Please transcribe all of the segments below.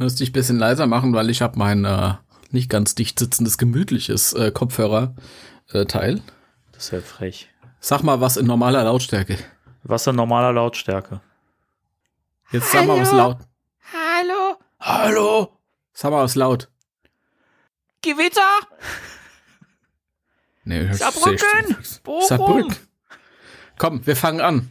Müsste ich ein bisschen leiser machen, weil ich habe mein äh, nicht ganz dicht sitzendes, gemütliches äh, Kopfhörer-Teil. Das ist ja frech. Sag mal was in normaler Lautstärke. Was in normaler Lautstärke? Jetzt sag mal was laut. Hallo? Hallo? Sag mal was laut. Gewitter? Nee, Saarbrücken? Bochum? Saarbrücken. Komm, wir fangen an.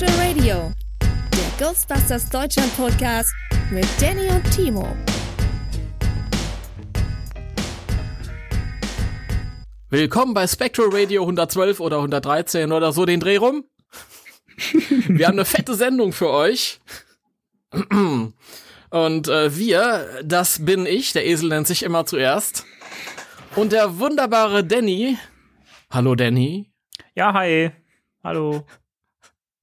Spectral Radio, der Ghostbusters Deutschland Podcast mit Danny und Timo. Willkommen bei Spectral Radio 112 oder 113 oder so den Dreh rum. Wir haben eine fette Sendung für euch. Und äh, wir, das bin ich, der Esel nennt sich immer zuerst. Und der wunderbare Danny. Hallo Danny. Ja, hi. Hallo.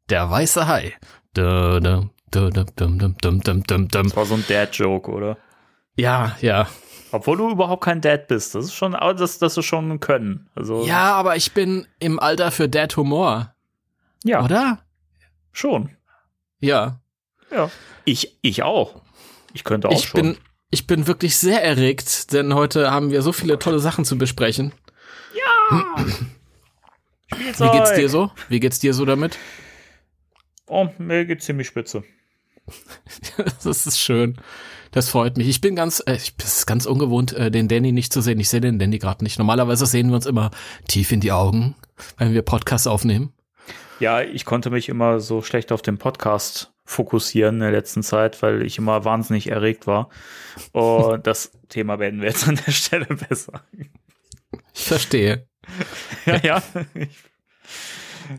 Der weiße Hai. Da, da, da, da, dum, dum, dum, dum, dum, dum. Das war so ein Dad-Joke, oder? Ja, ja. Obwohl du überhaupt kein Dad bist. Das ist schon, das, das ist schon ein Können. Also, Ja, aber ich bin im Alter für Dad Humor, ja, oder? schon. Ja. Ja. Ich, ich auch. Ich könnte auch Ich schon. bin, ich bin wirklich sehr erregt, denn heute haben wir so viele tolle Sachen zu besprechen. Spielzeug. Wie geht's dir so? Wie geht's dir so damit? Oh, mir geht's ziemlich spitze. Das ist schön. Das freut mich. Ich bin ganz, äh, ich es ist ganz ungewohnt, äh, den Danny nicht zu sehen. Ich sehe den Danny gerade nicht. Normalerweise sehen wir uns immer tief in die Augen, wenn wir Podcasts aufnehmen. Ja, ich konnte mich immer so schlecht auf den Podcast fokussieren in der letzten Zeit, weil ich immer wahnsinnig erregt war. Und das Thema werden wir jetzt an der Stelle besser. Ich verstehe. Ja, ja.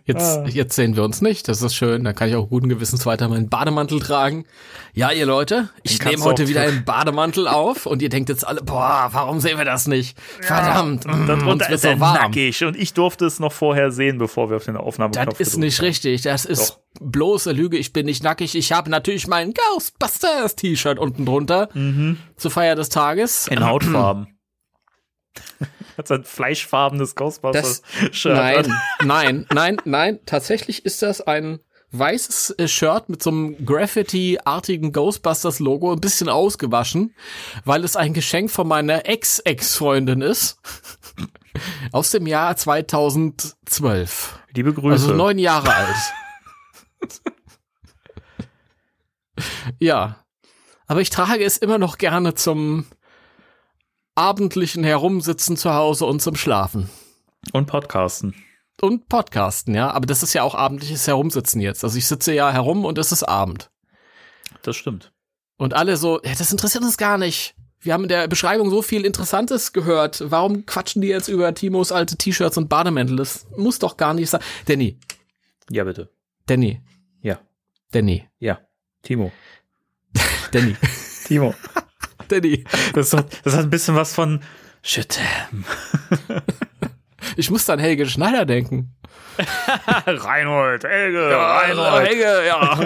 Jetzt, Ah. jetzt sehen wir uns nicht. Das ist schön. Dann kann ich auch guten Gewissens weiter meinen Bademantel tragen. Ja, ihr Leute, ich nehme heute wieder einen Bademantel auf und ihr denkt jetzt alle, boah, warum sehen wir das nicht? Verdammt, mm, uns Darunter wird ist so warm. nackig und ich durfte es noch vorher sehen, bevor wir auf den Aufnahmeknopf Das ist nicht haben. richtig. Das ist Doch. bloße Lüge. Ich bin nicht nackig. Ich habe natürlich mein Ghostbusters T-Shirt unten drunter zur Feier des Tages. Mhm. In Hautfarben. Hat sein fleischfarbenes Ghostbusters-Shirt. Nein, nein, nein, nein. Tatsächlich ist das ein weißes äh, Shirt mit so einem Graffiti-artigen Ghostbusters-Logo, ein bisschen ausgewaschen, weil es ein Geschenk von meiner Ex-Ex-Freundin ist. Aus dem Jahr 2012. Liebe Grüße. Also neun Jahre alt. ja. Aber ich trage es immer noch gerne zum abendlichen Herumsitzen zu Hause und zum Schlafen. und Podcasten. Und Podcasten, ja. Aber das ist ja auch abendliches Herumsitzen jetzt. Also ich sitze ja herum und es ist Abend. Das stimmt. Und alle so, ja, das interessiert uns gar nicht. Wir haben in der Beschreibung so viel Interessantes gehört. Warum quatschen die jetzt über Timos alte T-Shirts und Bademäntel? Das muss doch gar nicht sein. Danny, Ja, bitte. Danny, Ja. Danny, Ja. Timo. Danny, Timo. Danny. Das hat, das hat ein bisschen was von Shit. Ich muss an Helge Schneider denken. Reinhold, Helge, Reinhold. Helge, ja.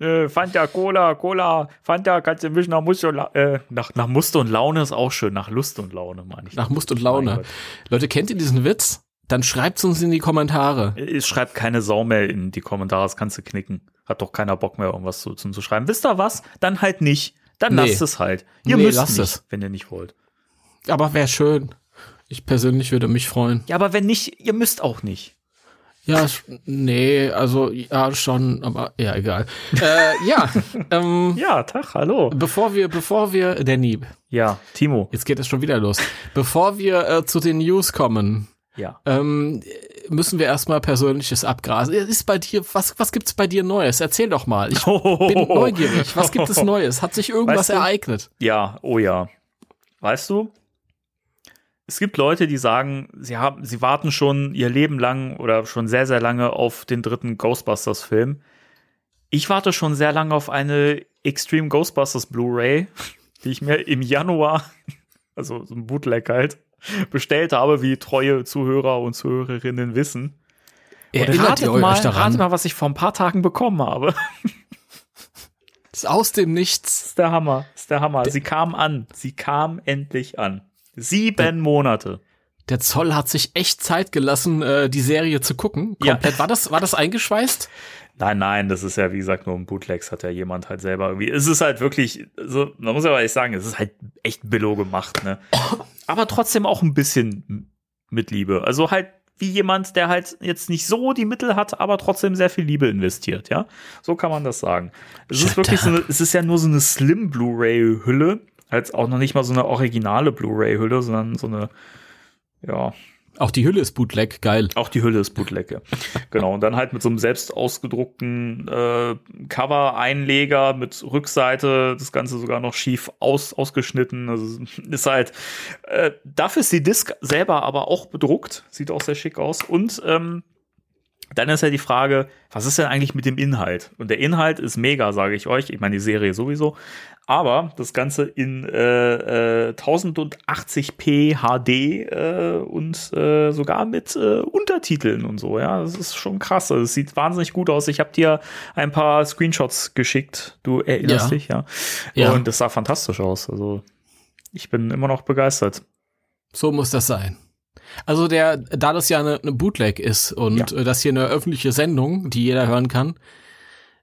äh, Fanta, Cola, Cola, Fanta, kannst du mich nach Muster, und La- äh, nach, nach Muster und Laune ist auch schön. Nach Lust und Laune, meine ich. Nach Must und Laune. Leute, kennt ihr diesen Witz? Dann schreibt's uns in die Kommentare. Es schreibt keine Sau mehr in die Kommentare, das kannst du knicken. Hat doch keiner Bock mehr, irgendwas zu, zu, zu schreiben. Wisst ihr was? Dann halt nicht. Dann Nee. lasst es halt. Ihr Nee, müsst lasst nicht, es. wenn ihr nicht wollt. Aber wäre schön. Ich persönlich würde mich freuen. Ja, aber wenn nicht, ihr müsst auch nicht. Ja, nee, also ja schon, aber ja, egal. äh, ja, ähm, Ja, Tag, hallo. bevor wir, bevor wir, Danny, Ja, Timo. jetzt geht es schon wieder los. Bevor wir äh, zu den News kommen, Ja. ähm, müssen wir erstmal Persönliches abgrasen. Ist bei dir, was, was gibt's bei dir Neues? Erzähl doch mal. Ich bin neugierig. Was gibt es Neues? Hat sich irgendwas Weißt du- ereignet? Ja, oh ja. Weißt du? Es gibt Leute, die sagen, sie haben, sie warten schon ihr Leben lang oder schon sehr, sehr lange auf den dritten Ghostbusters-Film. Ich warte schon sehr lange auf eine Extreme Ghostbusters Blu-ray, die ich mir im Januar, also so ein Bootleg halt, bestellt habe, wie treue Zuhörer und Zuhörerinnen wissen. Und Erinnert ratet ihr euch mal, ratet mal, was ich vor ein paar Tagen bekommen habe. Ist aus dem Nichts. ist der Hammer. Ist der Hammer. Sie kam an. Sie kam endlich an. Sieben Monate. Der Zoll hat sich echt Zeit gelassen, äh, die Serie zu gucken. Ja. Komplett. War das, war das eingeschweißt? Nein, nein, das ist ja, wie gesagt, nur ein Bootlegs hat ja jemand halt selber irgendwie. Es ist halt wirklich, so, man muss aber echt sagen, es ist halt echt Billo gemacht, ne? Aber trotzdem auch ein bisschen mit Liebe. Also halt wie jemand, der halt jetzt nicht so die Mittel hat, aber trotzdem sehr viel Liebe investiert, ja? So kann man das sagen. Es ist Shut wirklich so eine, es ist ja nur so eine Slim Blu-ray-Hülle, als auch noch nicht mal so eine originale Blu-ray-Hülle, sondern so eine, ja, Auch die Hülle ist Bootleg. Geil. auch die Hülle ist Bootleg. genau. Und dann halt mit so einem selbst ausgedruckten äh, Cover-Einleger mit Rückseite, das Ganze sogar noch schief aus, ausgeschnitten. Also ist halt, äh, dafür ist die Disc selber aber auch bedruckt. Sieht auch sehr schick aus. Und ähm, dann ist ja die Frage, was ist denn eigentlich mit dem Inhalt? Und der Inhalt ist mega, sage ich euch. Ich meine, die Serie sowieso. Aber das Ganze in äh, äh, 1080p HD äh, und äh, sogar mit äh, Untertiteln und so. Ja, das ist schon krass. Also, es sieht wahnsinnig gut aus. Ich habe dir ein paar Screenshots geschickt. Du erinnerst Ja. dich, ja? Ja. Und das sah fantastisch aus. Also ich bin immer noch begeistert. So muss das sein. Also der, da das ja eine, eine Bootleg ist und Ja. äh, das hier eine öffentliche Sendung, die jeder hören kann,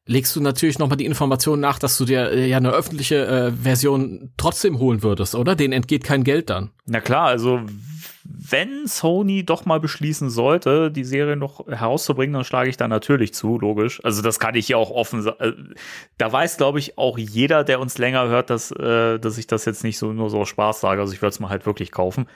legst du natürlich nochmal die Information nach, dass du dir äh, ja eine öffentliche äh, Version trotzdem holen würdest, oder? Denen entgeht kein Geld dann. Na klar, also wenn Sony doch mal beschließen sollte, die Serie noch herauszubringen, dann schlage ich da natürlich zu, logisch. Also das kann ich ja auch offen sagen. Da weiß, glaube ich, auch jeder, der uns länger hört, dass, äh, dass ich das jetzt nicht so nur so Spaß sage. Also ich würde es mal halt wirklich kaufen.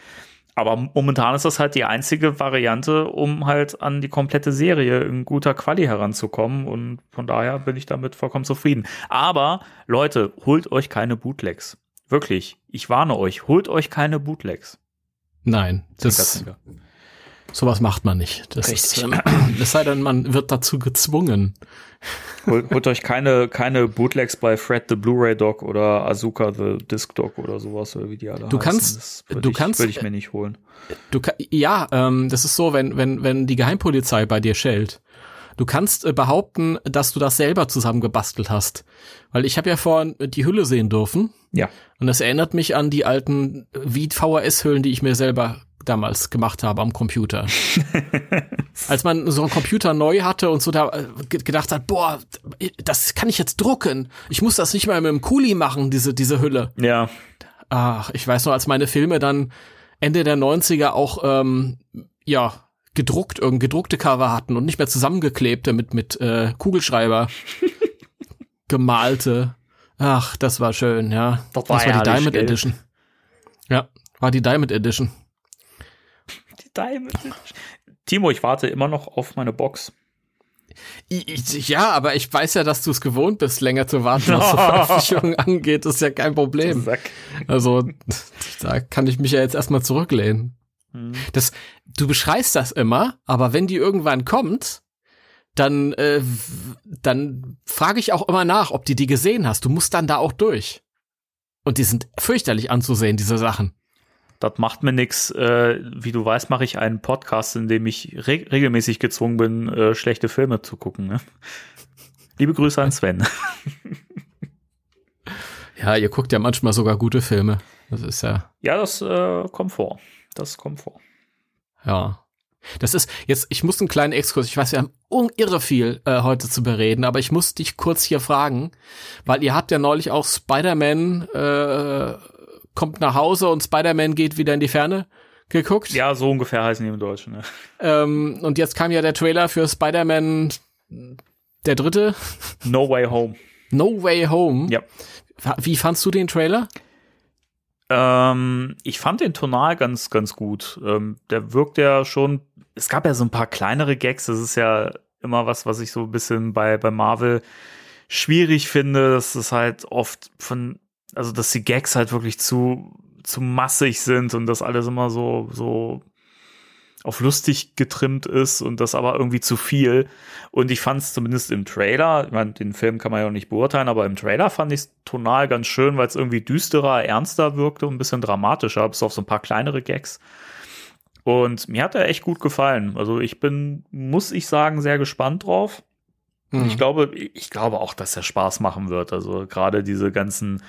Aber momentan ist das halt die einzige Variante, um halt an die komplette Serie in guter Quali heranzukommen. Und von daher bin ich damit vollkommen zufrieden. Aber Leute, holt euch keine Bootlegs. Wirklich. Ich warne euch, holt euch keine Bootlegs. Nein, das, zwinker. Sowas macht man nicht. Das ist, ähm, es sei denn, man wird dazu gezwungen. Holt, holt euch keine, keine Bootlegs bei Fred the Blu-ray Dog oder Azuka the Disc Dog oder sowas, oder wie die alle Du heißen. kannst- du ich, kannst- Würde ich mir nicht holen. Du ja, ähm, das ist so, wenn wenn wenn die Geheimpolizei bei dir schellt. Du kannst äh, behaupten, dass du das selber zusammengebastelt hast, weil ich habe ja vorhin die Hülle sehen dürfen Ja. und das erinnert mich an die alten wie VHS-Hüllen, die ich mir selber damals gemacht habe am Computer. Als man so einen Computer neu hatte und so da äh, ge- gedacht hat, boah, das kann ich jetzt drucken. Ich muss das nicht mehr mit dem Kuli machen, diese diese Hülle. Ja. Ach, ich weiß noch, als meine Filme dann Ende der 90er auch, ähm, ja, gedruckt, irgend gedruckte Cover hatten und nicht mehr zusammengeklebte mit, mit äh, Kugelschreiber gemalte. Ach, das war schön, ja. Das war das war die Diamond? Edition. Ja, war die Diamond Edition. Die Diamond. Timo, ich warte immer noch auf meine Box. Ich- Ja, aber ich weiß ja, dass du es gewohnt bist, länger zu warten, was so Veröffentlichungen angeht. Das ist ja kein Problem. Also, da kann ich mich ja jetzt erstmal zurücklehnen. Hm. Das, du beschreist das immer, aber wenn die irgendwann kommt, dann, äh, dann frage ich auch immer nach, ob die die gesehen hast. Du musst dann da auch durch. Und die sind fürchterlich anzusehen, diese Sachen. Das macht mir nix. Äh, wie du weißt, mache ich einen Podcast, in dem ich re regelmäßig gezwungen bin, äh, schlechte Filme zu gucken. Ne? Liebe Grüße an Sven. Ja, ihr guckt ja manchmal sogar gute Filme. Das ist ja, Ja, das äh, kommt vor. Das kommt vor. ja. Das ist jetzt, ich muss einen kleinen Exkurs, ich weiß, wir haben irre viel äh, heute zu bereden, aber ich muss dich kurz hier fragen, weil ihr habt ja neulich auch Spider-Man äh, kommt nach Hause und Spider-Man geht wieder in die Ferne geguckt. Ja, so ungefähr heißen die im Deutschen. Ne? Ähm, und jetzt kam ja der Trailer für Spider-Man der dritte, No Way Home. No Way Home. Ja. Wie fandst du den Trailer? Ähm, ich fand den tonal ganz, ganz gut. Ähm, der wirkt ja schon es gab ja so ein paar kleinere Gags, das ist ja immer was, was ich so ein bisschen bei, bei Marvel schwierig finde, dass es halt oft von, also dass die Gags halt wirklich zu, zu massig sind und das alles immer so, so auf lustig getrimmt ist und das aber irgendwie zu viel. Und ich fand es zumindest im Trailer, ich meine, den Film kann man ja auch nicht beurteilen, aber im Trailer fand ich es tonal ganz schön, weil es irgendwie düsterer, ernster wirkte und ein bisschen dramatischer, bis auf so ein paar kleinere Gags. Und mir hat er echt gut gefallen. Also ich bin, muss ich sagen, sehr gespannt drauf. Mhm. Ich glaube, ich glaube auch, dass er Spaß machen wird. Also gerade diese ganzen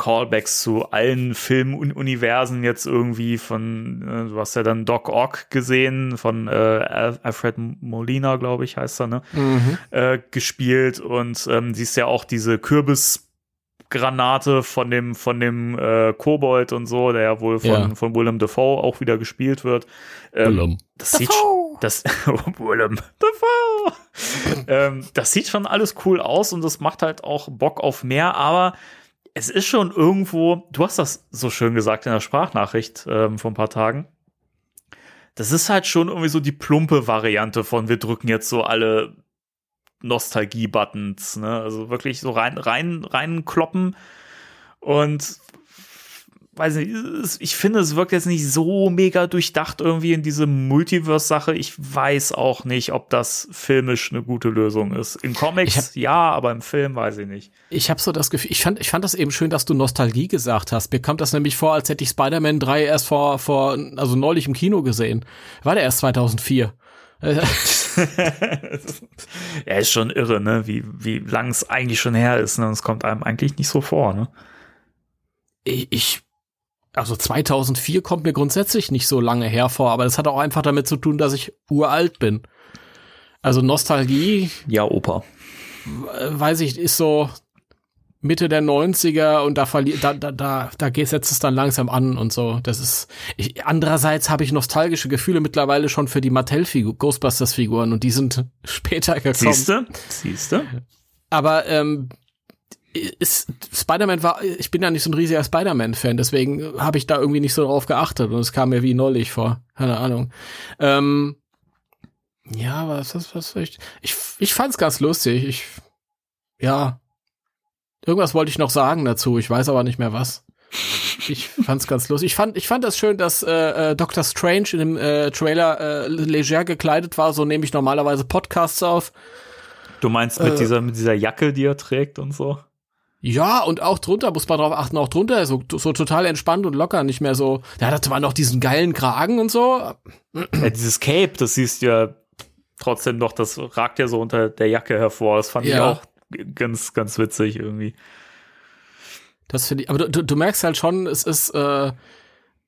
Callbacks zu allen Filmuniversen jetzt irgendwie von, äh, du hast ja dann Doc Ock gesehen, von äh, Alfred Molina, glaube ich, heißt er, ne? Mhm. Äh, gespielt und ähm, siehst ja auch diese Kürbisgranate von dem, von dem äh, Kobold und so, der ja wohl von, ja. von Willem Dafoe auch wieder gespielt wird. Ähm, Willem. Das Dafoe. sieht das Willem Dafoe. ähm, das sieht schon alles cool aus und das macht halt auch Bock auf mehr, aber es ist schon irgendwo, du hast das so schön gesagt in der Sprachnachricht ähm, vor ein paar Tagen. Das ist halt schon irgendwie so die plumpe Variante von wir drücken jetzt so alle Nostalgie-Buttons, ne? Also wirklich so rein, rein, rein kloppen und weiß nicht, ich finde, es wirkt jetzt nicht so mega durchdacht irgendwie in diese Multiverse-Sache. Ich weiß auch nicht, ob das filmisch eine gute Lösung ist. In Comics hab, ja, aber im Film weiß ich nicht. Ich habe so das Gefühl, ich fand, ich fand das eben schön, dass du Nostalgie gesagt hast. Mir kommt das nämlich vor, als hätte ich Spider-Man 3 erst vor, vor, also neulich im Kino gesehen. War der erst 2004? ja, ist schon irre, ne? Wie, wie lang es eigentlich schon her ist, ne? Und es kommt einem eigentlich nicht so vor, ne? Ich, ich also 2004 kommt mir grundsätzlich nicht so lange hervor, aber das hat auch einfach damit zu tun, dass ich uralt bin. Also Nostalgie. Ja, Opa. Weiß ich, ist so Mitte der 90er und da verliert, da, da, da, da setzt es dann langsam an und so. Das ist, ich, andererseits habe ich nostalgische Gefühle mittlerweile schon für die Mattel-Figur, Ghostbusters-Figuren und die sind später gekommen. Siehste? Siehste? Aber ähm, Spider-Man war, ich bin ja nicht so ein riesiger Spider-Man-Fan, deswegen habe ich da irgendwie nicht so drauf geachtet und es kam mir wie neulich vor. Keine Ahnung. Ähm, ja, was, was, was, ich, ich, ich fand's ganz lustig. Ich, ja. Irgendwas wollte ich noch sagen dazu, ich weiß aber nicht mehr was. Ich fand's ganz lustig. Ich fand, ich fand das schön, dass äh, äh, Doctor Strange in dem äh, Trailer äh, leger gekleidet war. So nehme ich normalerweise Podcasts auf. Du meinst mit äh, dieser mit dieser Jacke, die er trägt und so? Ja, und auch drunter muss man drauf achten, auch drunter so, so total entspannt und locker, nicht mehr so, ja, das war noch diesen geilen Kragen und so. Ja, dieses Cape, das siehst du ja trotzdem noch, das ragt ja so unter der Jacke hervor. Das fand ja. ich auch ganz, ganz witzig irgendwie. Das finde ich, aber du, du merkst halt schon, es ist äh,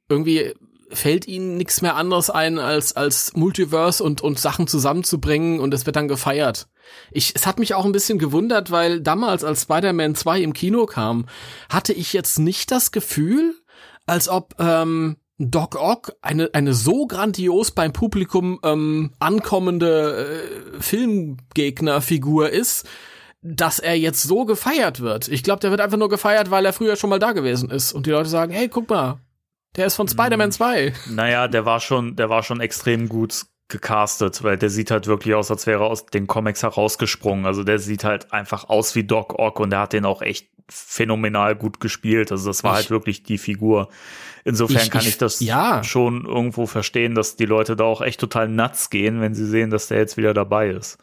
irgendwie fällt ihnen nichts mehr anderes ein, als, als Multiverse und, und Sachen zusammenzubringen und es wird dann gefeiert. Ich, es hat mich auch ein bisschen gewundert, weil damals, als Spider-Man 2 im Kino kam, hatte ich jetzt nicht das Gefühl, als ob ähm, Doc Ock eine, eine so grandios beim Publikum ähm, ankommende äh, Filmgegnerfigur ist, dass er jetzt so gefeiert wird. Ich glaube, der wird einfach nur gefeiert, weil er früher schon mal da gewesen ist. Und die Leute sagen, hey, guck mal, der ist von Spider-Man 2. Naja, der war schon, der war schon extrem gut gecastet, weil der sieht halt wirklich aus, als wäre er aus den Comics herausgesprungen. Also der sieht halt einfach aus wie Doc Ock und der hat den auch echt phänomenal gut gespielt. Also das war ich, halt wirklich die Figur. Insofern ich, kann ich, ich das ja. schon irgendwo verstehen, dass die Leute da auch echt total nuts gehen, wenn sie sehen, dass der jetzt wieder dabei ist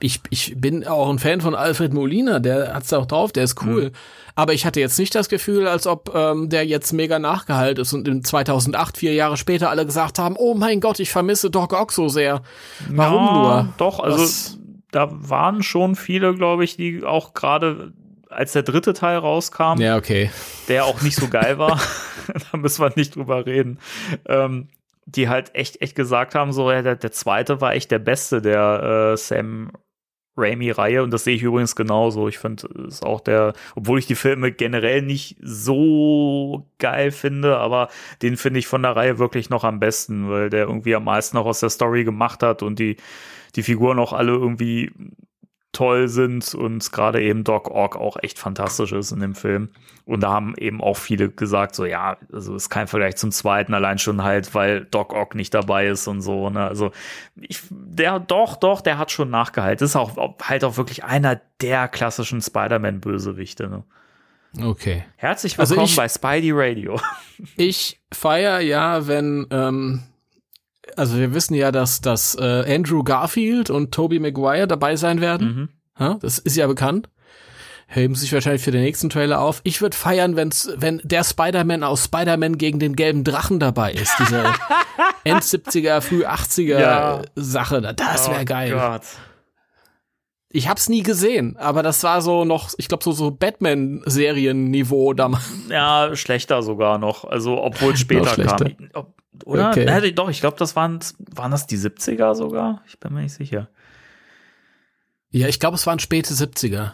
ich, ich bin auch ein Fan von Alfred Molina, der hat's auch drauf, der ist cool. Mhm. Aber ich hatte jetzt nicht das Gefühl, als ob ähm, der jetzt mega nachgehalt ist und in 2008, vier Jahre später, alle gesagt haben, oh mein Gott, ich vermisse Doc Ock so sehr. Warum ja, nur? Doch, also Was? da waren schon viele, glaube ich, die auch gerade als der dritte Teil rauskam, ja, okay. der auch nicht so geil war, da müssen wir nicht drüber reden, ähm, die halt echt, echt gesagt haben, so, ja, der, der zweite war echt der beste, der äh, Sam Raimi-Reihe und das sehe ich übrigens genauso. Ich finde es auch der, obwohl ich die Filme generell nicht so geil finde, aber den finde ich von der Reihe wirklich noch am besten, weil der irgendwie am meisten noch aus der Story gemacht hat und die, die Figuren auch alle irgendwie toll sind und gerade eben Doc Ock auch echt fantastisch ist in dem Film. Und da haben eben auch viele gesagt, so ja, also ist kein Vergleich zum zweiten, allein schon halt, weil Doc Ock nicht dabei ist und so. Ne? Also ich, der doch, doch, der hat schon nachgehalten. Ist auch halt auch wirklich einer der klassischen Spider-Man-Bösewichte. Ne? Okay. Herzlich Also willkommen ich- bei Spidey Radio. Ich feier ja, wenn, ähm, also wir wissen ja, dass, dass äh, Andrew Garfield und Tobey Maguire dabei sein werden. Mhm. Ja, das ist ja bekannt. Heben sich wahrscheinlich für den nächsten Trailer auf. Ich würde feiern, wenn's, wenn der Spider-Man aus Spider-Man gegen den gelben Drachen dabei ist. Diese End 70er, früh 80er Ja. Sache. Das wäre Oh geil. Gott. Ich hab's nie gesehen, aber das war so noch, ich glaube, so, so Batman-Serien-Niveau damals. Ja, schlechter sogar noch. Also, obwohl es später kam. Ob, oder? Okay. Ja, doch, ich glaube, das waren, waren das die 70er sogar? Ich bin mir nicht sicher. Ja, ich glaube, es waren späte 70er.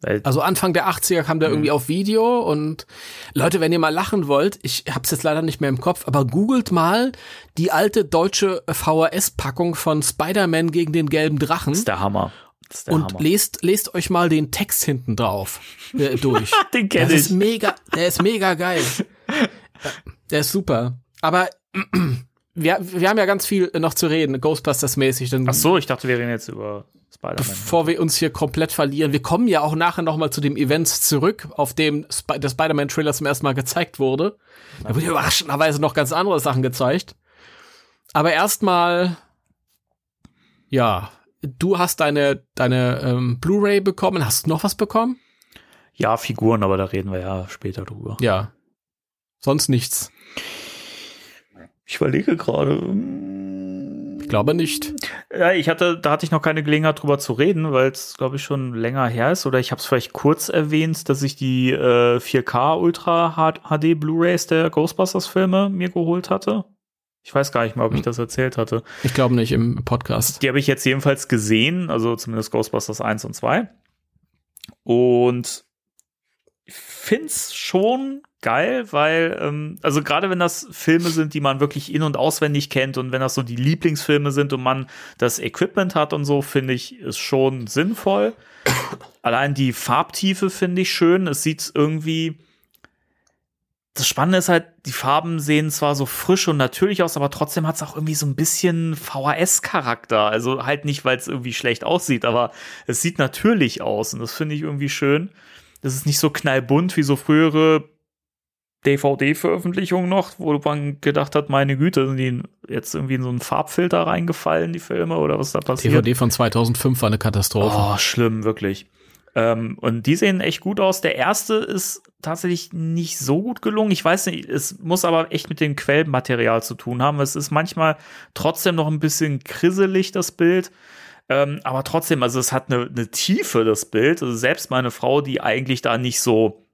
Weil, Also Anfang der 80er kam der Mhm. irgendwie auf Video und Leute, wenn ihr mal lachen wollt, ich hab's jetzt leider nicht mehr im Kopf, aber googelt mal die alte deutsche VHS-Packung von Spider-Man gegen den gelben Drachen das ist der Hammer. Und Hammer. lest, lest euch mal den Text hinten drauf äh, durch. Den Das kenne ist ich. mega, der ist mega geil. Der ist super. Aber wir, wir haben ja ganz viel noch zu reden, Ghostbusters-mäßig. Ach so, ich dachte, wir reden jetzt über Spider-Man. bevor wir uns hier komplett verlieren. Wir kommen ja auch nachher noch mal zu dem Event zurück, auf dem Sp der Spider-Man-Trailer zum ersten Mal gezeigt wurde. Da wurde überraschenderweise noch ganz andere Sachen gezeigt. Aber erstmal, ja, du hast deine, deine ähm, Blu-ray bekommen. Hast du noch was bekommen? Ja, Figuren, aber da reden wir ja später drüber. Ja. Sonst nichts. Ich überlege gerade. Ich glaube nicht. Ja, ich hatte, da hatte ich noch keine Gelegenheit drüber zu reden, weil es, glaube ich, schon länger her ist. Oder ich habe es vielleicht kurz erwähnt, dass ich die äh, 4K Ultra HD Blu-rays der Ghostbusters-Filme mir geholt hatte. Ich weiß gar nicht mal, ob ich das erzählt hatte. Ich glaube nicht im Podcast. Die habe ich jetzt jedenfalls gesehen, also zumindest Ghostbusters 1 und 2. Und ich find's schon geil, weil, ähm, also gerade wenn das Filme sind, die man wirklich in- und auswendig kennt und wenn das so die Lieblingsfilme sind und man das Equipment hat und so, finde ich, ist schon sinnvoll. Allein die Farbtiefe finde ich schön. Es sieht irgendwie. Das Spannende ist halt, die Farben sehen zwar so frisch und natürlich aus, aber trotzdem hat es auch irgendwie so ein bisschen VHS-Charakter. Also halt nicht, weil es irgendwie schlecht aussieht, aber es sieht natürlich aus und das finde ich irgendwie schön. Das ist nicht so knallbunt wie so frühere DVD-Veröffentlichungen noch, wo man gedacht hat, meine Güte, sind die jetzt irgendwie in so einen Farbfilter reingefallen, die Filme, oder was da passiert? DVD von 2005 war eine Katastrophe. Oh, schlimm, wirklich. Ähm, und die sehen echt gut aus. Der erste ist tatsächlich nicht so gut gelungen. Ich weiß nicht, es muss aber echt mit dem Quellmaterial zu tun haben. Es ist manchmal trotzdem noch ein bisschen krisselig, das Bild. Ähm, aber trotzdem, also es hat eine, eine Tiefe, das Bild. Also selbst meine Frau, die eigentlich da nicht so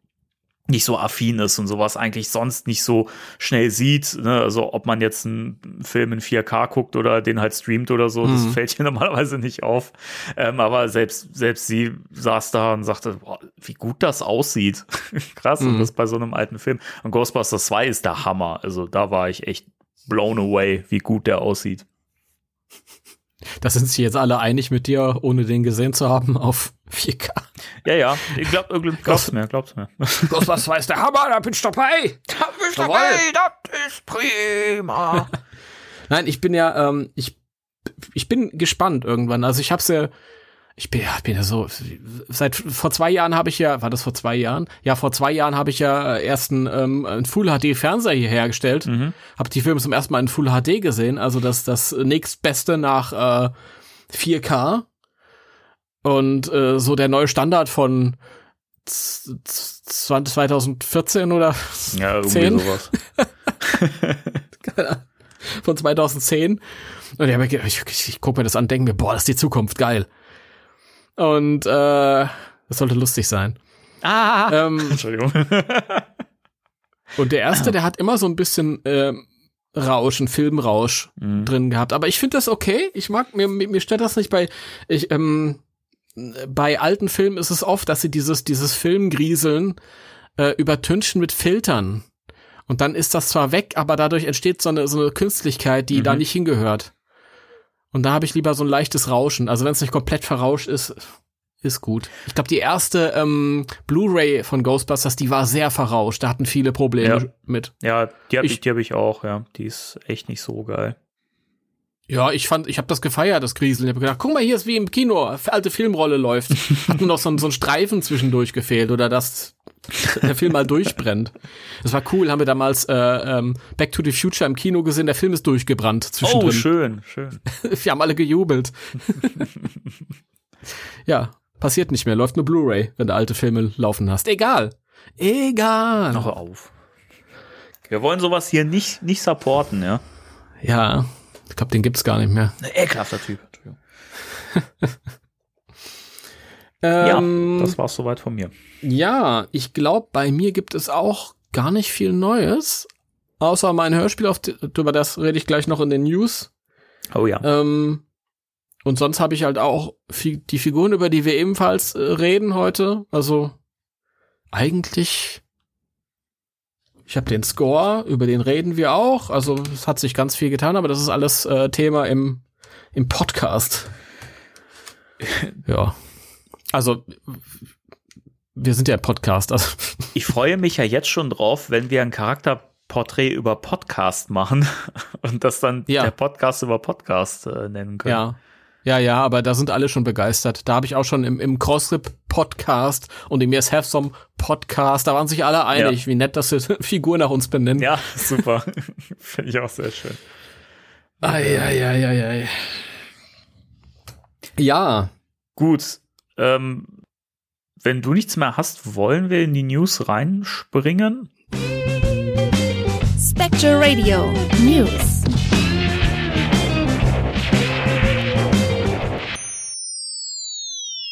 nicht so affin ist und sowas eigentlich sonst nicht so schnell sieht. Ne? Also ob man jetzt einen Film in 4K guckt oder den halt streamt oder so, das Mhm. fällt ihr normalerweise nicht auf. Ähm, aber selbst, selbst sie saß da und sagte, boah, wie gut das aussieht. Krass, und Mhm. das bei so einem alten Film. Und Ghostbusters 2 ist der Hammer. Also da war ich echt blown away, wie gut der aussieht. Da sind sich jetzt alle einig mit dir, ohne den gesehen zu haben, auf 4K. Ja, ja, ich glaub, glaub's mir, glaub's mir. Ghostbusters war der Hammer, da bin ich dabei. Da du Jawohl. dabei, das ist prima. Nein, ich bin ja, ähm, ich, ich bin gespannt irgendwann. Also ich hab's ja, ich bin ja, bin ja so, seit vor zwei Jahren habe ich ja, war das vor zwei Jahren? Ja, vor zwei Jahren habe ich ja erst einen, ähm, einen Full HD Fernseher hier hergestellt. Mhm. Habe die Filme zum ersten Mal in Full HD gesehen, also das das nächstbeste nach äh, 4K. Und äh, so der neue Standard von z- z- 2014 oder Ja, irgendwie Zehn. sowas. von 2010. Und ich, ich, ich, ich gucke mir das an, denke mir, boah, das ist die Zukunft, geil. Und äh, das sollte lustig sein. Ah, Ähm, Entschuldigung. und der erste, der hat immer so ein bisschen ähm, Rausch, ein Filmrausch Mhm. drin gehabt. Aber ich finde das okay. Ich mag, mir, mir mir stört das nicht bei, ich, ähm, bei alten Filmen ist es oft, dass sie dieses, dieses Filmgrieseln äh, übertünchen mit Filtern. Und dann ist das zwar weg, aber dadurch entsteht so eine, so eine Künstlichkeit, die Mhm. da nicht hingehört. Und da habe ich lieber so ein leichtes Rauschen. Also wenn es nicht komplett verrauscht ist, ist gut. Ich glaube, die erste ähm, Blu-ray von Ghostbusters, die war sehr verrauscht. Da hatten viele Probleme Ja. mit. Ja, die habe Ich- die hab ich auch, ja. Die ist echt nicht so geil. Ja, ich fand, ich habe das gefeiert, das Grieseln. Ich habe gedacht, guck mal, hier ist wie im Kino, alte Filmrolle läuft. Hat nur noch so, ein- so ein Streifen zwischendurch gefehlt oder dass der Film mal durchbrennt. Das war cool, haben wir damals äh, ähm, Back to the Future im Kino gesehen. Der Film ist durchgebrannt Oh, zwischendrin. schön, schön. wir haben alle gejubelt. ja, passiert nicht mehr, läuft nur Blu-ray, wenn du alte Filme laufen hast. Egal. Egal. Noch auf. Wir wollen sowas hier nicht, nicht supporten, ja. Ja, ich glaube, den gibt's gar nicht mehr. Ekelhafter Typ. Ähm, ja, das war's soweit von mir. Ja, ich glaube, bei mir gibt es auch gar nicht viel Neues. Außer mein Hörspiel, auf, über das rede ich gleich noch in den News. Oh ja. Ähm, und sonst habe ich halt auch die Figuren, über die wir ebenfalls äh, reden heute. Also eigentlich, ich habe den Score, über den reden wir auch. Also es hat sich ganz viel getan, aber das ist alles äh, Thema im, im Podcast. ja. Also wir sind ja ein Podcast. Also Ich freue mich ja jetzt schon drauf, wenn wir ein Charakterporträt über Podcast machen und das dann Ja. der Podcast über Podcast äh, nennen können. Ja. Ja, ja, aber da sind alle schon begeistert. Da habe ich auch schon im, im Crossrip-Podcast und im Yes Have Some Podcast, da waren sich alle einig, wie nett, dass wir Figur nach uns benennen. Ja, super. Finde ich auch sehr schön. Ei, ei, ei, ei, ei. Ja, Gut. Ähm, wenn du nichts mehr hast, wollen wir in die News reinspringen? Spectre Radio News.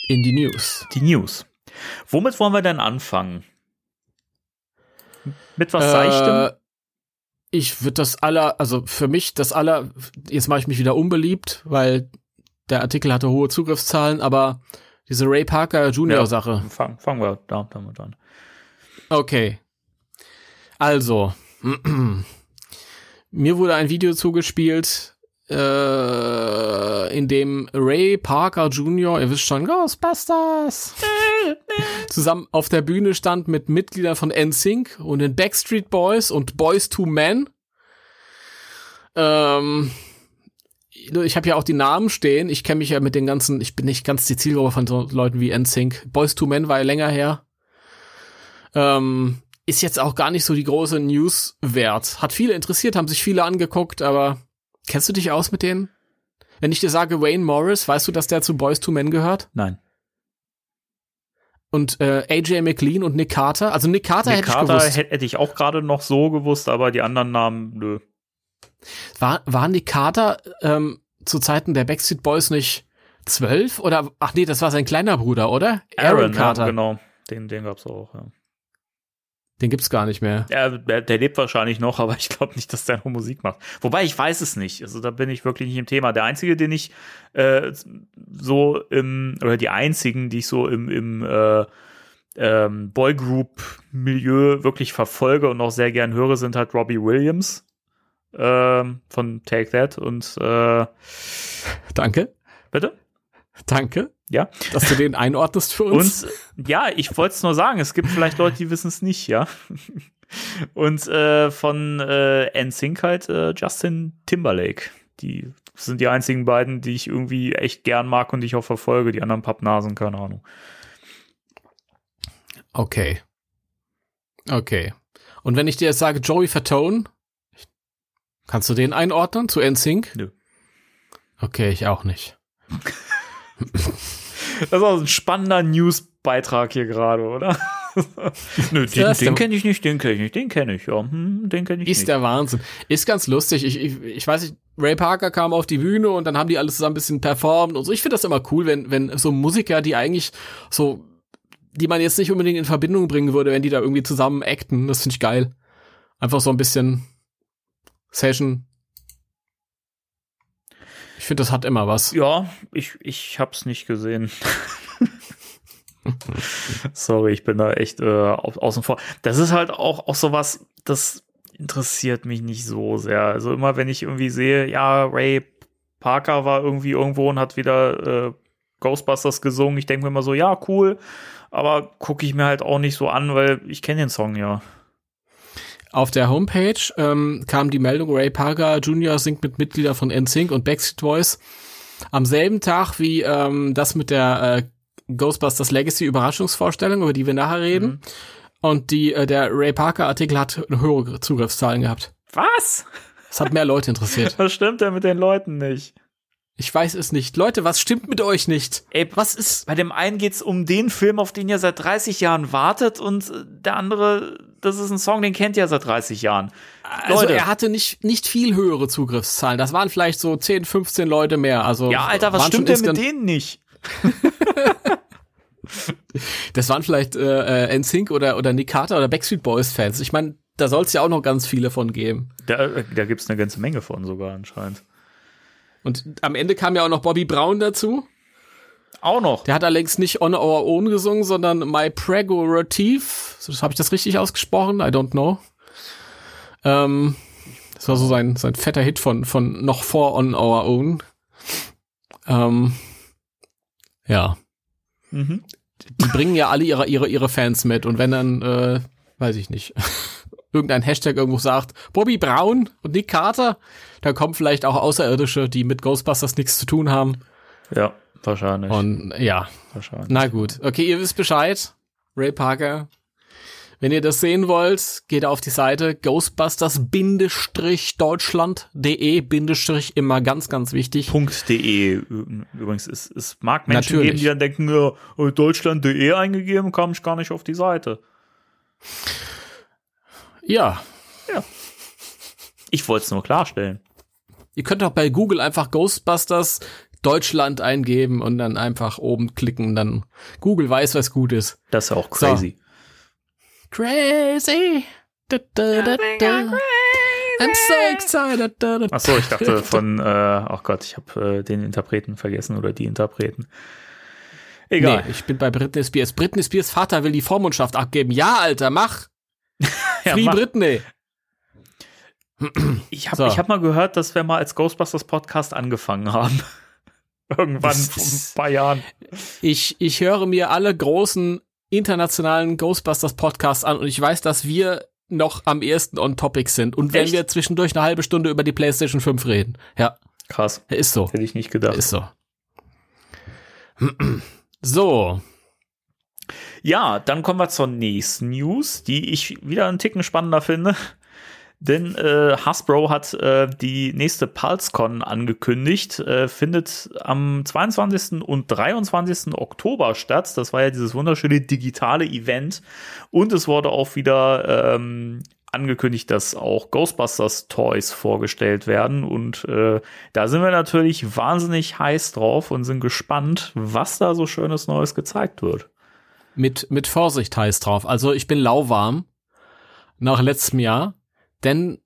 in die News. Die News. Womit wollen wir denn anfangen? Mit was Seichtem? Äh, ich würde das aller, also für mich das aller, jetzt mache ich mich wieder unbeliebt, weil der Artikel hatte hohe Zugriffszahlen, aber diese Ray Parker Junior Sache. Fang, fangen wir da, damit an. Okay. Also, mir wurde ein Video zugespielt, äh, in dem Ray Parker Jr., ihr wisst schon, Ghostbusters, zusammen auf der Bühne stand mit Mitgliedern von NSYNC und den Backstreet Boys und Boys to Men. Ähm, ich habe ja auch die Namen stehen. Ich kenne mich ja mit den ganzen, ich bin nicht ganz die Zielgruppe von so Leuten wie NSYNC. Boys to Men war ja länger her. Ähm, ist jetzt auch gar nicht so die große News wert. Hat viele interessiert, haben sich viele angeguckt, aber kennst du dich aus mit denen? Wenn ich dir sage Wayne Morris, weißt du, dass der zu Boys to Men gehört? Nein. Und äh, AJ McLean und Nick Carter? Also Nick Carter Nick hätte ich Carter gewusst. hätte hätte ich auch gerade noch so gewusst, aber die anderen Namen, nö. War, war Nick Carter ähm, zu Zeiten der Backstreet Boys nicht zwölf? Oder, ach nee, das war sein kleiner Bruder, oder? Aaron, Carter. Ja, genau. Den, den gab's auch, ja. Den gibt's gar nicht mehr. Ja, der, der lebt wahrscheinlich noch, aber ich glaube nicht, dass der noch Musik macht. Wobei ich weiß es nicht. Also da bin ich wirklich nicht im Thema. Der einzige, den ich äh, so im oder die einzigen, die ich so im im äh, ähm, Boygroup-Milieu wirklich verfolge und auch sehr gern höre, sind halt Robbie Williams ähm, von Take That und äh, Danke. bitte Danke, ja dass du den einordnest für uns. und ja, ich wollte es nur sagen, es gibt vielleicht Leute, die wissen es nicht, ja. Und äh, von äh, NSYNC halt äh, Justin Timberlake. Die sind die einzigen beiden, die ich irgendwie echt gern mag und die ich auch verfolge. Die anderen Pappnasen, keine Ahnung. Okay. Okay. Und wenn ich dir jetzt sage Joey Fatone, kannst du den einordnen zu NSYNC? Nö. Okay, ich auch nicht. Das ist auch ein spannender News-Beitrag hier gerade, oder? Nö, den, ist den kenne ich nicht, den kenne ich nicht, den kenne ich, ja. Hm, den kenne ich Ist nicht. der Wahnsinn. Ist ganz lustig. Ich, ich, ich weiß nicht, Ray Parker kam auf die Bühne und dann haben die alles zusammen ein bisschen performt und so. Ich finde das immer cool, wenn, wenn so Musiker, die eigentlich so, die man jetzt nicht unbedingt in Verbindung bringen würde, wenn die da irgendwie zusammen acten. Das finde ich geil. Einfach so ein bisschen Session. Ich finde, das hat immer was. Ja, ich, ich hab's nicht gesehen. Sorry, ich bin da echt äh, au außen vor. Das ist halt auch, auch sowas, das interessiert mich nicht so sehr. Also immer wenn ich irgendwie sehe, ja, Ray Parker war irgendwie irgendwo und hat wieder äh, Ghostbusters gesungen. Ich denke mir immer so, ja, cool, aber gucke ich mir halt auch nicht so an, weil ich kenne den Song ja. Auf der Homepage ähm, kam die Meldung, Ray Parker Jr. singt mit Mitgliedern von NSYNC und Backstreet Boys am selben Tag wie ähm, das mit der äh, Ghostbusters Legacy Überraschungsvorstellung, über die wir nachher reden. Mhm. Und die, äh, der Ray Parker Artikel hat höhere Zugriffszahlen gehabt. Was? Es hat mehr Leute interessiert. Was stimmt denn mit den Leuten nicht? Ich weiß es nicht. Leute, was stimmt mit euch nicht? Ey, Was ist? Bei dem einen geht's um den Film, auf den ihr seit 30 Jahren wartet und äh, der andere, das ist ein Song, den kennt ihr seit 30 Jahren. Also Leute. er hatte nicht, nicht viel höhere Zugriffszahlen. Das waren vielleicht so 10, 15 Leute mehr. Also Ja, Alter, was stimmt denn mit denen nicht? Das waren vielleicht äh, äh, NSYNC oder, oder Nick Carter oder Backstreet Boys Fans. Ich meine, da soll es ja auch noch ganz viele von geben. Da, äh, da gibt's eine ganze Menge von sogar anscheinend. Und am Ende kam ja auch noch Bobby Brown dazu. Auch noch. Der hat allerdings nicht On Our Own gesungen, sondern My Prerogative. So, Habe ich das richtig ausgesprochen? I don't know. Ähm, das war so sein, sein fetter Hit von, von noch vor On Our Own. Ähm, ja. Mhm. Die bringen ja alle ihre, ihre, ihre Fans mit. Und wenn dann, äh, weiß ich nicht, irgendein Hashtag irgendwo sagt, Bobby Brown und Nick Carter, dann kommen vielleicht auch Außerirdische, die mit Ghostbusters nichts zu tun haben. Ja, wahrscheinlich. Und ja, wahrscheinlich. na gut. Okay, ihr wisst Bescheid. Ray Parker. Wenn ihr das sehen wollt, geht auf die Seite ghostbusters-deutschland.de, Bindestrich immer ganz, ganz wichtig. .de übrigens. Es, es mag Menschen Natürlich. geben, die dann denken, ja, deutschland.de eingegeben, kam ich gar nicht auf die Seite. Ja, Ich wollte es nur klarstellen. Ihr könnt auch bei Google einfach Ghostbusters Deutschland eingeben und dann einfach oben klicken, dann Google weiß, was gut ist. Das ist ja auch So. crazy. Crazy. Da, da, da, da. I'm so excited. Ach so, ich dachte von, äh, ach Gott, ich habe äh, den Interpreten vergessen oder die Interpreten. Egal. Nee, ich bin bei Britney Spears. Britney Spears Vater will die Vormundschaft abgeben. Ja, Alter, mach. Ja, Free mach. Britney. Ich habe So. ich hab mal gehört, dass wir mal als Ghostbusters Podcast angefangen haben. Irgendwann vor ein paar Jahren. Ich, ich höre mir alle großen internationalen Ghostbusters Podcasts an und ich weiß, dass wir noch am ehesten on topic sind. Und wenn Echt? wir zwischendurch eine halbe Stunde über die PlayStation 5 reden. Ja, Krass. ist so. Hätte ich nicht gedacht. Ist so. So, Ja, dann kommen wir zur nächsten News, die ich wieder einen Ticken spannender finde. Denn äh, Hasbro hat äh, die nächste PulseCon angekündigt, äh, findet am 22. und 23. Oktober statt. Das war ja dieses wunderschöne digitale Event. Und es wurde auch wieder ähm, angekündigt, dass auch Ghostbusters Toys vorgestellt werden. Und äh, da sind wir natürlich wahnsinnig heiß drauf und sind gespannt, was da so schönes Neues gezeigt wird. mit, mit Vorsicht heiß drauf. Also ich bin lauwarm nach letztem Jahr, denn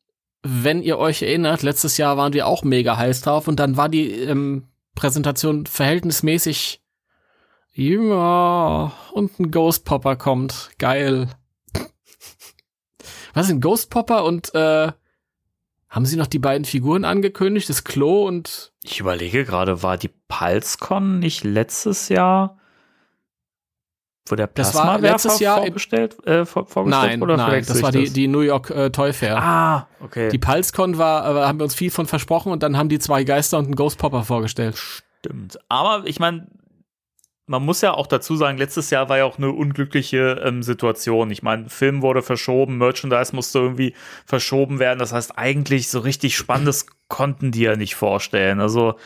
wenn ihr euch erinnert, letztes Jahr waren wir auch mega heiß drauf und dann war die ähm, Präsentation verhältnismäßig ja, und ein Ghost Popper kommt. Geil. Was sind Ghost Popper und äh, haben sie noch die beiden Figuren angekündigt, das Klo und Ich überlege gerade, war die PulseCon nicht letztes Jahr, wo der Das war Plasmawerfer letztes Jahr vorgestellt, äh, vor, vorgestellt nein, oder nein, das war die die New York äh, Toy Fair. Ah, okay. Die PulseCon war, äh, haben wir uns viel von versprochen und dann haben die zwei Geister und einen Ghost Popper vorgestellt. Stimmt. Aber ich meine, man muss ja auch dazu sagen, letztes Jahr war ja auch eine unglückliche ähm, Situation. Ich meine, Film wurde verschoben, Merchandise musste irgendwie verschoben werden. Das heißt, eigentlich so richtig Spannendes konnten die ja nicht vorstellen. Also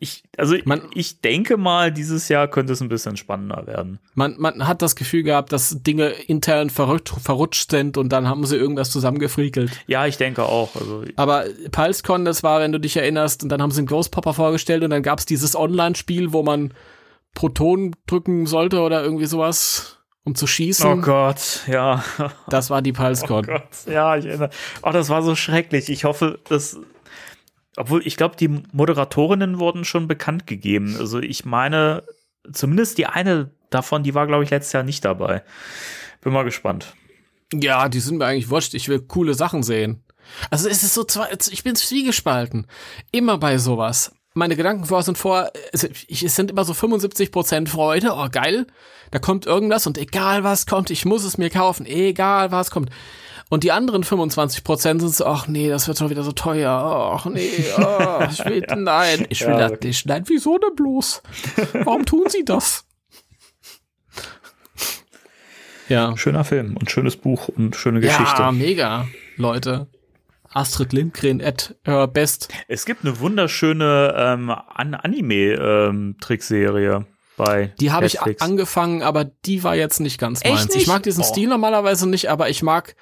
ich, also Man- ich denke mal, dieses Jahr könnte es ein bisschen spannender werden. Man, man hat das Gefühl gehabt, dass Dinge intern verrutscht, verrutscht sind und dann haben sie irgendwas zusammengefriekelt. Ja, ich denke auch. Also Aber PulseCon, das war, wenn du dich erinnerst, und dann haben sie einen Ghost Popper vorgestellt und dann gab's dieses Online-Spiel, wo man Protonen drücken sollte oder irgendwie sowas, um zu schießen. Oh Gott, ja. Das war die Oh PulseCon. Gott, ja, ich erinnere. Oh, das war so schrecklich. Ich hoffe, dass. Obwohl, ich glaube, die Moderatorinnen wurden schon bekannt gegeben. Also, ich meine, zumindest die eine davon, die war, glaube ich, letztes Jahr nicht dabei. Bin mal gespannt. ja, die sind mir eigentlich wurscht. Ich will coole Sachen sehen. Also es ist so zwei, ich bin zwiegespalten. Immer bei sowas. Meine Gedanken vor sind vor, es sind immer so 75% Freude, oh geil, da kommt irgendwas und egal was kommt, ich muss es mir kaufen, egal was kommt. Und die anderen 25% sind so, ach nee, das wird schon wieder so teuer, ach nee, oh, ich will, nein, ich will Ja, das nicht, nein, wieso denn bloß? Warum tun sie das? Ja. Schöner Film und schönes Buch und schöne Geschichte. Ja, mega, Leute. Astrid Lindgren at her best. Es gibt eine wunderschöne ähm, An Anime-Trickserie bei Die habe ich angefangen, aber die war jetzt nicht ganz Echt meins. Ich nicht? mag diesen Oh. Stil normalerweise nicht, aber ich mag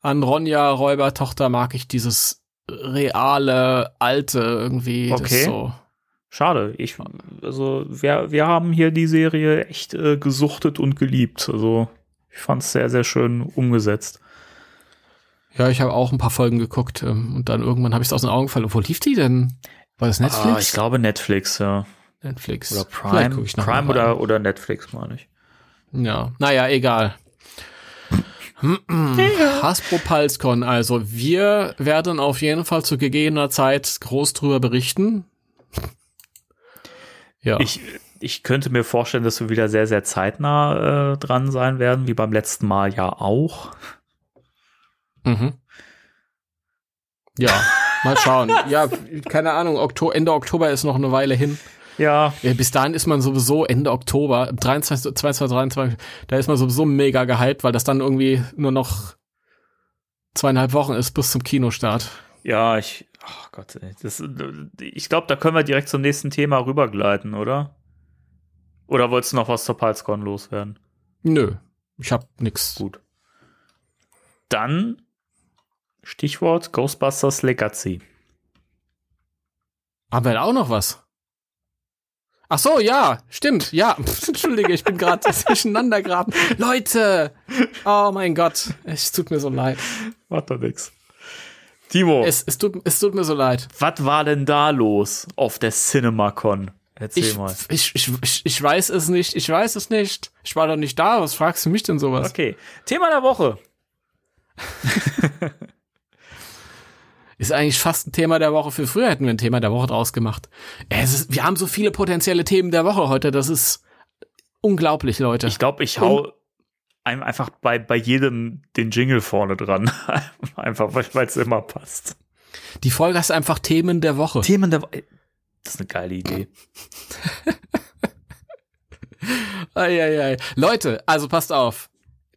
an Ronja Räubertochter mag ich dieses reale, alte irgendwie. Okay. so. Schade. Ich, also wir, wir haben hier die Serie echt äh, gesuchtet und geliebt. Also ich fand es sehr, sehr schön umgesetzt. Ja, ich habe auch ein paar Folgen geguckt ähm, und dann irgendwann habe ich es aus den Augen gefallen. Wo lief die denn? War das Netflix? Ah, ich glaube Netflix, ja. Netflix. Oder Prime. guck ich noch Prime oder, oder Netflix, meine ich. Ja, naja, egal. Hasbro Palscon, also wir werden auf jeden Fall zu gegebener Zeit groß drüber berichten. Ja, Ich, ich könnte mir vorstellen, dass wir wieder sehr, sehr zeitnah äh, dran sein werden, wie beim letzten Mal ja auch. mhm. ja, mal schauen. Ja, keine Ahnung, Okto Ende Oktober ist noch eine Weile hin. Ja, Ja, bis dahin ist man sowieso Ende Oktober, 23, 22, 23, da ist man sowieso mega gehypt, weil das dann irgendwie nur noch zweieinhalb Wochen ist bis zum Kinostart. ja, ich, ach Gott, ey, das, ich glaube, da können wir direkt zum nächsten Thema rübergleiten, oder? Oder wolltest du noch was zur PalsCon loswerden? Nö, ich hab nix. Gut. Dann Stichwort Ghostbusters Legacy. Haben wir da auch noch was? Ach so, ja, stimmt, ja. Entschuldige, ich bin gerade durcheinander geraten. Leute, oh mein Gott, es tut mir so leid. Macht doch nix. Timo, Es, es, tut, es tut mir so leid. was war denn da los auf der CinemaCon? Erzähl Ich, mal. ich, ich, ich, ich weiß es nicht, ich weiß es nicht. Ich war doch nicht da, was fragst du mich denn sowas? Okay, Thema der Woche. Ist eigentlich fast ein Thema der Woche. Für früher hätten wir ein Thema der Woche draus gemacht. Es ist, wir haben so viele potenzielle Themen der Woche heute, das ist unglaublich, Leute. Ich glaube, ich hau einem einfach bei, bei jedem den Jingle vorne dran. einfach, weil es immer passt. Die Folge ist einfach Themen der Woche. Themen der Woche. Das ist eine geile Idee. Eieiei. Leute, also passt auf.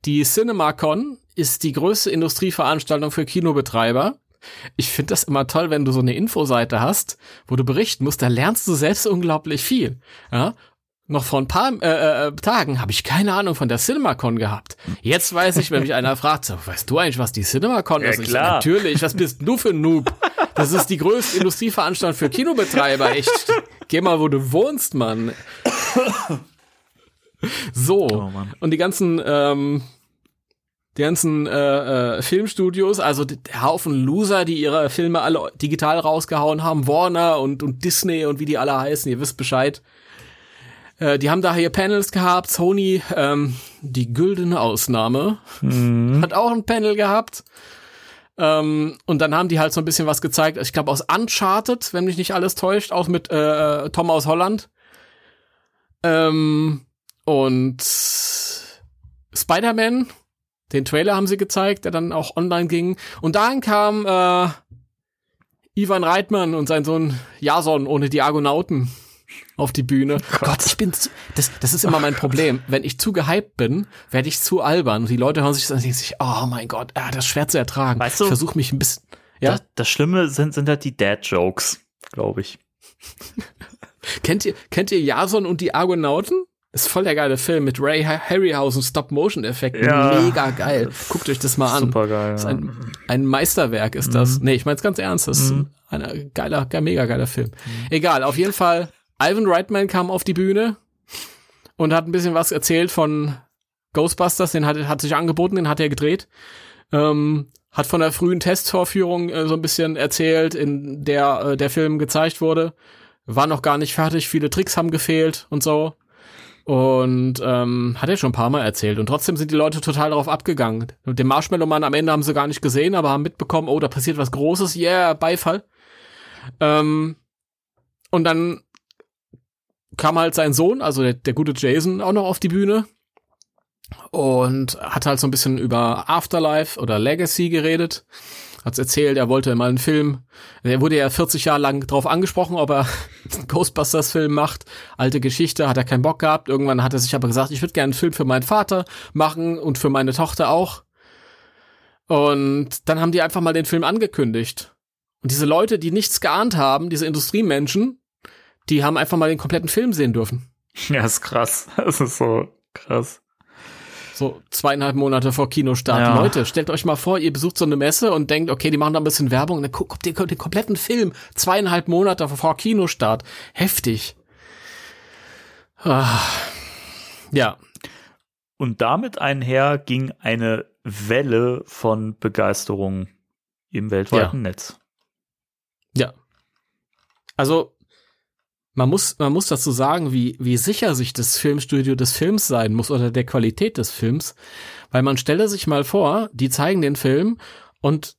Die CinemaCon ist die größte Industrieveranstaltung für Kinobetreiber. Ich finde das immer toll, wenn du so eine Infoseite hast, wo du berichten musst, da lernst du selbst unglaublich viel. Ja? Noch vor ein paar äh, äh, Tagen habe ich keine Ahnung von der CinemaCon gehabt. Jetzt weiß ich, wenn mich einer fragt, so, weißt du eigentlich, was die CinemaCon Ja, ist? Ich klar. natürlich, was bist du für ein Noob? Das ist die größte Industrieveranstaltung für Kinobetreiber. Echt, geh mal, wo du wohnst, Mann. So. Oh Mann. Und die ganzen, ähm, die ganzen äh, äh, Filmstudios, also der Haufen Loser, die ihre Filme alle digital rausgehauen haben, Warner und, und Disney und wie die alle heißen, ihr wisst Bescheid. Äh, die haben da hier Panels gehabt. Sony, ähm, die güldene Ausnahme, hat auch ein Panel gehabt. Ähm, und dann haben die halt so ein bisschen was gezeigt. Ich glaube aus Uncharted, wenn mich nicht alles täuscht, auch mit äh, Tom aus Holland. Ähm, und Spider-Man, den Trailer haben sie gezeigt, der dann auch online ging. Und dann kam äh, Ivan Reitman und sein Sohn Jason ohne die Argonauten auf die Bühne. Gott, ich bin zu, das, das ist immer mein Problem. Wenn ich zu gehypt bin, werde ich zu albern. Und die Leute hören sich das an und denken sich, oh mein Gott, ah, das ist schwer zu ertragen. Weißt du- ich versuche mich ein bisschen. Ja, Das, das Schlimme sind, sind halt die Dad-Jokes, glaube ich. kennt ihr, kennt ihr Jason und die Argonauten? Ist voll der geile Film mit Ray Harryhausen Stop-Motion-Effekten. Ja. Mega geil. Guckt euch das mal an. Super geil. Das Ja. ein, ein Meisterwerk ist das. Nee, ich mein's ganz ernst. Das ist ein geiler, ge- mega geiler Film. Egal, auf jeden Fall. Ivan Reitman kam auf die Bühne und hat ein bisschen was erzählt von Ghostbusters. Den hat, hat sich angeboten, den hat er gedreht. Ähm, hat von der frühen Testvorführung äh, so ein bisschen erzählt, in der äh, der Film gezeigt wurde. War noch gar nicht fertig, viele Tricks haben gefehlt und so. Und ähm, hat er schon ein paar Mal erzählt. Und trotzdem sind die Leute total darauf abgegangen. Und den Marshmallow-Mann am Ende haben sie gar nicht gesehen, aber haben mitbekommen, oh, da passiert was Großes, yeah, Beifall. Ähm, und dann kam halt sein Sohn, also der, der gute Jason, auch noch auf die Bühne und hat halt so ein bisschen über Afterlife oder Legacy geredet. Hat's erzählt, er wollte mal einen Film. Er wurde ja 40 Jahre lang drauf angesprochen, ob er einen Ghostbusters-Film macht. Alte Geschichte, hat er keinen Bock gehabt. Irgendwann hat er sich aber gesagt, ich würde gerne einen Film für meinen Vater machen und für meine Tochter auch. Und dann haben die einfach mal den Film angekündigt. Und diese Leute, die nichts geahnt haben, diese Industriemenschen, die haben einfach mal den kompletten Film sehen dürfen. Ja, ist krass. Das ist so krass. So zweieinhalb Monate vor Kinostart. Ja. Leute, stellt euch mal vor, ihr besucht so eine Messe und denkt, okay, die machen da ein bisschen Werbung, und dann guckt ihr den kompletten Film zweieinhalb Monate vor Kinostart. Heftig. Ah. Ja, Und damit einher ging eine Welle von Begeisterung im weltweiten Netz. ja. Also, man muss, man muss dazu sagen, wie, wie sicher sich das Filmstudio des Films sein muss oder der Qualität des Films. Weil man stelle sich mal vor, die zeigen den Film und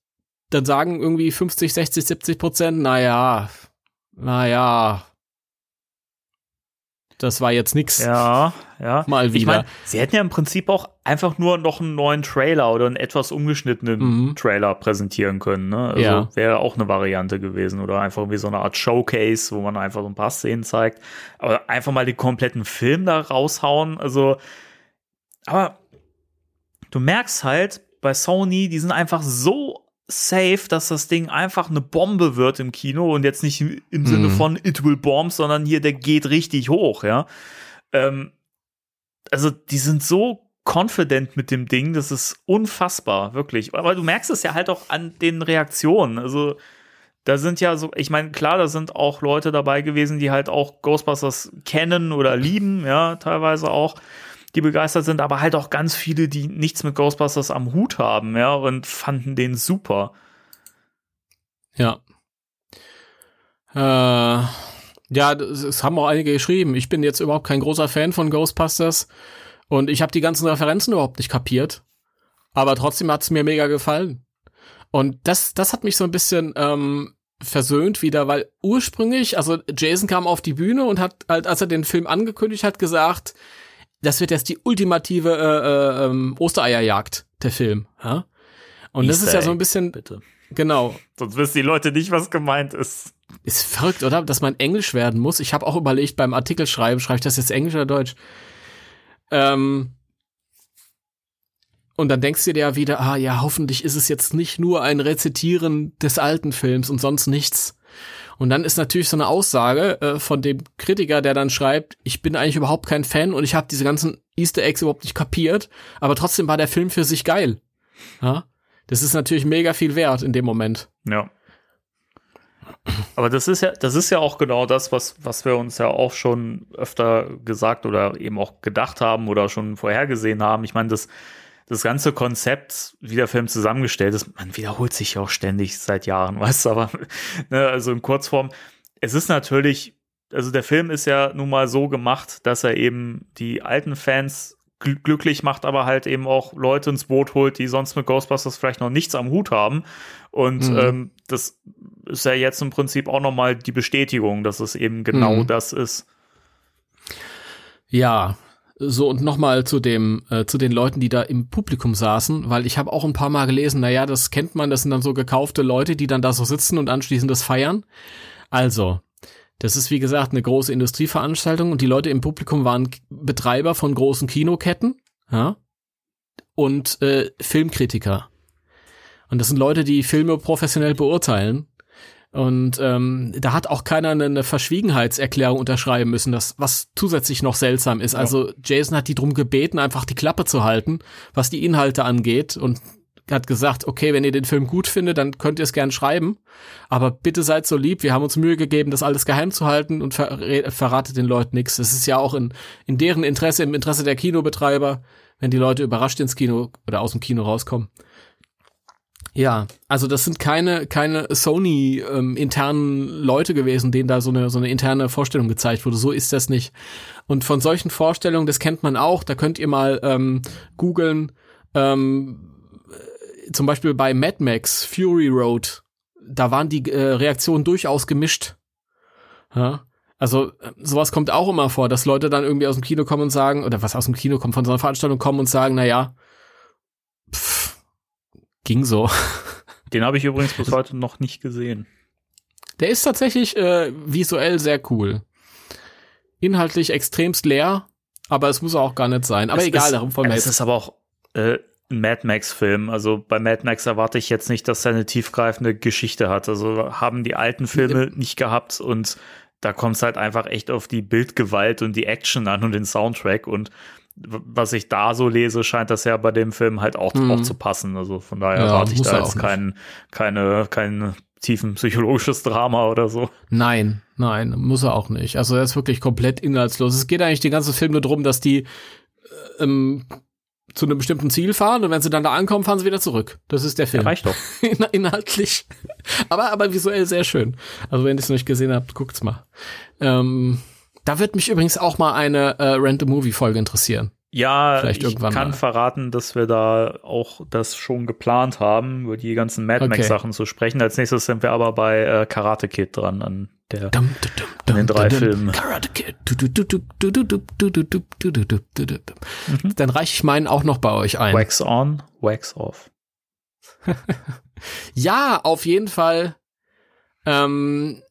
dann sagen irgendwie 50, 60, 70 Prozent, naja, naja, das war jetzt nix. Ja, ja. Mal Ich wieder. meine, sie hätten ja im Prinzip auch einfach nur noch einen neuen Trailer oder einen etwas umgeschnittenen Mhm. Trailer präsentieren können. Ne? Also Ja. wäre auch eine Variante gewesen oder einfach wie so eine Art Showcase, wo man einfach so ein paar Szenen zeigt. Aber einfach mal den kompletten Film da raushauen. Also, aber du merkst halt bei Sony, die sind einfach so safe, dass das Ding einfach eine Bombe wird im Kino und jetzt nicht im im Sinne Mhm. von It will bomb, sondern hier, der geht richtig hoch, ja. Ähm, also die sind so confident mit dem Ding, das ist unfassbar, wirklich. Aber du merkst es ja halt auch an den Reaktionen. Also da sind ja so, ich meine, klar, da sind auch Leute dabei gewesen, die halt auch Ghostbusters kennen oder lieben, ja, teilweise auch, die begeistert sind, aber halt auch ganz viele, die nichts mit Ghostbusters am Hut haben, ja, und fanden den super. Ja. Äh, ja, das haben auch einige geschrieben. Ich bin jetzt überhaupt kein großer Fan von Ghostbusters und ich habe die ganzen Referenzen überhaupt nicht kapiert. Aber trotzdem hat's mir mega gefallen. Und das, das hat mich so ein bisschen ähm, versöhnt wieder, weil ursprünglich, also Jason kam auf die Bühne und hat halt, als er den Film angekündigt hat, gesagt, das wird jetzt die ultimative äh, äh, ähm, Ostereierjagd, der Film. Ja? Und das Easter ist ja so ein bisschen, Bitte. genau, Sonst wissen die Leute nicht, was gemeint ist. ist verrückt, oder? Dass man Englisch werden muss. Ich habe auch überlegt, beim Artikel schreiben, schreibe ich das jetzt Englisch oder Deutsch? Ähm, und dann denkst du dir ja wieder, ah ja, hoffentlich ist es jetzt nicht nur ein Rezitieren des alten Films und sonst nichts. Und dann ist natürlich so eine Aussage äh, von dem Kritiker, der dann schreibt, ich bin eigentlich überhaupt kein Fan und ich habe diese ganzen Easter Eggs überhaupt nicht kapiert, aber trotzdem war der Film für sich geil. Ja? Das ist natürlich mega viel wert in dem Moment. Ja. Aber das ist ja, das ist ja auch genau das, was, was wir uns ja auch schon öfter gesagt oder eben auch gedacht haben oder schon vorhergesehen haben. Ich meine, das, das ganze Konzept, wie der Film zusammengestellt ist, man wiederholt sich ja auch ständig seit Jahren, weißt du, aber ne, also in Kurzform, es ist natürlich, also der Film ist ja nun mal so gemacht, dass er eben die alten Fans gl glücklich macht, aber halt eben auch Leute ins Boot holt, die sonst mit Ghostbusters vielleicht noch nichts am Hut haben. Und Mhm. ähm, das ist ja jetzt im Prinzip auch nochmal die Bestätigung, dass es eben genau Mhm. das ist. Ja, so und nochmal zu dem äh, zu den Leuten, die da im Publikum saßen, weil ich habe auch ein paar Mal gelesen, naja, das kennt man, das sind dann so gekaufte Leute, die dann da so sitzen und anschließend das feiern. Also, das ist wie gesagt eine große Industrieveranstaltung und die Leute im Publikum waren Betreiber von großen Kinoketten, ja, und äh, Filmkritiker. Und das sind Leute, die Filme professionell beurteilen. Und ähm, da hat auch keiner eine, Verschwiegenheitserklärung unterschreiben müssen, das, was zusätzlich noch seltsam ist. Also Jason hat die drum gebeten, einfach die Klappe zu halten, was die Inhalte angeht und hat gesagt, okay, wenn ihr den Film gut findet, dann könnt ihr es gern schreiben, aber bitte seid so lieb, wir haben uns Mühe gegeben, das alles geheim zu halten und ver verratet den Leuten nichts. Das ist ja auch in, in deren Interesse, im Interesse der Kinobetreiber, wenn die Leute überrascht ins Kino oder aus dem Kino rauskommen. Ja, also das sind keine keine Sony ähm, internen Leute gewesen, denen da so eine so eine interne Vorstellung gezeigt wurde. So ist das nicht. Und von solchen Vorstellungen, das kennt man auch. Da könnt ihr mal ähm, googeln. Ähm, äh, zum Beispiel bei Mad Max Fury Road. Da waren die äh, Reaktionen durchaus gemischt. Ja. Also äh, sowas kommt auch immer vor, dass Leute dann irgendwie aus dem Kino kommen und sagen, oder was aus dem Kino kommt, von so einer Veranstaltung kommen und sagen, na ja, ging so. Den habe ich übrigens bis heute noch nicht gesehen. Der ist tatsächlich äh, visuell sehr cool. Inhaltlich extremst leer, aber es muss auch gar nicht sein. Aber Es egal, ist, darum wir Es ist aber auch äh, ein Mad Max-Film. Also bei Mad Max erwarte ich jetzt nicht, dass er eine tiefgreifende Geschichte hat. Also haben die alten Filme nicht gehabt und da kommt es halt einfach echt auf die Bildgewalt und die Action an und den Soundtrack. Und was ich da so lese, scheint das ja bei dem Film halt auch, Mhm. auch zu passen. Also von daher Ja, erwarte ich da jetzt kein, keine, kein tiefen psychologisches Drama oder so. Nein, nein, muss er auch nicht. Also er ist wirklich komplett inhaltslos. Es geht eigentlich den ganzen Film nur darum, dass die äh, ähm, zu einem bestimmten Ziel fahren und wenn sie dann da ankommen, fahren sie wieder zurück. Das ist der Ja, Film. reicht doch. In- Inhaltlich. Aber, aber visuell sehr schön. Also wenn ihr es noch nicht gesehen habt, guckt's mal. Ähm, da wird mich übrigens auch mal eine äh, Random Movie Folge interessieren. Ja, Vielleicht ich kann mal. verraten, dass wir da auch das schon geplant haben, über die ganzen Mad Max okay. Sachen zu sprechen. Als nächstes sind wir aber bei äh, Karate Kid dran an der dum, dum, dum, an den drei Filmen. Karate Kid. Dann reiche ich meinen auch noch bei euch ein. Wax on, wax off. ja, auf jeden Fall. Ähm,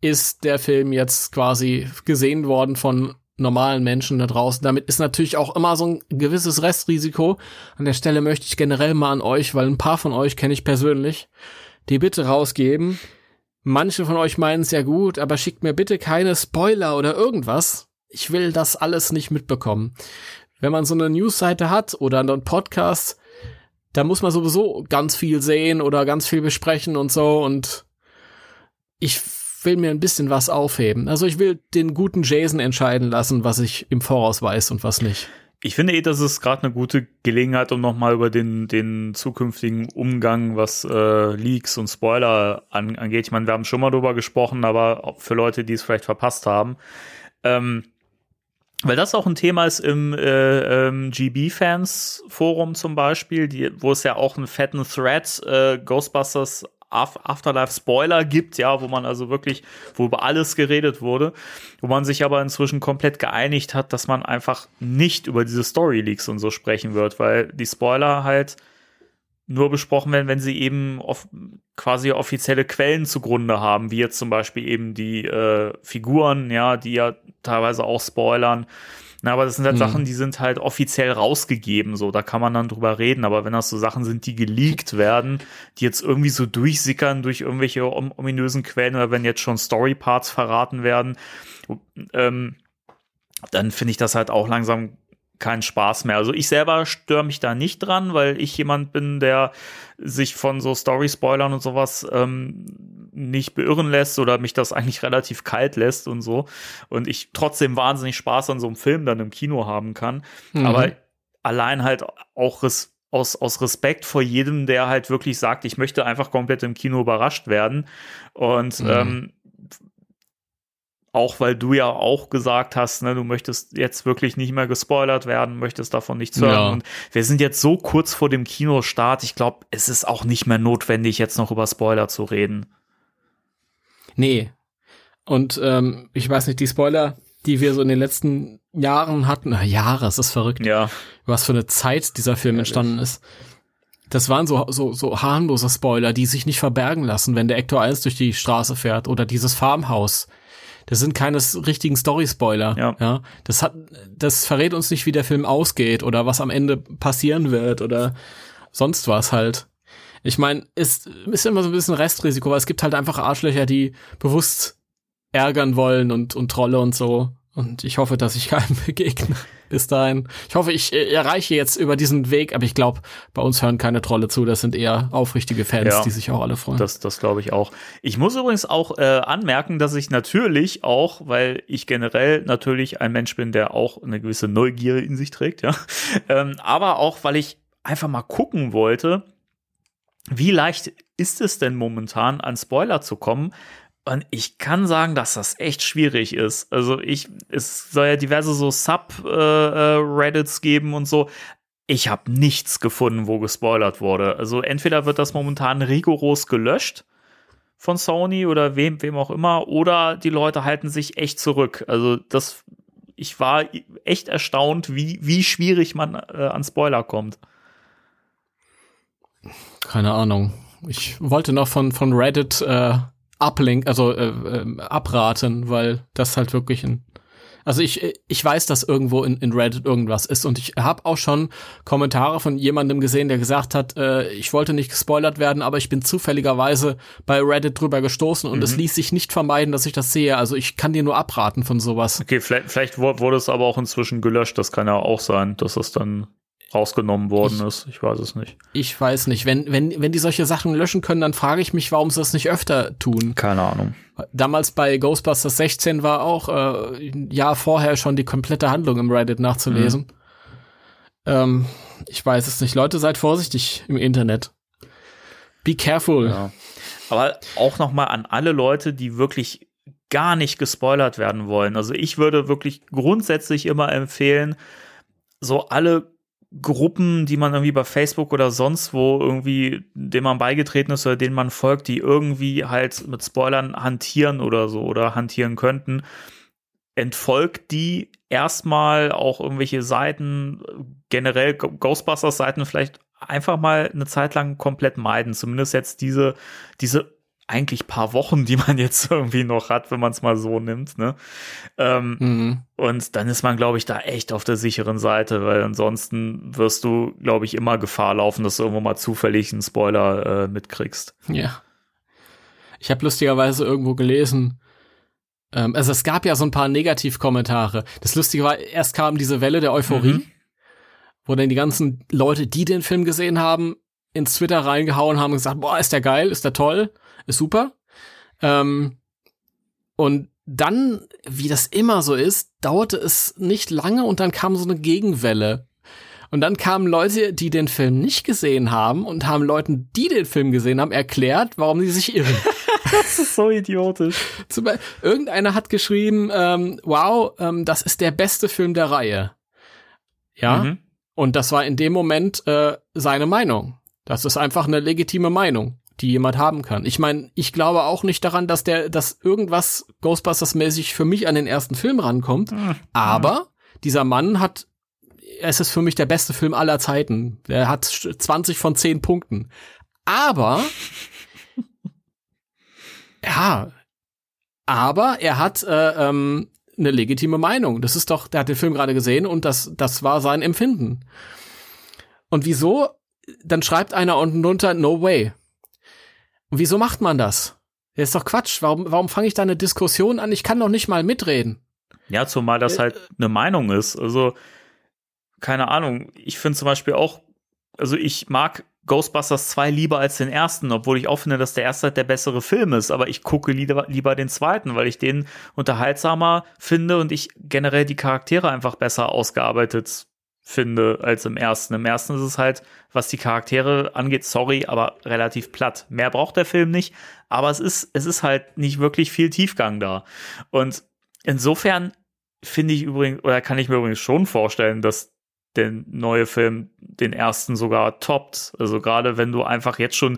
ist der Film jetzt quasi gesehen worden von normalen Menschen da draußen. Damit ist natürlich auch immer so ein gewisses Restrisiko. An der Stelle möchte ich generell mal an euch, weil ein paar von euch kenne ich persönlich, die bitte rausgeben. Manche von euch meinen es ja gut, aber schickt mir bitte keine Spoiler oder irgendwas. Ich will das alles nicht mitbekommen. Wenn man so eine Newsseite hat oder einen Podcast, da muss man sowieso ganz viel sehen oder ganz viel besprechen und so und ich will mir ein bisschen was aufheben. Also ich will den guten Jason entscheiden lassen, was ich im Voraus weiß und was nicht. Ich finde eh, das ist gerade eine gute Gelegenheit, um nochmal über den, den zukünftigen Umgang, was äh, Leaks und Spoiler an, angeht. Ich meine, wir haben schon mal drüber gesprochen, aber für Leute, die es vielleicht verpasst haben. Ähm, weil das auch ein Thema ist im äh, ähm, GB-Fans-Forum zum Beispiel, die, wo es ja auch einen fetten Thread äh, Ghostbusters Afterlife-Spoiler gibt, ja, wo man also wirklich, wo über alles geredet wurde, wo man sich aber inzwischen komplett geeinigt hat, dass man einfach nicht über diese Story-Leaks und so sprechen wird, weil die Spoiler halt nur besprochen werden, wenn sie eben off quasi offizielle Quellen zugrunde haben, wie jetzt zum Beispiel eben die äh, Figuren, ja, die ja teilweise auch spoilern. Na, aber das sind halt Mhm. Sachen, die sind halt offiziell rausgegeben, so, da kann man dann drüber reden. Aber wenn das so Sachen sind, die geleakt werden, die jetzt irgendwie so durchsickern durch irgendwelche om ominösen Quellen oder wenn jetzt schon Storyparts verraten werden, ähm, dann finde ich das halt auch langsam keinen Spaß mehr. Also ich selber störe mich da nicht dran, weil ich jemand bin, der sich von so Story-Spoilern und sowas ähm, nicht beirren lässt oder mich das eigentlich relativ kalt lässt und so. Und ich trotzdem wahnsinnig Spaß an so einem Film dann im Kino haben kann. Mhm. Aber allein halt auch res aus, aus Respekt vor jedem, der halt wirklich sagt, ich möchte einfach komplett im Kino überrascht werden. Und Mhm. ähm, auch weil du ja auch gesagt hast, ne, du möchtest jetzt wirklich nicht mehr gespoilert werden, möchtest davon nichts hören. Ja. Und wir sind jetzt so kurz vor dem Kinostart. Ich glaube, es ist auch nicht mehr notwendig, jetzt noch über Spoiler zu reden. Nee. Und ähm, ich weiß nicht, die Spoiler, die wir so in den letzten Jahren hatten, na, Jahre, es ist verrückt, Ja, was für eine Zeit dieser Film entstanden ist. Das waren so, so, so harmlose Spoiler, die sich nicht verbergen lassen, wenn der Ector 1 durch die Straße fährt oder dieses Farmhaus. Das sind keine richtigen Story-Spoiler. Ja. ja. Das hat, das verrät uns nicht, wie der Film ausgeht oder was am Ende passieren wird oder sonst was halt. Ich meine, ist, ist immer so ein bisschen Restrisiko, weil es gibt halt einfach Arschlöcher, die bewusst ärgern wollen und, und Trolle und so. Und ich hoffe, dass ich keinem begegne bis dahin. Ich hoffe, ich äh, erreiche jetzt über diesen Weg, aber ich glaube, bei uns hören keine Trolle zu. Das sind eher aufrichtige Fans, Ja. die sich auch alle freuen. Das, das glaube ich auch. Ich muss übrigens auch äh, anmerken, dass ich natürlich auch, weil ich generell natürlich ein Mensch bin, der auch eine gewisse Neugier in sich trägt, ja, ähm, aber auch, weil ich einfach mal gucken wollte, wie leicht ist es denn momentan, an Spoiler zu kommen? Und ich kann sagen, dass das echt schwierig ist. Also ich, es soll ja diverse so Sub-Reddits äh, geben und so. Ich habe nichts gefunden, wo gespoilert wurde. Also entweder wird das momentan rigoros gelöscht von Sony oder wem, wem auch immer, oder die Leute halten sich echt zurück. Also das, ich war echt erstaunt, wie, wie schwierig man äh, an Spoiler kommt. Keine Ahnung. Ich wollte noch von, von Reddit äh, Uplink, also äh, äh, abraten, weil das halt wirklich ein also ich, ich weiß, dass irgendwo in, in Reddit irgendwas ist und ich habe auch schon Kommentare von jemandem gesehen, der gesagt hat, äh, ich wollte nicht gespoilert werden, aber ich bin zufälligerweise bei Reddit drüber gestoßen und mhm. es ließ sich nicht vermeiden, dass ich das sehe. Also ich kann dir nur abraten von sowas. Okay, vielleicht, vielleicht wurde es aber auch inzwischen gelöscht. Das kann ja auch sein, dass es dann rausgenommen worden ich, ist. Ich weiß es nicht. Ich weiß nicht. Wenn, wenn, wenn die solche Sachen löschen können, dann frage ich mich, warum sie das nicht öfter tun. Keine Ahnung. Damals bei Ghostbusters 16 war auch äh, ein Jahr vorher schon die komplette Handlung im Reddit nachzulesen. Mhm. Ähm, ich weiß es nicht. Leute, seid vorsichtig im Internet. Be careful. Ja. Aber auch noch mal an alle Leute, die wirklich gar nicht gespoilert werden wollen. Also ich würde wirklich grundsätzlich immer empfehlen, so alle Gruppen, die man irgendwie bei Facebook oder sonst wo irgendwie, dem man beigetreten ist oder denen man folgt, die irgendwie halt mit Spoilern hantieren oder so oder hantieren könnten, entfolgt die erstmal auch irgendwelche Seiten, generell Ghostbusters-Seiten vielleicht einfach mal eine Zeit lang komplett meiden. Zumindest jetzt diese, diese eigentlich paar Wochen, die man jetzt irgendwie noch hat, wenn man es mal so nimmt. Ne? Ähm, mhm. Und dann ist man, glaube ich, da echt auf der sicheren Seite, weil ansonsten wirst du, glaube ich, immer Gefahr laufen, dass du irgendwo mal zufällig einen Spoiler äh, mitkriegst. Ja. Ich habe lustigerweise irgendwo gelesen, ähm, also es gab ja so ein paar Negativkommentare. Das Lustige war, erst kam diese Welle der Euphorie, mhm. wo dann die ganzen Leute, die den Film gesehen haben, ins Twitter reingehauen haben und gesagt, boah, ist der geil, ist der toll ist super. Ähm, und dann, wie das immer so ist, dauerte es nicht lange und dann kam so eine Gegenwelle. Und dann kamen Leute, die den Film nicht gesehen haben und haben Leuten, die den Film gesehen haben, erklärt, warum sie sich irren. das ist so idiotisch. Zum Beispiel, irgendeiner hat geschrieben, ähm, wow, ähm, das ist der beste Film der Reihe. Ja. Mhm. Und das war in dem Moment äh, seine Meinung. Das ist einfach eine legitime Meinung die jemand haben kann. Ich meine, ich glaube auch nicht daran, dass der, dass irgendwas Ghostbusters-mäßig für mich an den ersten Film rankommt. Mhm. Aber dieser Mann hat, es ist für mich der beste Film aller Zeiten. Der hat 20 von 10 Punkten. Aber, ja, aber er hat äh, ähm, eine legitime Meinung. Das ist doch, der hat den Film gerade gesehen und das, das war sein Empfinden. Und wieso? Dann schreibt einer unten drunter, no way. Und wieso macht man das? Das ist doch Quatsch. Warum, warum fange ich da eine Diskussion an? Ich kann doch nicht mal mitreden. Ja, zumal das äh, halt eine Meinung ist. Also, keine Ahnung. Ich finde zum Beispiel auch, also ich mag Ghostbusters 2 lieber als den ersten, obwohl ich auch finde, dass der erste halt der bessere Film ist. Aber ich gucke lieber, lieber den zweiten, weil ich den unterhaltsamer finde und ich generell die Charaktere einfach besser ausgearbeitet finde als im ersten. Im ersten ist es halt, was die Charaktere angeht, sorry, aber relativ platt. Mehr braucht der Film nicht, aber es ist, es ist halt nicht wirklich viel Tiefgang da. Und insofern finde ich übrigens, oder kann ich mir übrigens schon vorstellen, dass der neue Film den ersten sogar toppt. Also gerade wenn du einfach jetzt schon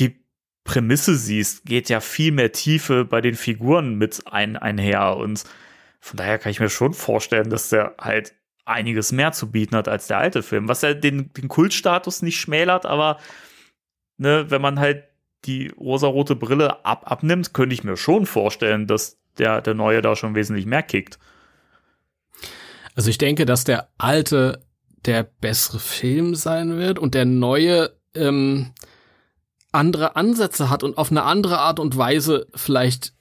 die Prämisse siehst, geht ja viel mehr Tiefe bei den Figuren mit ein, einher und von daher kann ich mir schon vorstellen, dass der halt einiges mehr zu bieten hat als der alte Film, was ja den, den Kultstatus nicht schmälert, aber ne, wenn man halt die rosarote Brille ab, abnimmt, könnte ich mir schon vorstellen, dass der, der neue da schon wesentlich mehr kickt. Also ich denke, dass der alte der bessere Film sein wird und der neue ähm, andere Ansätze hat und auf eine andere Art und Weise vielleicht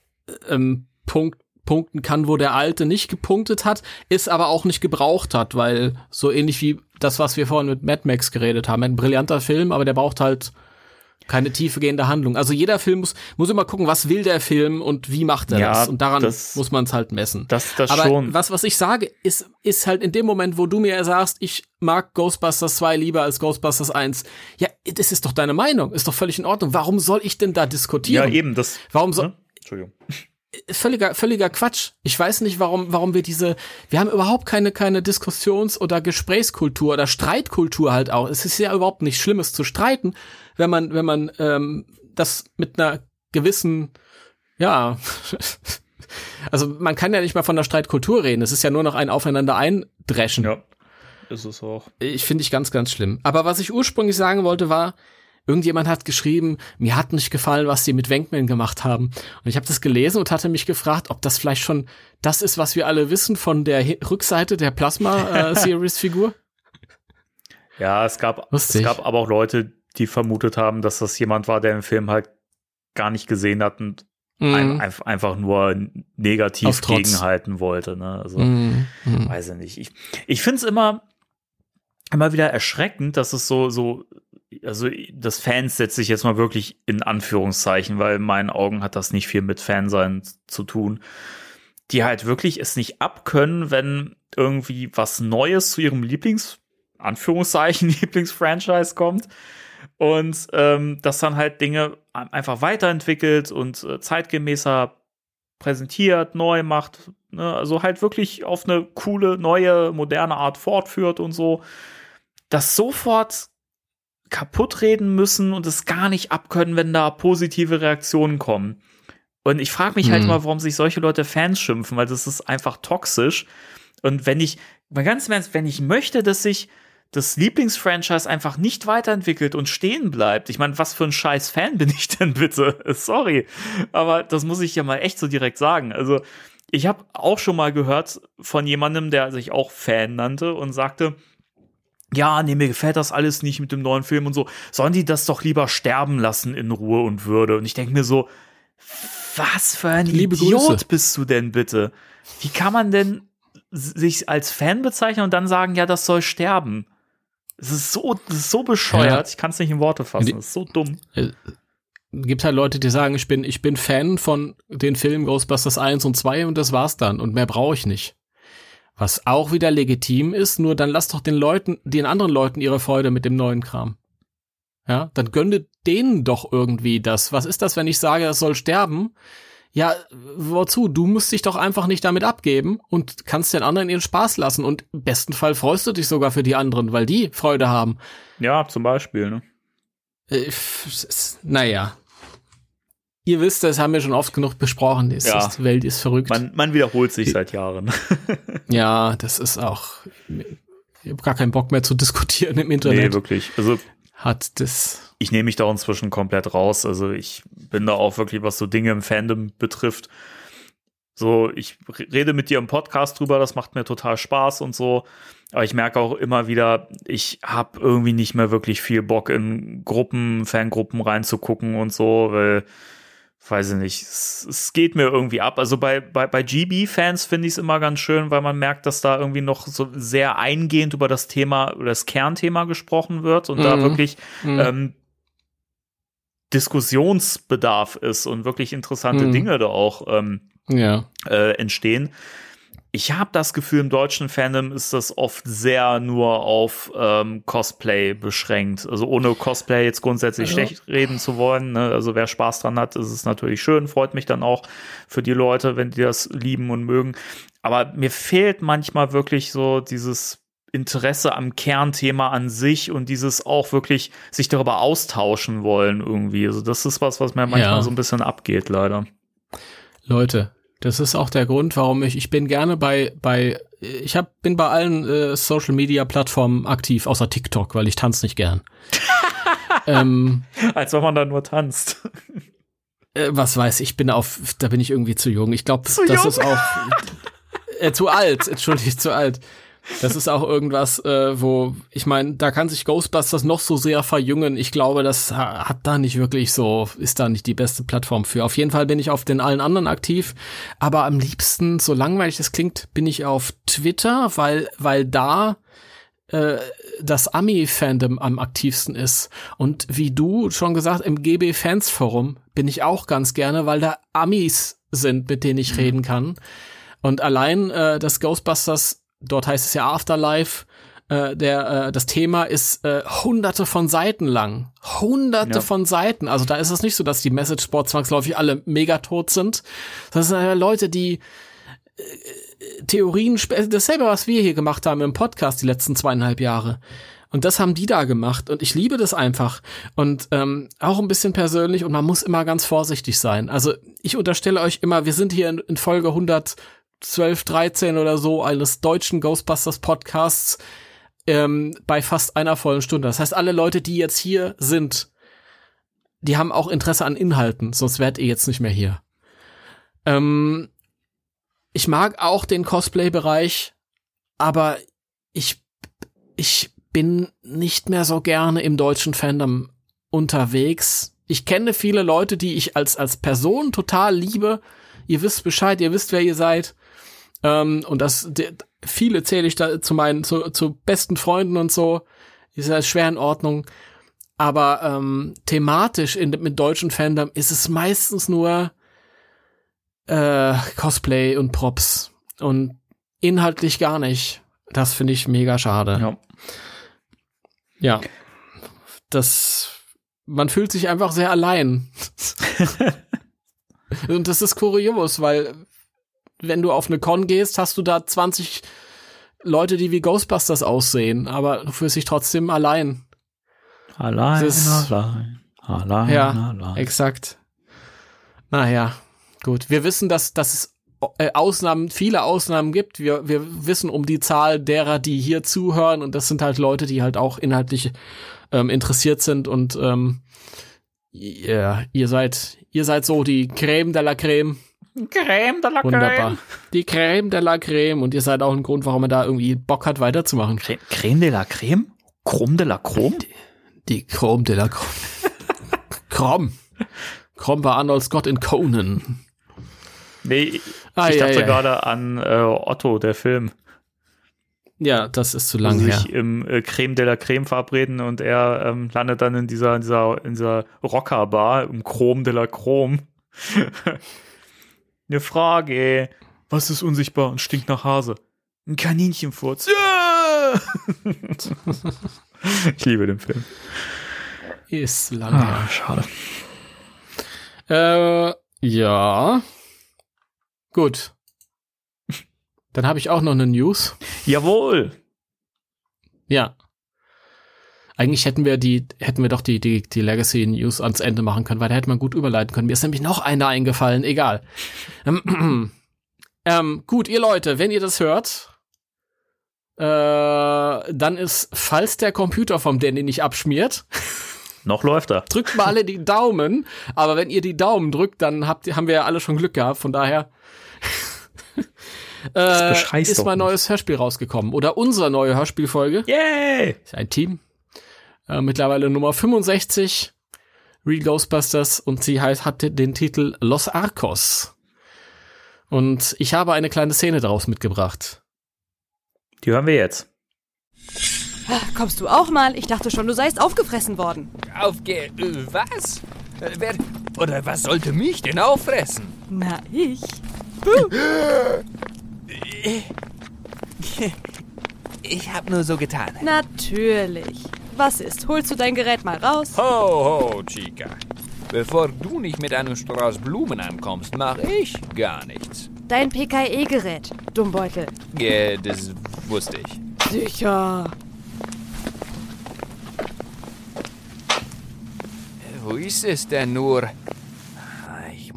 ähm, Punkt punkten kann, wo der alte nicht gepunktet hat, ist aber auch nicht gebraucht hat, weil so ähnlich wie das, was wir vorhin mit Mad Max geredet haben, ein brillanter Film, aber der braucht halt keine tiefgehende Handlung. Also jeder Film muss, muss immer gucken, was will der Film und wie macht er Ja, das. Und daran das- muss man es halt messen. Das, das Aber schon. was, was ich sage, ist, ist halt in dem Moment, wo du mir sagst, ich mag Ghostbusters 2 lieber als Ghostbusters 1. Ja, das ist doch deine Meinung. Ist doch völlig in Ordnung. Warum soll ich denn da ja, diskutieren? eben, das. Warum soll, Ne? Entschuldigung. Völliger, völliger Quatsch. Ich weiß nicht, warum, warum wir diese, wir haben überhaupt keine, keine Diskussions- oder Gesprächskultur oder Streitkultur halt auch. Es ist ja überhaupt nichts Schlimmes zu streiten, wenn man, wenn man ähm, das mit einer gewissen, ja, also man kann ja nicht mal von der Streitkultur reden. Es ist ja nur noch ein Aufeinander eindreschen. Ja, ist es auch. Ich finde ich ganz, ganz schlimm. Aber was ich ursprünglich sagen wollte war, irgendjemand hat geschrieben, mir hat nicht gefallen, was die mit Wankman gemacht haben. Und ich habe das gelesen und hatte mich gefragt, ob das vielleicht schon das ist, was wir alle wissen von der Hi- Rückseite der Plasma-Series-Figur. Ja, es gab, Lustig. es gab aber auch Leute, die vermutet haben, dass das jemand war, der den Film halt gar nicht gesehen hat und ein, Mhm. einf- einfach nur negativ gegenhalten wollte. Ne? Also. Mhm. weiß ich nicht. Ich, ich finde es immer, immer wieder erschreckend, dass es so, so, also das Fans setze ich jetzt mal wirklich in Anführungszeichen, weil in meinen Augen hat das nicht viel mit Fansein zu tun, die halt wirklich es nicht abkönnen, wenn irgendwie was Neues zu ihrem Lieblings, Anführungszeichen, Lieblingsfranchise kommt und ähm, das dann halt Dinge einfach weiterentwickelt und äh, zeitgemäßer präsentiert, neu macht, ne? also halt wirklich auf eine coole, neue, moderne Art fortführt und so, das sofort kaputt reden müssen und es gar nicht abkönnen, wenn da positive Reaktionen kommen. Und ich frage mich halt Hm. mal, warum sich solche Leute Fans schimpfen, weil das ist einfach toxisch. Und wenn ich, mal ganz im Ernst, wenn ich möchte, dass sich das Lieblingsfranchise einfach nicht weiterentwickelt und stehen bleibt. Ich meine, was für ein scheiß Fan bin ich denn bitte? Sorry. Aber das muss ich ja mal echt so direkt sagen. Also, ich habe auch schon mal gehört von jemandem, der sich auch Fan nannte und sagte, ja, nee, mir gefällt das alles nicht mit dem neuen Film und so. Sollen die das doch lieber sterben lassen in Ruhe und Würde? Und ich denke mir so, was für ein Liebe Idiot Grüße. bist du denn bitte? Wie kann man denn sich als Fan bezeichnen und dann sagen, ja, das soll sterben? Es ist so, das ist so bescheuert. Ja. Ich kann es nicht in Worte fassen. Das ist so dumm. Gibt halt Leute, die sagen, ich bin, ich bin Fan von den Filmen Ghostbusters 1 und 2 und das war's dann und mehr brauche ich nicht. Was auch wieder legitim ist, nur dann lass doch den Leuten, den anderen Leuten ihre Freude mit dem neuen Kram. Ja, dann gönne denen doch irgendwie das. Was ist das, wenn ich sage, das soll sterben? Ja, wozu? Du musst dich doch einfach nicht damit abgeben und kannst den anderen ihren Spaß lassen und im besten Fall freust du dich sogar für die anderen, weil die Freude haben. Ja, zum Beispiel, ne? Äh, naja. Ihr wisst, das haben wir schon oft genug besprochen. Es Ja. die Welt ist verrückt. Man, man wiederholt sich seit Jahren. ja, das ist auch. Ich habe gar keinen Bock mehr zu diskutieren im nee, Internet. wirklich. Also, Hat das. ich nehme mich da inzwischen komplett raus. Also ich bin da auch wirklich, was so Dinge im Fandom betrifft. So, ich rede mit dir im Podcast drüber, das macht mir total Spaß und so. Aber ich merke auch immer wieder, ich habe irgendwie nicht mehr wirklich viel Bock in Gruppen, Fangruppen reinzugucken und so, weil, weiß ich nicht, es, es geht mir irgendwie ab. Also bei, bei, bei GB-Fans finde ich es immer ganz schön, weil man merkt, dass da irgendwie noch so sehr eingehend über das Thema oder das Kernthema gesprochen wird und da Mhm. wirklich Mhm. ähm, Diskussionsbedarf ist und wirklich interessante Mhm. Dinge da auch ähm, Ja. äh, entstehen. Ich habe das Gefühl, im deutschen Fandom ist das oft sehr nur auf ähm, Cosplay beschränkt. Also ohne Cosplay jetzt grundsätzlich Ja. schlecht reden zu wollen. Ne? Also wer Spaß dran hat, ist es natürlich schön. Freut mich dann auch für die Leute, wenn die das lieben und mögen. Aber mir fehlt manchmal wirklich so dieses Interesse am Kernthema an sich und dieses auch wirklich sich darüber austauschen wollen irgendwie. Also das ist was, was mir manchmal Ja. so ein bisschen abgeht, leider. Leute, das ist auch der Grund, warum ich, ich bin gerne bei, bei, ich hab, bin bei allen äh, Social Media Plattformen aktiv, außer TikTok, weil ich tanze nicht gern. ähm, Als wenn man da nur tanzt. äh, was weiß ich, bin auf, da bin ich irgendwie zu jung. Ich glaube, das jung? ist auch äh, zu alt, entschuldige, zu alt. Das ist auch irgendwas, äh, wo, ich meine, da kann sich Ghostbusters noch so sehr verjüngen. Ich glaube, das ha- hat da nicht wirklich so, ist da nicht die beste Plattform für. Auf jeden Fall bin ich auf den allen anderen aktiv. Aber am liebsten, so langweilig das klingt, bin ich auf Twitter, weil, weil da äh, das Ami-Fandom am aktivsten ist. Und wie du schon gesagt, im GB-Fans-Forum bin ich auch ganz gerne, weil da Amis sind, mit denen ich reden kann. Und allein äh, das Ghostbusters, dort heißt es ja Afterlife, äh, der, äh, das Thema ist äh, hunderte von Seiten lang. Hunderte Ja. von Seiten. Also da ist es nicht so, dass die Message-Boards zwangsläufig alle mega tot sind. Das sind ja Leute, die äh, Theorien, dasselbe, was wir hier gemacht haben im Podcast die letzten zweieinhalb Jahre. Und das haben die da gemacht. Und ich liebe das einfach. Und ähm, auch ein bisschen persönlich. Und man muss immer ganz vorsichtig sein. Also ich unterstelle euch immer, wir sind hier in, in Folge 112, 13 oder so eines deutschen Ghostbusters Podcasts ähm, bei fast einer vollen Stunde. Das heißt, alle Leute, die jetzt hier sind, die haben auch Interesse an Inhalten. Sonst wärt ihr jetzt nicht mehr hier. Ähm, ich mag auch den Cosplay-Bereich, aber ich, ich bin nicht mehr so gerne im deutschen Fandom unterwegs. Ich kenne viele Leute, die ich als, als Person total liebe. Ihr wisst Bescheid, ihr wisst, wer ihr seid. Ähm, und das, de, viele zähle ich da zu meinen, zu, zu besten Freunden und so. Ist ja schwer in Ordnung. Aber ähm, thematisch in, mit deutschen Fandom ist es meistens nur äh, Cosplay und Props und inhaltlich gar nicht. Das finde ich mega schade. Ja. Ja. Das, man fühlt sich einfach sehr allein. und das ist kurios, weil wenn du auf eine Con gehst, hast du da 20 Leute, die wie Ghostbusters aussehen, aber du fühlst dich trotzdem allein. Allein, ist- allein, allein, Ja, allein. Exakt. Naja, gut. Wir wissen, dass, dass es äh, Ausnahmen, viele Ausnahmen gibt. Wir, wir wissen um die Zahl derer, die hier zuhören und das sind halt Leute, die halt auch inhaltlich ähm, interessiert sind und ähm, ja, ihr seid, ihr seid so die Creme de la Creme. Creme de la Wunderbar. Die Creme de la Creme und ihr seid auch ein Grund, warum er da irgendwie Bock hat, weiterzumachen. Creme, Creme de la Creme? Chrome de la Chrome? Die Chrome de la Chrome. Krom. Krom war Arnold Scott in Conan. Nee, ich Ah, ich ja, dachte ja. gerade an äh, Otto, der Film. Ja, das ist zu lang sie her. sich im äh, Creme de la Creme verabreden und er ähm, landet dann in dieser, in dieser, in dieser Rockerbar im Chrome de la Chrome. Eine Frage. Was ist unsichtbar und stinkt nach Hase? Ein Kaninchenfurz. Ja! ich liebe den Film. Ist lang her. Ah, schade. Äh, ja. Gut. Dann habe ich auch noch eine News. Jawohl. Ja. Eigentlich hätten wir die, hätten wir doch die, die, die Legacy News ans Ende machen können, weil da hätte man gut überleiten können. Mir ist nämlich noch einer eingefallen, egal. Ähm, ähm, gut, ihr Leute, wenn ihr das hört, äh, dann ist, falls der Computer vom Danny nicht abschmiert, Noch läuft er. drückt mal alle die Daumen. Aber wenn ihr die Daumen drückt, dann habt, haben wir ja alle schon Glück gehabt. Von daher äh, ist mein nicht. neues Hörspiel rausgekommen. Oder unsere neue Hörspielfolge. Yay! Ist ein Team. Äh, mittlerweile Nummer 65. Real Ghostbusters. Und sie heißt, hat den Titel Los Arcos. Und ich habe eine kleine Szene daraus mitgebracht. Die hören wir jetzt. Kommst du auch mal? Ich dachte schon, du seist aufgefressen worden. Aufge... Äh, was? Äh, wer... Oder was sollte mich denn auffressen? Na, ich? Ich hab nur so getan. Natürlich. Was ist? Holst du dein Gerät mal raus? Ho, ho, Chica. Bevor du nicht mit einem Strauß Blumen ankommst, mach ich gar nichts. Dein PKE-Gerät, Dummbeutel. Ja, das wusste ich. Sicher. Wo ist es denn nur?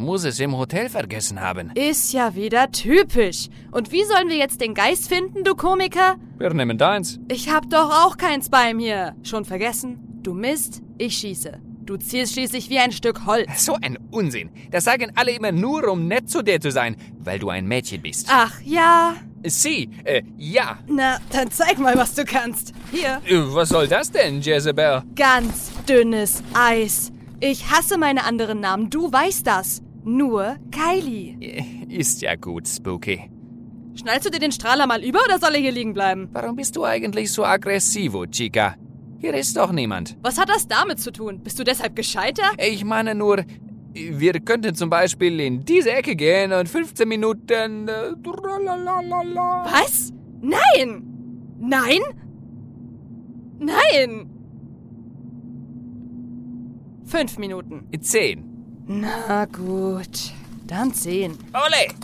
Muss es im Hotel vergessen haben. Ist ja wieder typisch. Und wie sollen wir jetzt den Geist finden, du Komiker? Wir nehmen deins. Ich hab doch auch keins bei mir. Schon vergessen? Du misst, ich schieße. Du zielst schließlich wie ein Stück Holz. So ein Unsinn. Das sagen alle immer nur, um nett zu dir zu sein, weil du ein Mädchen bist. Ach ja. Sie, äh, ja. Na, dann zeig mal, was du kannst. Hier. Äh, Was soll das denn, Jezebel? Ganz dünnes Eis. Ich hasse meine anderen Namen, du weißt das. Nur Kylie. Äh, Ist ja gut, Spooky. Schnallst du dir den Strahler mal über oder soll er hier liegen bleiben? Warum bist du eigentlich so aggressivo, Chica? Hier ist doch niemand. Was hat das damit zu tun? Bist du deshalb gescheiter? Ich meine nur, wir könnten zum Beispiel in diese Ecke gehen und 15 Minuten. Äh. Was? Nein! Nein? Nein! Fünf Minuten. Zehn. Na gut. Dann zehn. Ole!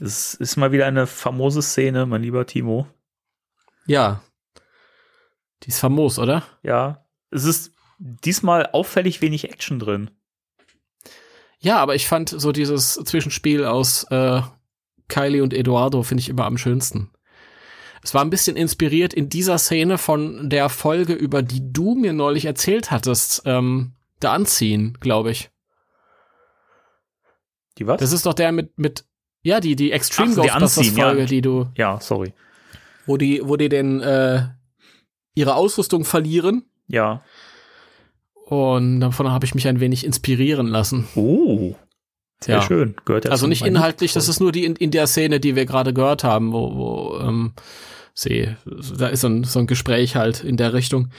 Es ist mal wieder eine famose Szene, mein lieber Timo. Ja. Die ist famos, oder? Ja, es ist diesmal auffällig wenig Action drin. Ja, aber ich fand so dieses Zwischenspiel aus äh, Kylie und Eduardo finde ich immer am schönsten. Es war ein bisschen inspiriert in dieser Szene von der Folge, über die du mir neulich erzählt hattest, ähm, der Anziehen, glaube ich. Die was? Das ist doch der mit, mit, ja, die, die Extreme so, die Ghostbusters Anziehen, ja. Die du, ja, sorry. wo die, wo die den, äh, ihre Ausrüstung verlieren. Ja. Und davon habe ich mich ein wenig inspirieren lassen. Oh. Sehr Ja. schön. Gehört Also nicht inhaltlich, das ist nur die in, in der Szene, die wir gerade gehört haben, wo, wo ähm, sie, da ist so ein, so ein Gespräch halt in der Richtung.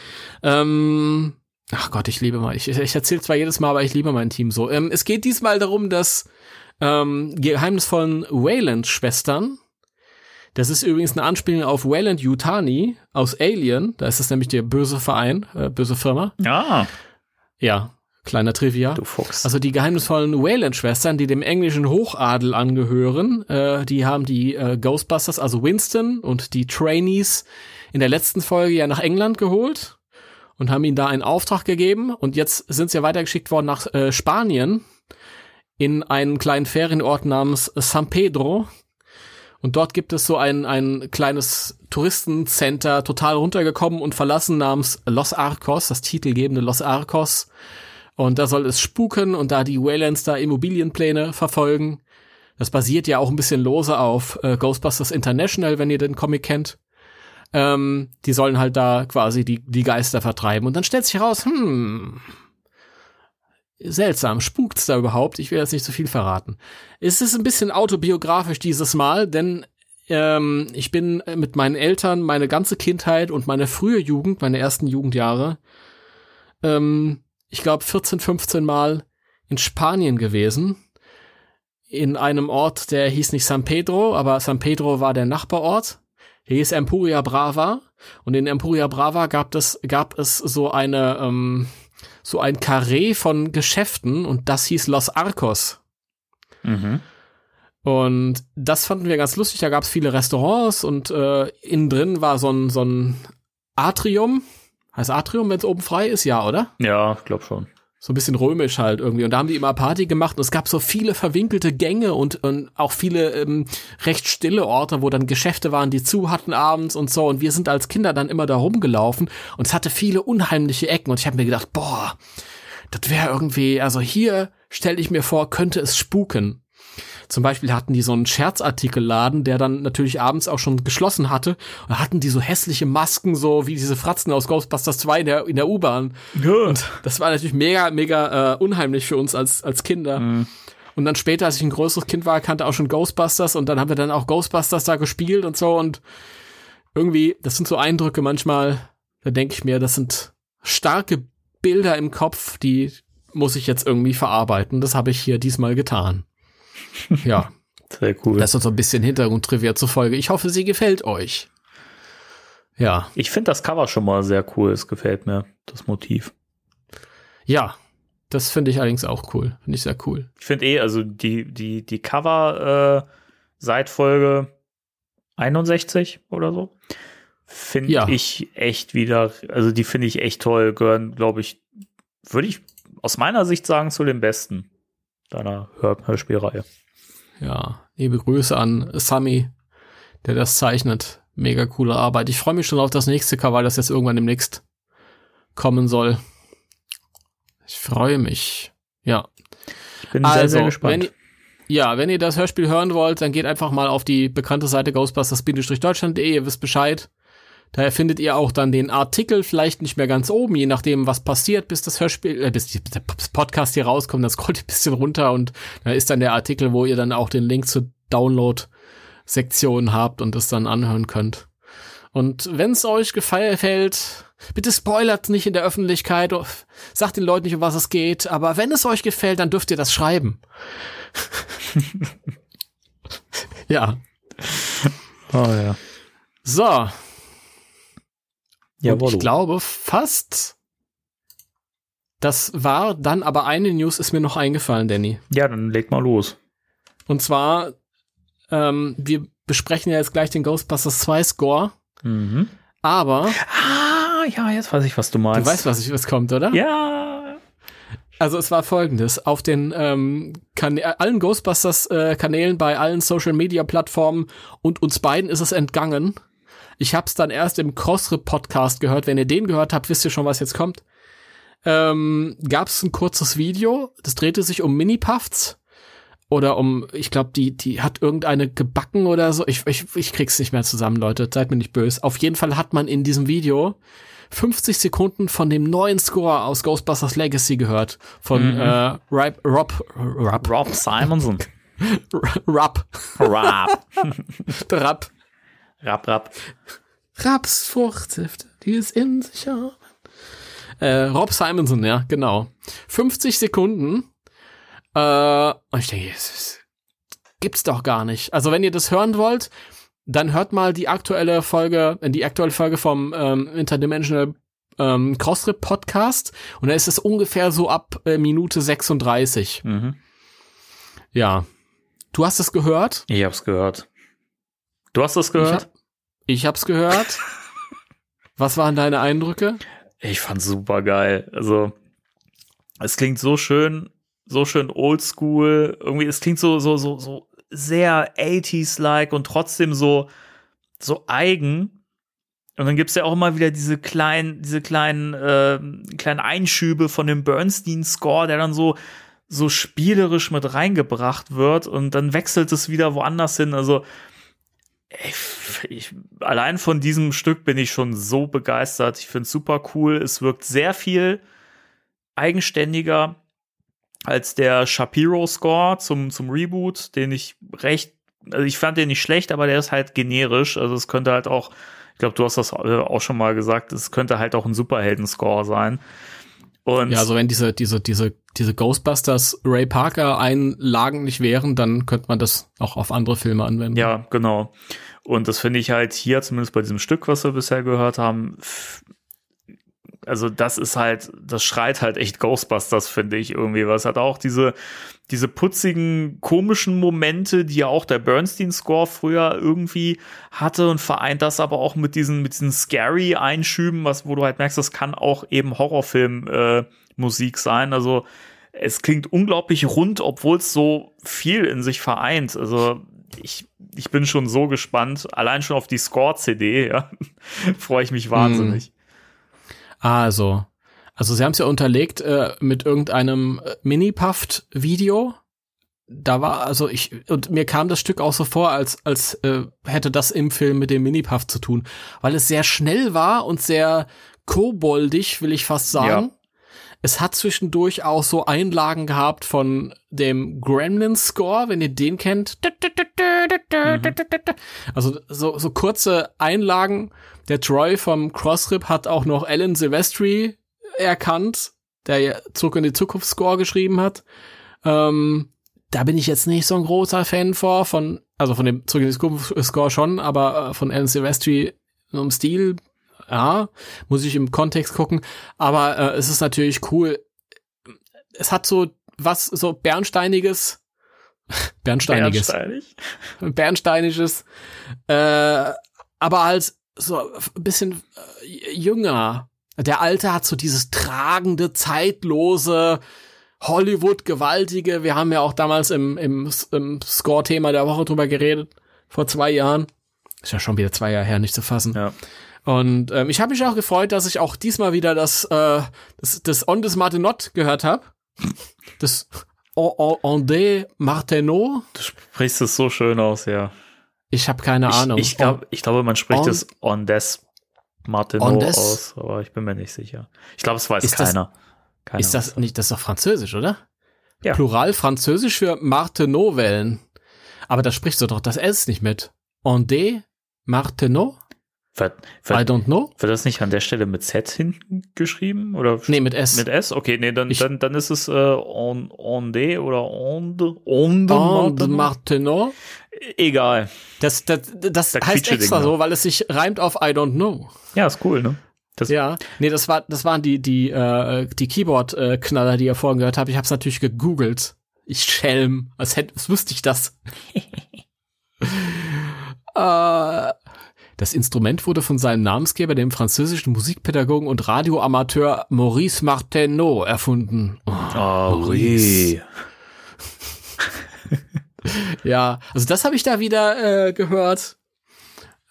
Ähm, ach Gott, ich liebe mal, ich, ich erzähle zwar jedes Mal, aber ich liebe mein Team so. Ähm, es geht diesmal darum, dass ähm, geheimnisvollen Wayland-Schwestern, das ist übrigens eine Anspielung auf Wayland Yutani aus Alien, da ist es nämlich der böse Verein, äh, böse Firma. Ah, Ja, kleiner Trivia. du Fuchs. Also die geheimnisvollen Wayland-Schwestern, die dem englischen Hochadel angehören, äh, die haben die äh, Ghostbusters, also Winston und die Trainees in der letzten Folge ja nach England geholt und haben ihnen da einen Auftrag gegeben und jetzt sind sie ja weitergeschickt worden nach äh, Spanien in einen kleinen Ferienort namens San Pedro. Und dort gibt es so ein, ein kleines Touristencenter, total runtergekommen und verlassen namens Los Arcos, das titelgebende Los Arcos. Und da soll es spuken und da die Waylands da Immobilienpläne verfolgen. Das basiert ja auch ein bisschen lose auf äh, Ghostbusters International, wenn ihr den Comic kennt. Ähm, die sollen halt da quasi die, die Geister vertreiben. Und dann stellt sich heraus, hm, seltsam, spukt's da überhaupt? Ich will jetzt nicht zu viel verraten. Es ist ein bisschen autobiografisch dieses Mal, denn ähm, ich bin mit meinen Eltern meine ganze Kindheit und meine frühe Jugend, meine ersten Jugendjahre, ähm, ich glaube 14, 15 Mal in Spanien gewesen. In einem Ort, der hieß nicht San Pedro, aber San Pedro war der Nachbarort. Der hieß Empuria Brava. Und in Empuria Brava gab es, gab es so eine, ähm, so ein Karree von Geschäften und das hieß Los Arcos. Mhm. Und das fanden wir ganz lustig. Da gab es viele Restaurants und äh, innen drin war so ein, so ein Atrium. Heißt Atrium, wenn es oben frei ist? Ja, oder? Ja, ich glaube schon. So ein bisschen römisch halt irgendwie. Und da haben die immer Party gemacht und es gab so viele verwinkelte Gänge und, und auch viele ähm, recht stille Orte, wo dann Geschäfte waren, die zu hatten abends und so. Und wir sind als Kinder dann immer da rumgelaufen und es hatte viele unheimliche Ecken. Und ich habe mir gedacht, boah, das wäre irgendwie, also hier stelle ich mir vor, könnte es spuken. Zum Beispiel hatten die so einen Scherzartikelladen, der dann natürlich abends auch schon geschlossen hatte. Und da hatten die so hässliche Masken, so wie diese Fratzen aus Ghostbusters 2 in der, in der U-Bahn. Und das war natürlich mega, mega äh, unheimlich für uns als, als Kinder. Und dann später, als ich ein größeres Kind war, kannte auch schon Ghostbusters und dann haben wir dann auch Ghostbusters da gespielt und so und irgendwie, das sind so Eindrücke manchmal, da denke ich mir, das sind starke Bilder im Kopf, die muss ich jetzt irgendwie verarbeiten. Das habe ich hier diesmal getan. Ja, Sehr cool. das ist so ein bisschen Hintergrundtrivia zur Folge. Ich hoffe, sie gefällt euch. Ja, ich finde das Cover schon mal sehr cool. Es gefällt mir, das Motiv. ja, das finde ich allerdings auch cool. Finde ich sehr cool. Ich finde eh, also die, die, die Cover äh, seit Folge 61 oder so, finde Ja. ich echt wieder, also die finde ich echt toll, gehören, glaube ich, würde ich aus meiner Sicht sagen, zu den besten deiner Hör Hörspielreihe. Ja, liebe Grüße an Sami, der das zeichnet. Mega coole Arbeit. Ich freue mich schon auf das nächste Cover, das jetzt irgendwann demnächst kommen soll. Ich freue mich. Ja. Ich bin sehr, sehr gespannt. Wenn, ja, wenn ihr das Hörspiel hören wollt, dann geht einfach mal auf die bekannte Seite ghostbusters-deutschland.de, ihr wisst Bescheid. Daher findet ihr auch dann den Artikel vielleicht nicht mehr ganz oben, je nachdem, was passiert, bis das Hörspiel, äh, bis der Podcast hier rauskommt, dann scrollt ihr ein bisschen runter und da ist dann der Artikel, wo ihr dann auch den Link zur Download-Sektion habt und es dann anhören könnt. Und wenn es euch gefällt, bitte spoilert nicht in der Öffentlichkeit, oh, sagt den Leuten nicht, um was es geht, aber wenn es euch gefällt, dann dürft ihr das schreiben. ja. Oh ja. So, Ja, Und ich glaube fast, das war dann aber eine News ist mir noch eingefallen, Danny. ja, dann leg mal los. Und zwar, ähm, wir besprechen ja jetzt gleich den Ghostbusters 2 Score, Mhm. aber Ah, ja, jetzt weiß ich, was du du meinst. weißt, was, ich, was kommt, oder? Ja. Also es war folgendes, auf den ähm, kan allen Ghostbusters äh, Kanälen bei allen Social Media Plattformen und uns beiden ist es entgangen. Ich hab's dann erst im Crossrip Podcast gehört. Wenn ihr den gehört habt, wisst ihr schon, was jetzt kommt. Ähm, gab's ein kurzes Video, das drehte sich um Mini-Puffs oder um, ich glaube, die, die hat irgendeine gebacken oder so. Ich, ich, ich krieg's nicht mehr zusammen, Leute. Seid mir nicht böse. Auf jeden Fall hat man in diesem Video 50 Sekunden von dem neuen Score aus Ghostbusters Legacy gehört. Von äh, Rob, Rob, Rob, Rob Simonson. Rob, Rap. Rap, Rap, rap. Raps Fruchtsäfte, die es in sich haben. Äh, Rob Simonson, ja, genau. 50 Sekunden. Äh, und ich denke, es ist- gibt's doch gar nicht. Also wenn ihr das hören wollt, dann hört mal die aktuelle Folge, äh, die aktuelle Folge vom ähm, Interdimensional ähm, Crossrip Podcast und da ist es ungefähr so ab äh, Minute 36. Mhm. Ja. Du hast es gehört? Ich hab's gehört. Du hast das gehört? Ich, hab, ich hab's gehört. Was waren deine Eindrücke? Ich fand's super geil. Also, es klingt so schön, so schön oldschool. Irgendwie, es klingt so, so, so, so sehr 80s-like und trotzdem so, so eigen. Und dann gibt's ja auch immer wieder diese kleinen, diese kleinen, äh, kleinen Einschübe von dem Bernstein-Score, der dann so, so spielerisch mit reingebracht wird und dann wechselt es wieder woanders hin. Also, ich, ich, allein von diesem Stück bin ich schon so begeistert. Ich finde es super cool. Es wirkt sehr viel eigenständiger als der Shapiro-Score zum, zum Reboot, den ich recht, also ich fand den nicht schlecht, aber der ist halt generisch. Also es könnte halt auch, ich glaube, du hast das äh, auch schon mal gesagt, es könnte halt auch ein Superhelden-Score sein. Und Ja, also wenn diese, diese, diese, diese Ghostbusters Ray Parker Einlagen nicht wären, dann könnte man das auch auf andere Filme anwenden. Ja, genau. Und das finde ich halt hier, zumindest bei diesem Stück, was wir bisher gehört haben, also das ist halt, das schreit halt echt Ghostbusters, finde ich irgendwie. Was hat auch diese, diese putzigen, komischen Momente, die ja auch der Bernstein-Score früher irgendwie hatte und vereint das aber auch mit diesen, mit diesen scary Einschüben, was, wo du halt merkst, das kann auch eben Horrorfilm-Musik sein. Also es klingt unglaublich rund, obwohl es so viel in sich vereint. Also ich, ich bin schon so gespannt. Allein schon auf die Score-CD, ja. Freue ich mich wahnsinnig. Also, also sie haben es ja unterlegt äh, mit irgendeinem äh, Mini-Puffed-Video. Da war, also ich, und mir kam das Stück auch so vor, als, als äh, hätte das im Film mit dem Mini-Puff zu tun, weil es sehr schnell war und sehr koboldig, will ich fast sagen. Ja. Es hat zwischendurch auch so Einlagen gehabt von dem Gremlin-Score, wenn ihr den kennt. Also so, so kurze Einlagen. Der Troy vom Crossrip hat auch noch Alan Silvestri erkannt, der ja Zurück in die Zukunft Score geschrieben hat. Ähm, da bin ich jetzt nicht so ein großer Fan vor, von, also von dem Zurück in die Zukunft Score schon, aber äh, von Alan Silvestri im Stil, ja, muss ich im Kontext gucken. Aber äh, es ist natürlich cool. Es hat so was, so Bernsteiniges. Bernsteiniges. Bernsteinig. Bernsteinisches, äh, aber halt so ein bisschen äh, jünger. Der Alte hat so dieses tragende, zeitlose, Hollywood-gewaltige. Wir haben ja auch damals im, im, im Score-Thema der Woche drüber geredet, vor zwei Jahren. Ist ja schon wieder zwei Jahre her, nicht zu fassen. Ja. Und ähm, ich habe mich auch gefreut, dass ich auch diesmal wieder das, äh, das, das On des Martenot gehört habe. Das On, On, On des Martenot. Du sprichst es so schön aus, ja. Ich habe keine Ahnung. Ich, ich, glaub, ich glaube, man spricht On- es on des. Martineau Ondes? aus, aber ich bin mir nicht sicher. Ich glaube, es weiß Ist das- keiner. keiner Ist das nicht, das ist doch Französisch, oder? Ja. Plural Französisch für Martineau-Wellen. Aber da sprichst du doch das S nicht mit. Onde? Martineau? Wird, I wird, don't know. wird das nicht an der Stelle mit Z hinten geschrieben? Oder Nee, mit S. mit S? Okay, nee, dann, Ich- dann, dann ist es äh, on, Onde oder Onde. Onde Onde Martineau? Martineau? Egal. Das, das, das Da heißt extra Ding, so, weil es sich reimt auf I don't know. Ja, ist cool, ne? Das, Ja, nee, das war, das waren die, die, äh, die Keyboard-Knaller, die ihr vorhin gehört habt. Ich habe es natürlich gegoogelt. Ich Schelm. Als hätte, als wüsste ich das. äh, das Instrument wurde von seinem Namensgeber, dem französischen Musikpädagogen und Radioamateur Maurice Martineau, erfunden. Oh, Oh, Maurice. Ja, also das habe ich da wieder äh, gehört.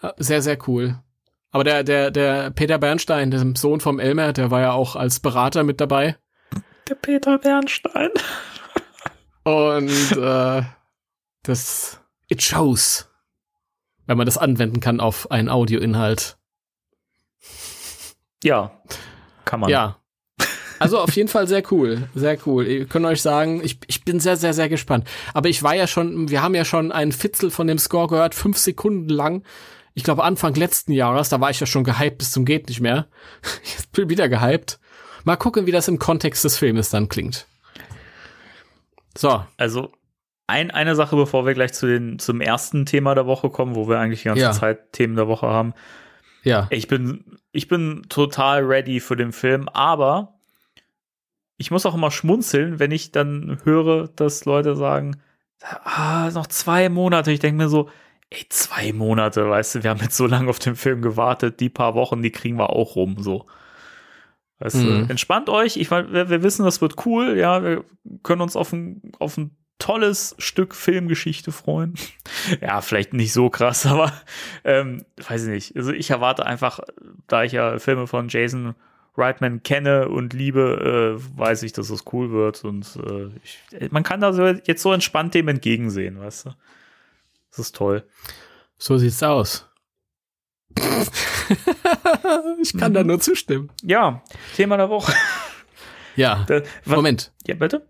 Äh, Sehr, sehr cool. Aber der, der, der Peter Bernstein, der Sohn vom Elmer, der war ja auch als Berater mit dabei. Der Peter Bernstein. Und äh, das it shows, wenn man das anwenden kann auf einen Audioinhalt. Ja, kann man. Ja. Also auf jeden Fall sehr cool, sehr cool. Ihr könnt euch sagen, ich, ich bin sehr, sehr, sehr gespannt. Aber ich war ja schon, wir haben ja schon einen Fitzel von dem Score gehört, fünf Sekunden lang. Ich glaube Anfang letzten Jahres, da war ich ja schon gehypt bis zum geht nicht mehr. Jetzt bin ich wieder gehypt. Mal gucken, wie das im Kontext des Filmes dann klingt. So, Also ein, eine Sache, bevor wir gleich zu den, zum ersten Thema der Woche kommen, wo wir eigentlich die ganze Ja. Zeit Themen der Woche haben. ja. Ich bin, ich bin total ready für den Film, aber ich muss auch immer schmunzeln, wenn ich dann höre, dass Leute sagen, ah, noch zwei Monate. Ich denke mir so, ey, zwei Monate, weißt du, wir haben jetzt so lange auf den Film gewartet, die paar Wochen, die kriegen wir auch rum, so. Weißt Mhm. du, entspannt euch. Ich meine, wir, wir wissen, das wird cool, ja, wir können uns auf ein, auf ein tolles Stück Filmgeschichte freuen. ja, vielleicht nicht so krass, aber ähm, weiß ich nicht. Also ich erwarte einfach, da ich ja Filme von Jason Reitman kenne und liebe, äh, weiß ich, dass es cool wird und äh, ich, man kann da so jetzt so entspannt dem entgegensehen, weißt du. Das ist toll. So sieht's aus. ich kann da nur zustimmen. Ja, Thema der Woche. Ja. Da- Moment. Ja, bitte?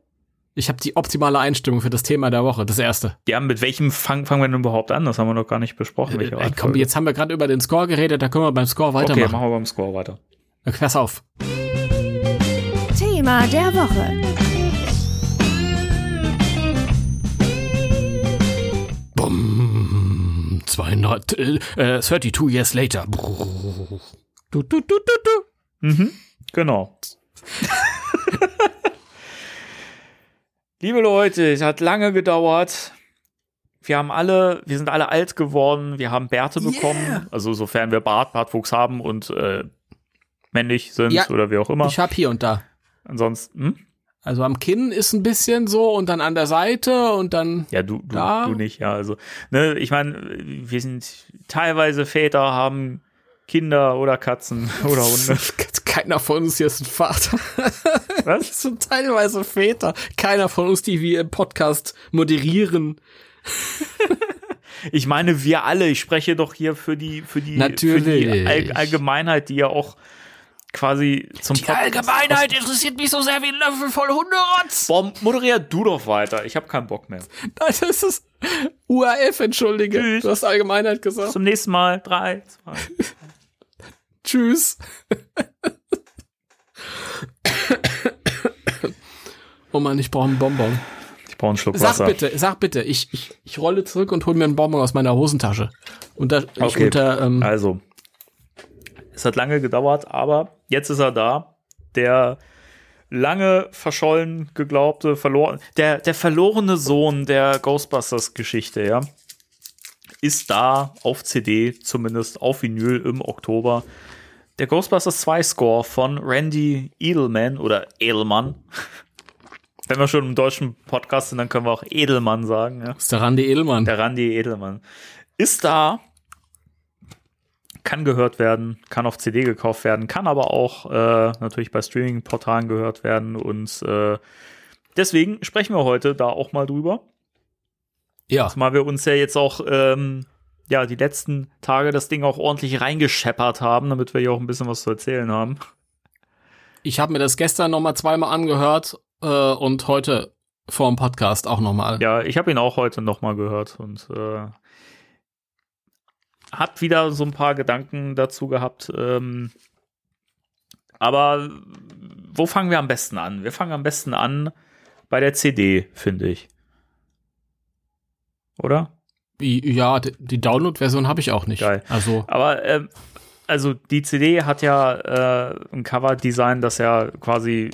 Ich habe die optimale Einstimmung für das Thema der Woche, das erste. Ja, mit welchem fang, fangen wir denn überhaupt an? Das haben wir noch gar nicht besprochen. welche Äh, komm, jetzt haben wir gerade über den Score geredet, da können wir beim Score Okay, weitermachen. machen wir beim Score weiter. Pass auf. Thema der Woche. Bumm, 200, äh, äh, 32 years later. Du, du, du, du, du. Mhm, genau. Liebe Leute, es hat lange gedauert. Wir haben alle, wir sind alle alt geworden, wir haben Bärte bekommen, also sofern wir Bart, Bartwuchs haben und äh, männlich sind Ja, oder wie auch immer. Ich hab hier und da. Ansonsten, hm? Also am Kinn ist ein bisschen so und dann an der Seite und dann. ja, du, du, Da. du nicht, ja. Also, ne, ich meine, wir sind teilweise Väter, haben Kinder oder Katzen oder Hunde. Keiner von uns hier ist ein Vater. Was? Das sind teilweise Väter. Keiner von uns, die wir im Podcast moderieren. Ich meine, wir alle, ich spreche doch hier für die, für die, Natürlich. Für die All Allgemeinheit, die ja auch quasi zum Die Allgemeinheit interessiert mich so sehr wie ein Löffel voll Hunderotz. Boah, moderier du doch weiter. Ich habe keinen Bock mehr. Nein, das ist UAF, entschuldige. Tschüss. Du hast Allgemeinheit Bis gesagt. zum nächsten Mal. Drei, zwei. Tschüss. oh Mann, ich brauche einen Bonbon. Ich brauche einen Schluck Sag Wasser. bitte, sag bitte, ich, ich, ich rolle zurück und hole mir einen Bonbon aus meiner Hosentasche. Unter, Okay. unter, ähm, Also, es hat lange gedauert, aber jetzt ist er da. Der lange verschollen geglaubte, verloren, der, der verlorene Sohn der Ghostbusters-Geschichte, ja, ist da auf CD, zumindest auf Vinyl im Oktober. Der Ghostbusters 2 Score von Randy Edelman oder Edelmann. Wenn wir schon im deutschen Podcast sind, dann können wir auch Edelmann sagen, ja. ist der Randy Edelmann. Der Randy Edelmann. Ist da, kann gehört werden, kann auf CD gekauft werden, kann aber auch äh, natürlich bei Streaming-Portalen gehört werden und äh, deswegen sprechen wir heute da auch mal drüber. ja. Zumal wir uns ja jetzt auch ähm, ja, die letzten Tage das Ding auch ordentlich reingescheppert haben, damit wir hier auch ein bisschen was zu erzählen haben. Ich habe mir das gestern noch mal zweimal angehört äh, und heute vor dem Podcast auch noch mal. Ja, ich habe ihn auch heute noch mal gehört und äh, hab wieder so ein paar Gedanken dazu gehabt. Ähm, aber wo fangen wir am besten an? Wir fangen am besten an bei der CD, finde ich. Oder? Ja, die Download-Version habe ich auch nicht. Geil. Also Aber ähm, also die CD hat ja äh, ein Cover-Design, das ja quasi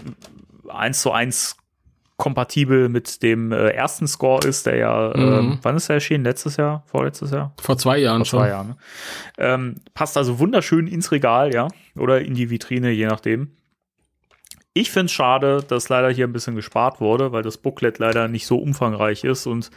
eins zu eins kompatibel mit dem äh, ersten Score ist, der ja, ähm, Mhm. wann ist der erschienen? Letztes Jahr? Vorletztes Jahr? vor zwei Jahren Vor schon. zwei Jahren. Ne? Ähm, passt also wunderschön ins Regal, ja. Oder in die Vitrine, je nachdem. Ich finde es schade, dass leider hier ein bisschen gespart wurde, weil das Booklet leider nicht so umfangreich ist und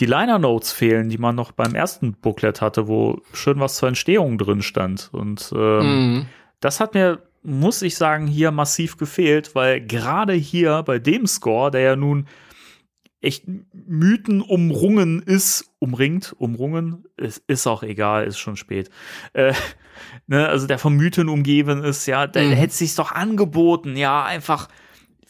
die Liner Notes fehlen, die man noch beim ersten Booklet hatte, wo schön was zur Entstehung drin stand. Und ähm, Mhm. das hat mir, muss ich sagen, hier massiv gefehlt, weil gerade hier bei dem Score, der ja nun echt Mythen umrungen ist, umringt, umrungen, ist, ist auch egal, ist schon spät. Äh, ne, also der von Mythen umgeben ist, ja, da Mhm. hätte es sich doch angeboten, ja, einfach.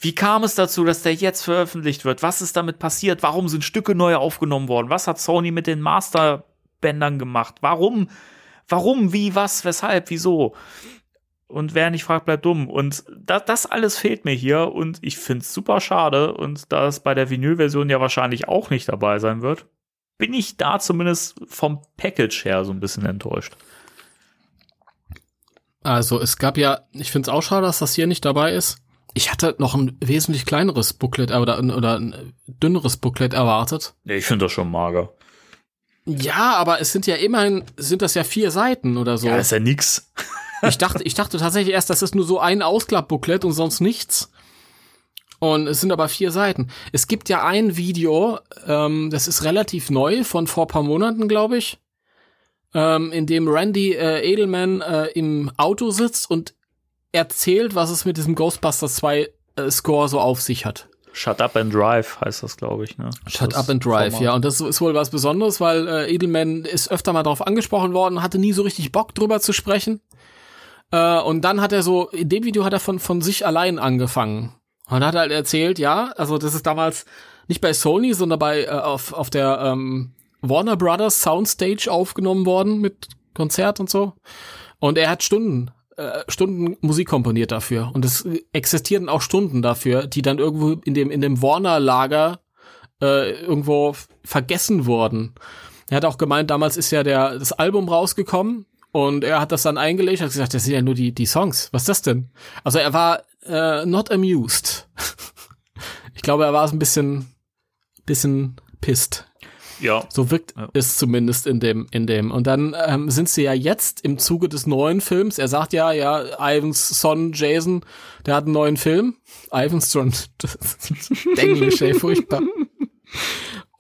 Wie kam es dazu, dass der jetzt veröffentlicht wird? Was ist damit passiert? Warum sind Stücke neu aufgenommen worden? Was hat Sony mit den Masterbändern gemacht? Warum? Warum? Wie? Was? Weshalb? Wieso? Und wer nicht fragt, bleibt dumm. Und da, das alles fehlt mir hier und ich finde es super schade. Und da es bei der Vinyl-Version ja wahrscheinlich auch nicht dabei sein wird, bin ich da zumindest vom Package her so ein bisschen enttäuscht. Also es gab ja, ich finde es auch schade, dass das hier nicht dabei ist. Ich hatte noch ein wesentlich kleineres Booklet oder, oder ein dünneres Booklet erwartet. Nee, ich finde das schon mager. Ja, aber es sind ja immerhin, sind das ja vier Seiten oder so. Ja, ist ja nix. Ich dachte, ich dachte tatsächlich erst, das ist nur so ein Ausklappbooklet und sonst nichts. Und es sind aber vier Seiten. Es gibt ja ein Video, ähm, das ist relativ neu, von vor paar Monaten, glaube ich, ähm, in dem Randy äh, Edelman äh, im Auto sitzt und erzählt, was es mit diesem Ghostbusters 2 äh, Score so auf sich hat. Shut Up and Drive heißt das, glaube ich. Ne? Shut das Up and Drive, Format. ja. Und das ist wohl was Besonderes, weil äh, Edelman ist öfter mal darauf angesprochen worden, hatte nie so richtig Bock drüber zu sprechen. Äh, und dann hat er so, in dem Video hat er von, von sich allein angefangen. Und hat halt erzählt, ja, also das ist damals nicht bei Sony, sondern bei äh, auf, auf der ähm, Warner Brothers Soundstage aufgenommen worden mit Konzert und so. Und er hat Stunden, äh, Stunden Musik komponiert dafür. Und es existierten auch Stunden dafür, die dann irgendwo in dem, in dem Warner-Lager äh, irgendwo vergessen wurden. Er hat auch gemeint, damals ist ja der, das Album rausgekommen und er hat das dann eingelegt, hat gesagt, das sind ja nur die, die Songs. Was ist das denn? Also er war äh, not amused. ich glaube, er war so ein bisschen, bisschen pissed. Ja, So wirkt Ja. es zumindest in dem, in dem. Und dann ähm, sind sie ja jetzt im Zuge des neuen Films. Er sagt ja, ja, Ivans Son Jason, der hat einen neuen Film. Ivans Son, Englisch, ey, furchtbar.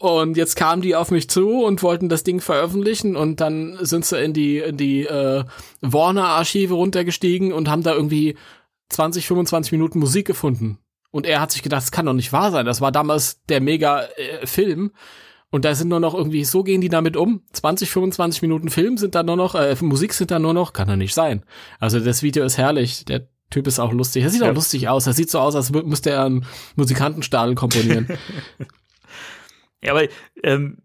Und jetzt kamen die auf mich zu und wollten das Ding veröffentlichen und dann sind sie in die, in die äh, Warner-Archive runtergestiegen und haben da irgendwie 20, 25 Minuten Musik gefunden. Und er hat sich gedacht, das kann doch nicht wahr sein. Das war damals der Mega-Film. Und da sind nur noch irgendwie, so gehen die damit um. 20, 25 Minuten Film sind da nur noch, äh, Musik sind da nur noch, kann doch nicht sein. Also das Video ist herrlich. Der Typ ist auch lustig. Er sieht Ja. auch lustig aus. Er sieht so aus, als mü- müsste er einen Musikantenstadel komponieren. Ja, aber ähm,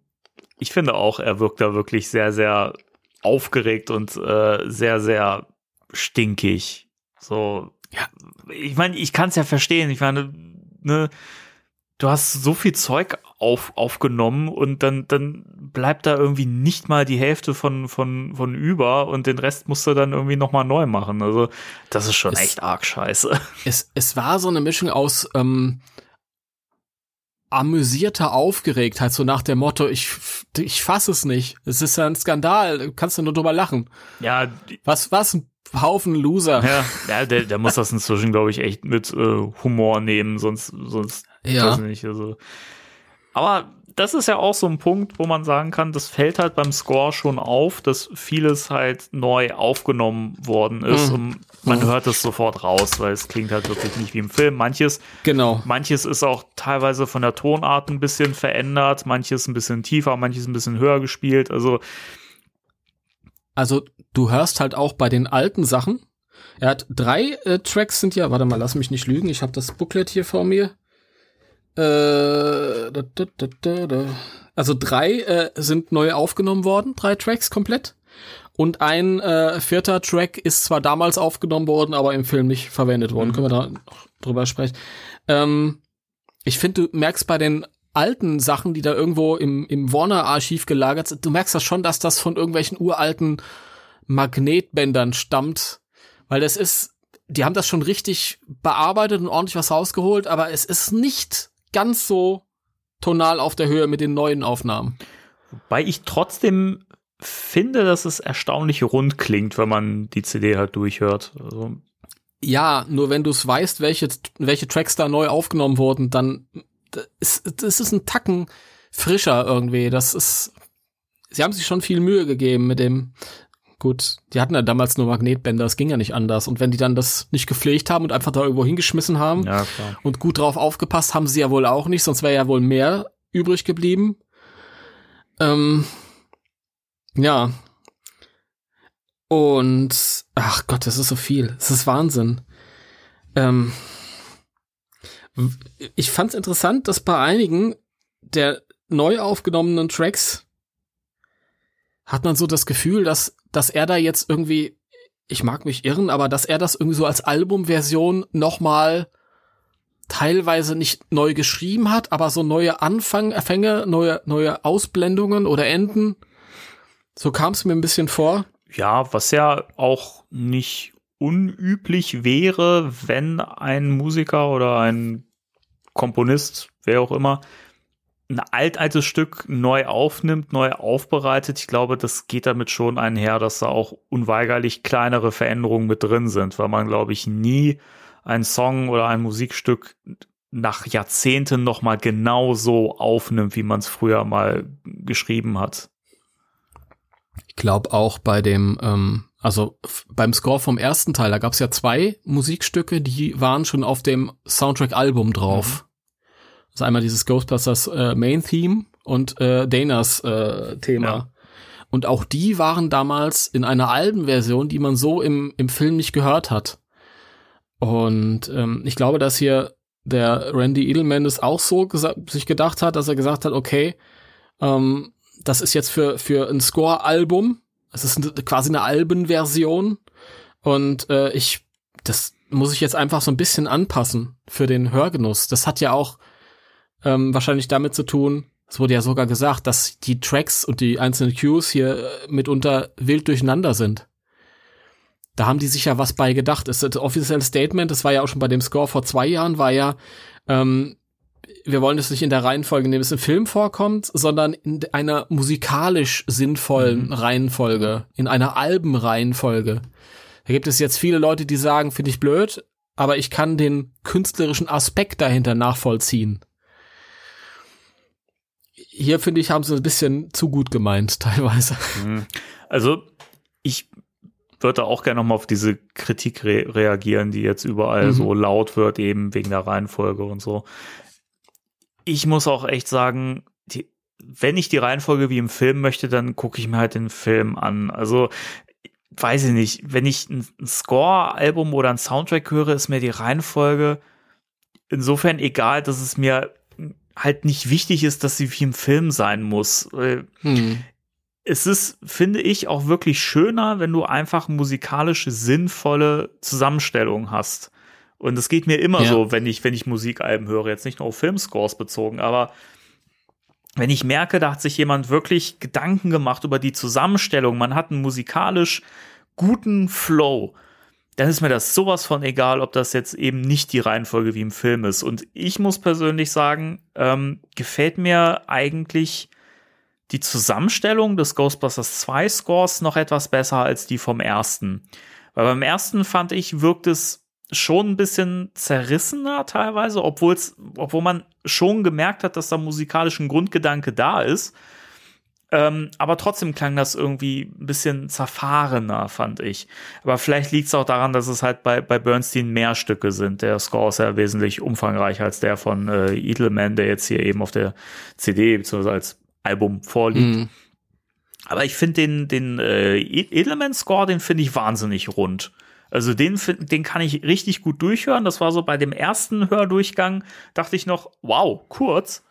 ich finde auch, er wirkt da wirklich sehr, sehr aufgeregt und äh, sehr, sehr stinkig. So, Ja. Ich meine, ich kann es ja verstehen. Ich meine, ne, du hast so viel Zeug auf, aufgenommen und dann, dann bleibt da irgendwie nicht mal die Hälfte von, von, von über und den Rest musst du dann irgendwie nochmal neu machen. Also, das ist schon Es- echt arg scheiße. es, es war so eine Mischung aus ähm, amüsierter Aufgeregtheit, so nach dem Motto, ich, ich fass es nicht. Es ist ja ein Skandal, du kannst du nur drüber lachen. Ja, Was, was ein Haufen Loser. Ja, ja der, der muss das inzwischen, glaube ich, echt mit äh, Humor nehmen, sonst, sonst Ja. weiß ich nicht. Also. Aber das ist ja auch so ein Punkt, wo man sagen kann, das fällt halt beim Score schon auf, dass vieles halt neu aufgenommen worden ist Mhm. und man hört es sofort raus, weil es klingt halt wirklich nicht wie im Film. Manches, Genau. manches ist auch teilweise von der Tonart ein bisschen verändert, manches ein bisschen tiefer, manches ein bisschen höher gespielt. Also also du hörst halt auch bei den alten Sachen. Er hat drei äh, Tracks sind ja, warte mal, lass mich nicht lügen, ich habe das Booklet hier vor mir. Äh, da, da, da. Also drei äh, sind neu aufgenommen worden, drei Tracks komplett. Und ein äh, vierter Track ist zwar damals aufgenommen worden, aber im Film nicht verwendet worden. Mhm. Können wir da noch drüber sprechen? Ähm, ich finde, du merkst bei den alten Sachen, die da irgendwo im, im Warner-Archiv gelagert sind, du merkst das schon, dass das von irgendwelchen uralten Magnetbändern stammt. Weil das ist, die haben das schon richtig bearbeitet und ordentlich was rausgeholt, aber es ist nicht ganz so tonal auf der Höhe mit den neuen Aufnahmen. Wobei ich trotzdem finde, dass es erstaunlich rund klingt, wenn man die CD halt durchhört. Also ja, nur wenn du es weißt, welche, welche Tracks da neu aufgenommen wurden, dann ist, das ist ein Tacken frischer irgendwie. Das ist, sie haben sich schon viel Mühe gegeben mit dem, gut, die hatten ja damals nur Magnetbänder, das ging ja nicht anders. Und wenn die dann das nicht gepflegt haben und einfach da irgendwo hingeschmissen haben ja, und gut drauf aufgepasst, haben sie ja wohl auch nicht, sonst wäre ja wohl mehr übrig geblieben. Ähm, ja. Und, ach Gott, das ist so viel. Das ist Wahnsinn. Ähm, ich fand es interessant, dass bei einigen der neu aufgenommenen Tracks hat man so das Gefühl, dass, dass er da jetzt irgendwie, ich mag mich irren, aber dass er das irgendwie so als Albumversion nochmal teilweise nicht neu geschrieben hat, aber so neue Anfänge, neue, neue Ausblendungen oder Enden so kam es mir ein bisschen vor. Ja, was ja auch nicht unüblich wäre, wenn ein Musiker oder ein Komponist, wer auch immer, ein altaltes Stück neu aufnimmt, neu aufbereitet. Ich glaube, das geht damit schon einher, dass da auch unweigerlich kleinere Veränderungen mit drin sind, weil man, glaube ich, nie ein Song oder ein Musikstück nach Jahrzehnten noch mal genau so aufnimmt, wie man es früher mal geschrieben hat. Ich glaube auch bei dem, ähm, also beim Score vom ersten Teil, da gab es ja zwei Musikstücke, die waren schon auf dem Soundtrack-Album drauf. Mhm. Also einmal dieses Ghostbusters äh, Main Theme und äh, Danas äh, Thema. Ja. Und auch die waren damals in einer Albenversion, die man so im, im Film nicht gehört hat. Und ähm, ich glaube, dass hier der Randy Edelman es auch so sich gedacht hat, dass er gesagt hat, okay, ähm, das ist jetzt für, für ein Score-Album. Es ist quasi eine Albenversion. Und äh, ich, das muss ich jetzt einfach so ein bisschen anpassen für den Hörgenuss. Das hat ja auch ähm, wahrscheinlich damit zu tun, es wurde ja sogar gesagt, dass die Tracks und die einzelnen Cues hier äh, mitunter wild durcheinander sind. Da haben die sich ja was bei gedacht. Das, offizielle Statement, das war ja auch schon bei dem Score vor zwei Jahren, war ja, ähm, wir wollen es nicht in der Reihenfolge, in dem es im Film vorkommt, sondern in einer musikalisch sinnvollen mhm. Reihenfolge, in einer Albenreihenfolge. Da gibt es jetzt viele Leute, die sagen, finde ich blöd, aber ich kann den künstlerischen Aspekt dahinter nachvollziehen. Hier finde ich, haben sie ein bisschen zu gut gemeint, teilweise. Mhm. Also, ich würde auch gerne nochmal auf diese Kritik re reagieren, die jetzt überall mhm. so laut wird, eben wegen der Reihenfolge und so ich muss auch echt sagen, die, wenn ich die Reihenfolge wie im Film möchte, dann gucke ich mir halt den Film an. Also weiß ich nicht, wenn ich ein Score-Album oder ein Soundtrack höre, ist mir die Reihenfolge insofern egal, dass es mir halt nicht wichtig ist, dass sie wie im Film sein muss. Hm. Es ist, finde ich, auch wirklich schöner, wenn du einfach musikalische, sinnvolle Zusammenstellungen hast. Und es geht mir immer ja. so, wenn ich, wenn ich Musikalben höre, jetzt nicht nur auf Filmscores bezogen, aber wenn ich merke, da hat sich jemand wirklich Gedanken gemacht über die Zusammenstellung, man hat einen musikalisch guten Flow, dann ist mir das sowas von egal, ob das jetzt eben nicht die Reihenfolge wie im Film ist. Und ich muss persönlich sagen, ähm, gefällt mir eigentlich die Zusammenstellung des Ghostbusters 2 Scores noch etwas besser als die vom ersten. Weil beim ersten fand ich, wirkt es schon ein bisschen zerrissener teilweise, obwohl obwohl man schon gemerkt hat, dass da musikalisch ein Grundgedanke da ist. Ähm, aber trotzdem klang das irgendwie ein bisschen zerfahrener, fand ich. Aber vielleicht liegt es auch daran, dass es halt bei, bei Bernstein mehr Stücke sind. Der Score ist ja wesentlich umfangreicher als der von äh, Edelman, der jetzt hier eben auf der CD bzw. als Album vorliegt. Mhm. Aber ich finde den, den äh, Edelman-Score, den finde ich wahnsinnig rund. Also den, den kann ich richtig gut durchhören. Das war so bei dem ersten Hördurchgang, dachte ich noch, wow, kurz.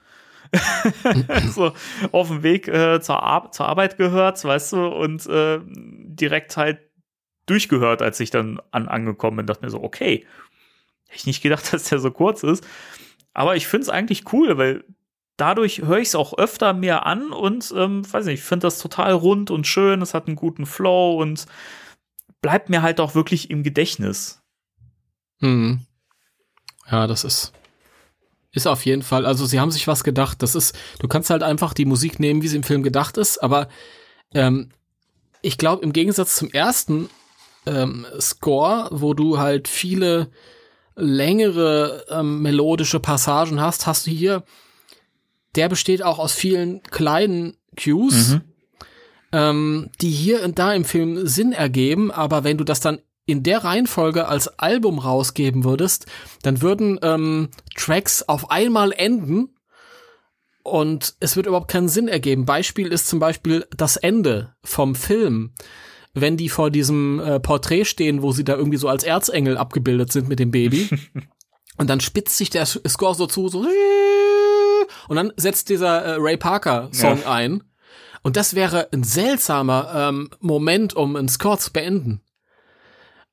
so auf dem Weg äh, zur, Ar zur Arbeit gehört, weißt du, und äh, direkt halt durchgehört, als ich dann an, angekommen bin. Dachte mir so, okay, hätte ich nicht gedacht, dass der so kurz ist. Aber ich finde es eigentlich cool, weil dadurch höre ich es auch öfter mir an und ähm, weiß nicht, ich finde das total rund und schön. Es hat einen guten Flow und bleibt mir halt auch wirklich im Gedächtnis. Hm. Ja, das ist ist auf jeden Fall. Also sie haben sich was gedacht. Das ist, du kannst halt einfach die Musik nehmen, wie sie im Film gedacht ist. Aber ähm, ich glaube, im Gegensatz zum ersten ähm, Score, wo du halt viele längere ähm, melodische Passagen hast, hast du hier, der besteht auch aus vielen kleinen Cues, Mhm. Ähm, die hier und da im Film Sinn ergeben, aber wenn du das dann in der Reihenfolge als Album rausgeben würdest, dann würden ähm, Tracks auf einmal enden und es wird überhaupt keinen Sinn ergeben. Beispiel ist zum Beispiel das Ende vom Film. Wenn die vor diesem äh, Porträt stehen, wo sie da irgendwie so als Erzengel abgebildet sind mit dem Baby. und dann spitzt sich der Score so zu, so und dann setzt dieser äh, Ray Parker Song Ja. ein. Und das wäre ein seltsamer ähm, Moment, um einen Score zu beenden.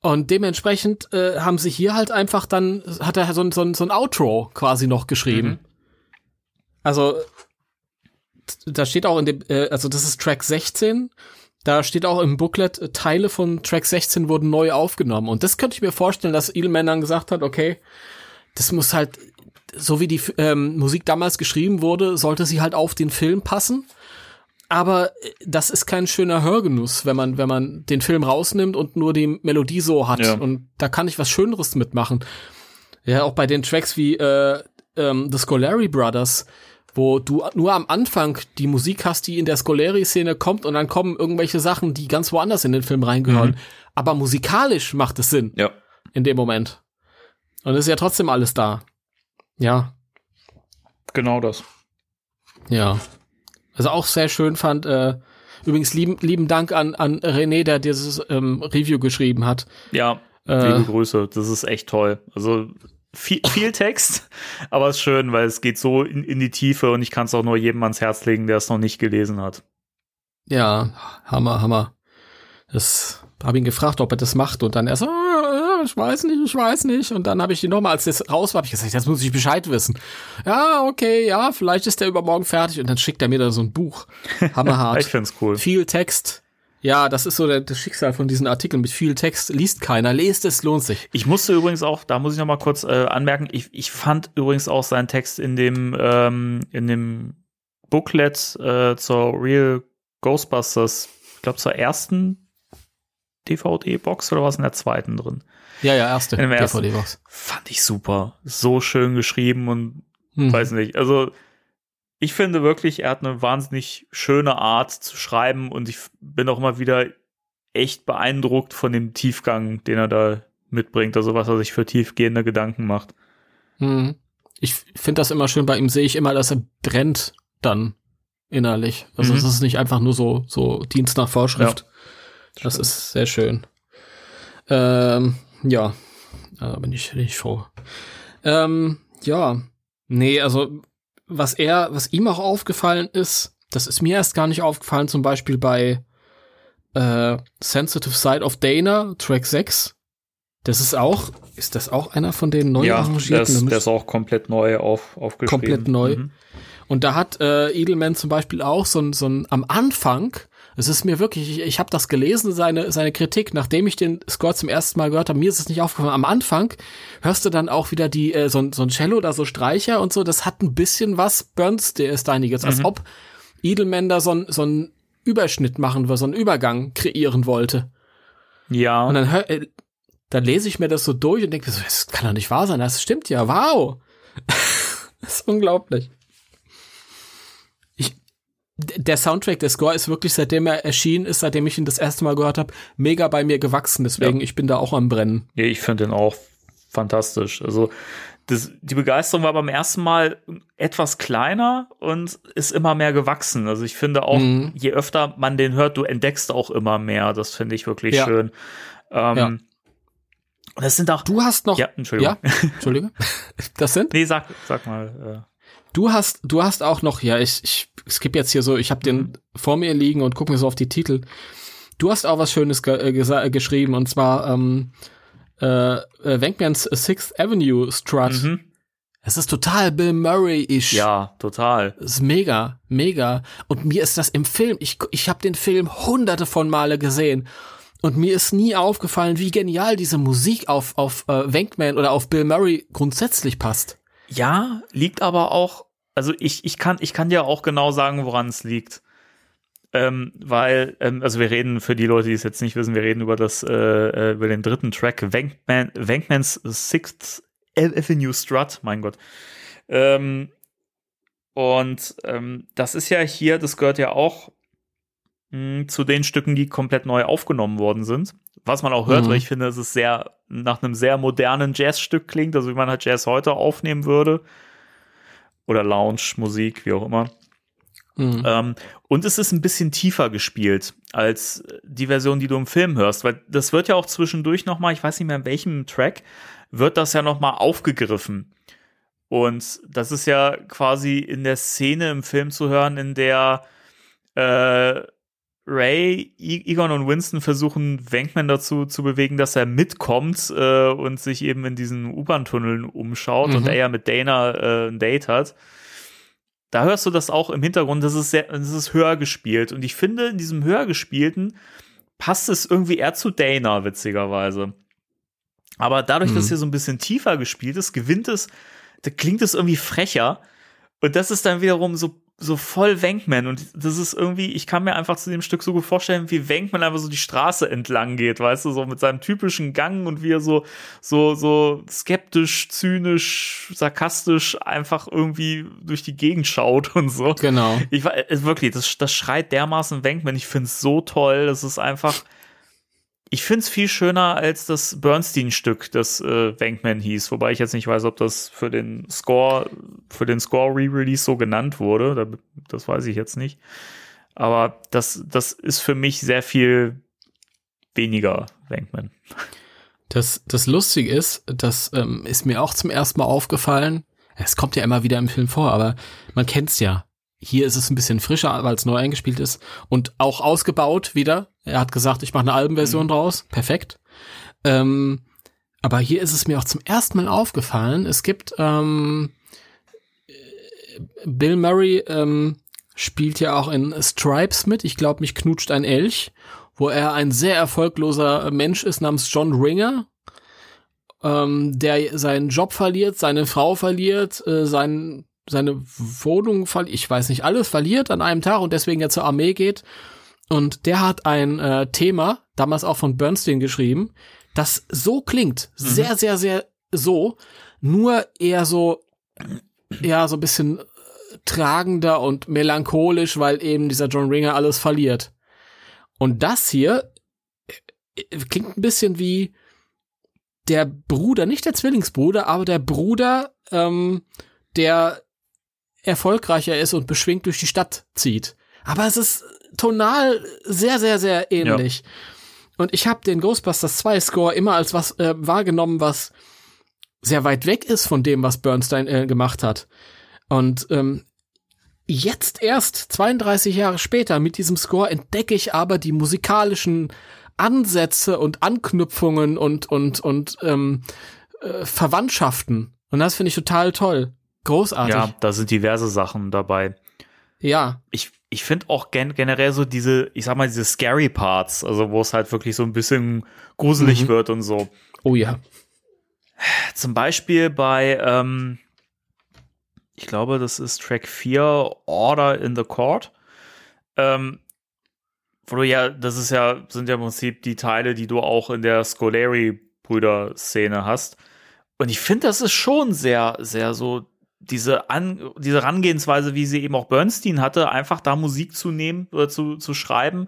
Und dementsprechend äh, haben sie hier halt einfach dann, hat er so ein, so ein, so ein Outro quasi noch geschrieben. Mhm. Also, da steht auch in dem, äh, also das ist Track 16. Da steht auch im Booklet, äh, Teile von Track 16 wurden neu aufgenommen. Und das könnte ich mir vorstellen, dass Edelman dann gesagt hat, okay, das muss halt, so wie die ähm, Musik damals geschrieben wurde, sollte sie halt auf den Film passen. Aber äh, das ist kein schöner Hörgenuss, wenn man, wenn man den Film rausnimmt und nur die Melodie so hat. Ja. Und da kann ich was Schöneres mitmachen. Ja, auch bei den Tracks wie äh, ähm, The Scolari Brothers, wo du nur am Anfang die Musik hast, die in der Scolari-Szene kommt und dann kommen irgendwelche Sachen, die ganz woanders in den Film reingehören. Mhm. Aber musikalisch macht es Sinn Ja. in dem Moment. Und es ist ja trotzdem alles da. Ja, Genau das. ja. Also auch sehr schön fand, äh, übrigens lieben, lieben Dank an, an René, der dieses ähm, Review geschrieben hat. Ja, Äh, liebe Grüße. Das ist echt toll. Also viel, viel Text, aber es ist schön, weil es geht so in, in die Tiefe und ich kann es auch nur jedem ans Herz legen, der es noch nicht gelesen hat. Ja, Hammer, Hammer. Das habe ihn gefragt, ob er das macht und dann er so, "Ah, ich weiß nicht, ich weiß nicht. Und dann habe ich ihn nochmal, als das raus war, habe ich gesagt, jetzt muss ich Bescheid wissen. Ja, okay, ja, vielleicht ist der übermorgen fertig und dann schickt er mir da so ein Buch. Hammerhart. Ich find's cool. viel Text. Ja, das ist so der, das Schicksal von diesen Artikeln. Mit viel Text liest keiner. Lest es, lohnt sich. Ich musste übrigens auch, da muss ich noch mal kurz äh, anmerken, ich, ich fand übrigens auch seinen Text in dem, ähm, in dem Booklet äh, zur Real Ghostbusters, ich glaube zur ersten DVD-Box oder was in der zweiten drin? Ja, ja, erste. DVD-Box. Fand ich super. So schön geschrieben und Hm. weiß nicht. Also ich finde wirklich, er hat eine wahnsinnig schöne Art zu schreiben und ich bin auch immer wieder echt beeindruckt von dem Tiefgang, den er da mitbringt. Also was er sich für tiefgehende Gedanken macht. Hm. Ich finde das immer schön. Bei ihm sehe ich immer, dass er brennt dann innerlich. Also Mhm. es ist nicht einfach nur so, so Dienst nach Vorschrift. das stimmt. ist sehr schön. Ähm, ja, da bin ich, bin ich froh. Ähm, ja, nee, also was er, was ihm auch aufgefallen ist, das ist mir erst gar nicht aufgefallen, zum Beispiel bei äh, Sensitive Side of Dana, Track 6. Das ist auch, ist das auch einer von den neu ja, arrangierten? der Da ist, müsste- der ist auch komplett neu auf, aufgeschrieben. Komplett neu. Mhm. Und da hat äh, Edelman zum Beispiel auch so ein, so ein am Anfang, es ist mir wirklich, ich, ich habe das gelesen, seine, seine Kritik, nachdem ich den Score zum ersten Mal gehört habe, mir ist es nicht aufgefallen. Am Anfang hörst du dann auch wieder die, äh, so, ein- so ein Cello oder so Streicher und so, das hat ein bisschen was Bernsteiniges, als Mhm. ob Edelman da so, ein, so einen Überschnitt machen will, so einen Übergang kreieren wollte. Ja, Und dann, hör, äh, dann lese ich mir das so durch und denke so, das kann doch nicht wahr sein, das stimmt ja, wow. das ist unglaublich. Der Soundtrack, der Score ist wirklich, seitdem er erschienen ist, seitdem ich ihn das erste Mal gehört habe, mega bei mir gewachsen. Deswegen, Ja. ich bin da auch am Brennen. Nee, ich finde den auch fantastisch. Also das, die Begeisterung war beim ersten Mal etwas kleiner und ist immer mehr gewachsen. Also ich finde auch, Mhm. je öfter man den hört, du entdeckst auch immer mehr. Das finde ich wirklich Ja. schön. Ähm, Ja. Das sind auch. Du hast noch. ja, Entschuldigung. Ja, Entschuldige. Das sind? Nee, sag, sag mal. Du hast, du hast auch noch, ja, ich, ich skippe jetzt hier so, ich habe den vor mir liegen und gucke mir so auf die Titel. Du hast auch was Schönes ge äh, äh, geschrieben und zwar ähm, äh, äh, Wankmans Sixth Avenue Strut. Äh, mhm. Es ist total Bill Murray-ish. Ja, total. Es ist mega, mega. Und mir ist das im Film, ich, ich habe den Film hunderte von Male gesehen. Und mir ist nie aufgefallen, wie genial diese Musik auf, auf äh, Wankman oder auf Bill Murray grundsätzlich passt. Ja, liegt aber auch, also ich, ich kann, ich kann dir auch genau sagen, woran es liegt. Ähm, weil, ähm, also wir reden für die Leute, die es jetzt nicht wissen, wir reden über das, äh, äh, über den dritten Track, Wankman, Wankmans Sixth Avenue Strut, mein Gott. Ähm, und ähm, das ist ja hier, das gehört ja auch mh, zu den Stücken, die komplett neu aufgenommen worden sind. Was man auch hört, Mhm. weil ich finde, dass es sehr nach einem sehr modernen Jazzstück klingt, also wie man halt Jazz heute aufnehmen würde. Oder Lounge-Musik, wie auch immer. Mhm. Ähm, und es ist ein bisschen tiefer gespielt als die Version, die du im Film hörst, weil das wird ja auch zwischendurch noch mal, ich weiß nicht mehr in welchem Track, wird das ja noch mal aufgegriffen. Und das ist ja quasi in der Szene im Film zu hören, in der äh, Ray, Egon und Winston versuchen, Wankman dazu zu bewegen, dass er mitkommt äh, und sich eben in diesen U-Bahn-Tunneln umschaut Mhm. und er ja mit Dana äh, ein Date hat. Da hörst du das auch im Hintergrund, das ist, sehr, das ist höher gespielt. Und ich finde, in diesem höher gespielten passt es irgendwie eher zu Dana, witzigerweise. Aber dadurch, dass Mhm. hier so ein bisschen tiefer gespielt ist, gewinnt es, da klingt es irgendwie frecher. Und das ist dann wiederum so, so voll Wankman. Und das ist irgendwie, ich kann mir einfach zu dem Stück so gut vorstellen, wie Wankman einfach so die Straße entlang geht, weißt du, so mit seinem typischen Gang und wie er so, so, so skeptisch, zynisch, sarkastisch einfach irgendwie durch die Gegend schaut und so. Genau. Ich war äh, wirklich, das, das schreit dermaßen Wankman. Ich finde es so toll. Das ist einfach. Ich finde es viel schöner als das Bernstein-Stück, das äh, Wankman hieß. Wobei ich jetzt nicht weiß, ob das für den Score, für den Score-Re-Release so genannt wurde. Da, das weiß ich jetzt nicht. Aber das, das ist für mich sehr viel weniger Wankman. Das, das Lustige ist, das ähm, ist mir auch zum ersten Mal aufgefallen. Es kommt ja immer wieder im Film vor, aber man kennt's ja. Hier ist es ein bisschen frischer, weil es neu eingespielt ist und auch ausgebaut wieder. Er hat gesagt, ich mache eine Albenversion draus. Perfekt. Ähm, aber hier ist es mir auch zum ersten Mal aufgefallen. Es gibt ähm, äh, Bill Murray ähm, spielt ja auch in Stripes mit. Ich glaube, mich knutscht ein Elch, wo er ein sehr erfolgloser Mensch ist namens John Ringer, ähm, der seinen Job verliert, seine Frau verliert, äh, sein, seine Wohnung verliert, ich weiß nicht, alles verliert an einem Tag und deswegen ja zur Armee geht. Und der hat ein äh, Thema, damals auch von Bernstein geschrieben, das so klingt, sehr, sehr, sehr so, nur eher so, ja, so ein bisschen äh, tragender und melancholisch, weil eben dieser John Ringer alles verliert. Und das hier äh, klingt ein bisschen wie der Bruder, nicht der Zwillingsbruder, aber der Bruder, ähm, der erfolgreicher ist und beschwingt durch die Stadt zieht. Aber es ist tonal sehr, sehr, sehr ähnlich. Und ich habe den Ghostbusters 2 Score immer als was äh, wahrgenommen, was sehr weit weg ist von dem, was Bernstein äh, gemacht hat. Und ähm, jetzt erst 32 Jahre später mit diesem Score entdecke ich aber die musikalischen Ansätze und Anknüpfungen und und und ähm, äh, Verwandtschaften. Und das finde ich total toll, großartig. Ja, da sind diverse Sachen dabei. ja. ich, ich finde auch gen generell so diese, ich sag mal, diese scary Parts, also wo es halt wirklich so ein bisschen gruselig Mhm. wird und so. Oh ja. Zum Beispiel bei, ähm, ich glaube, das ist Track 4, Order in the Court. Ähm, wo du ja, das ist ja, sind ja im Prinzip die Teile, die du auch in der Scoleri-Brüder-Szene hast. Und ich finde, das ist schon sehr, sehr so diese, An diese Herangehensweise, wie sie eben auch Bernstein hatte, einfach da Musik zu nehmen oder zu, zu schreiben,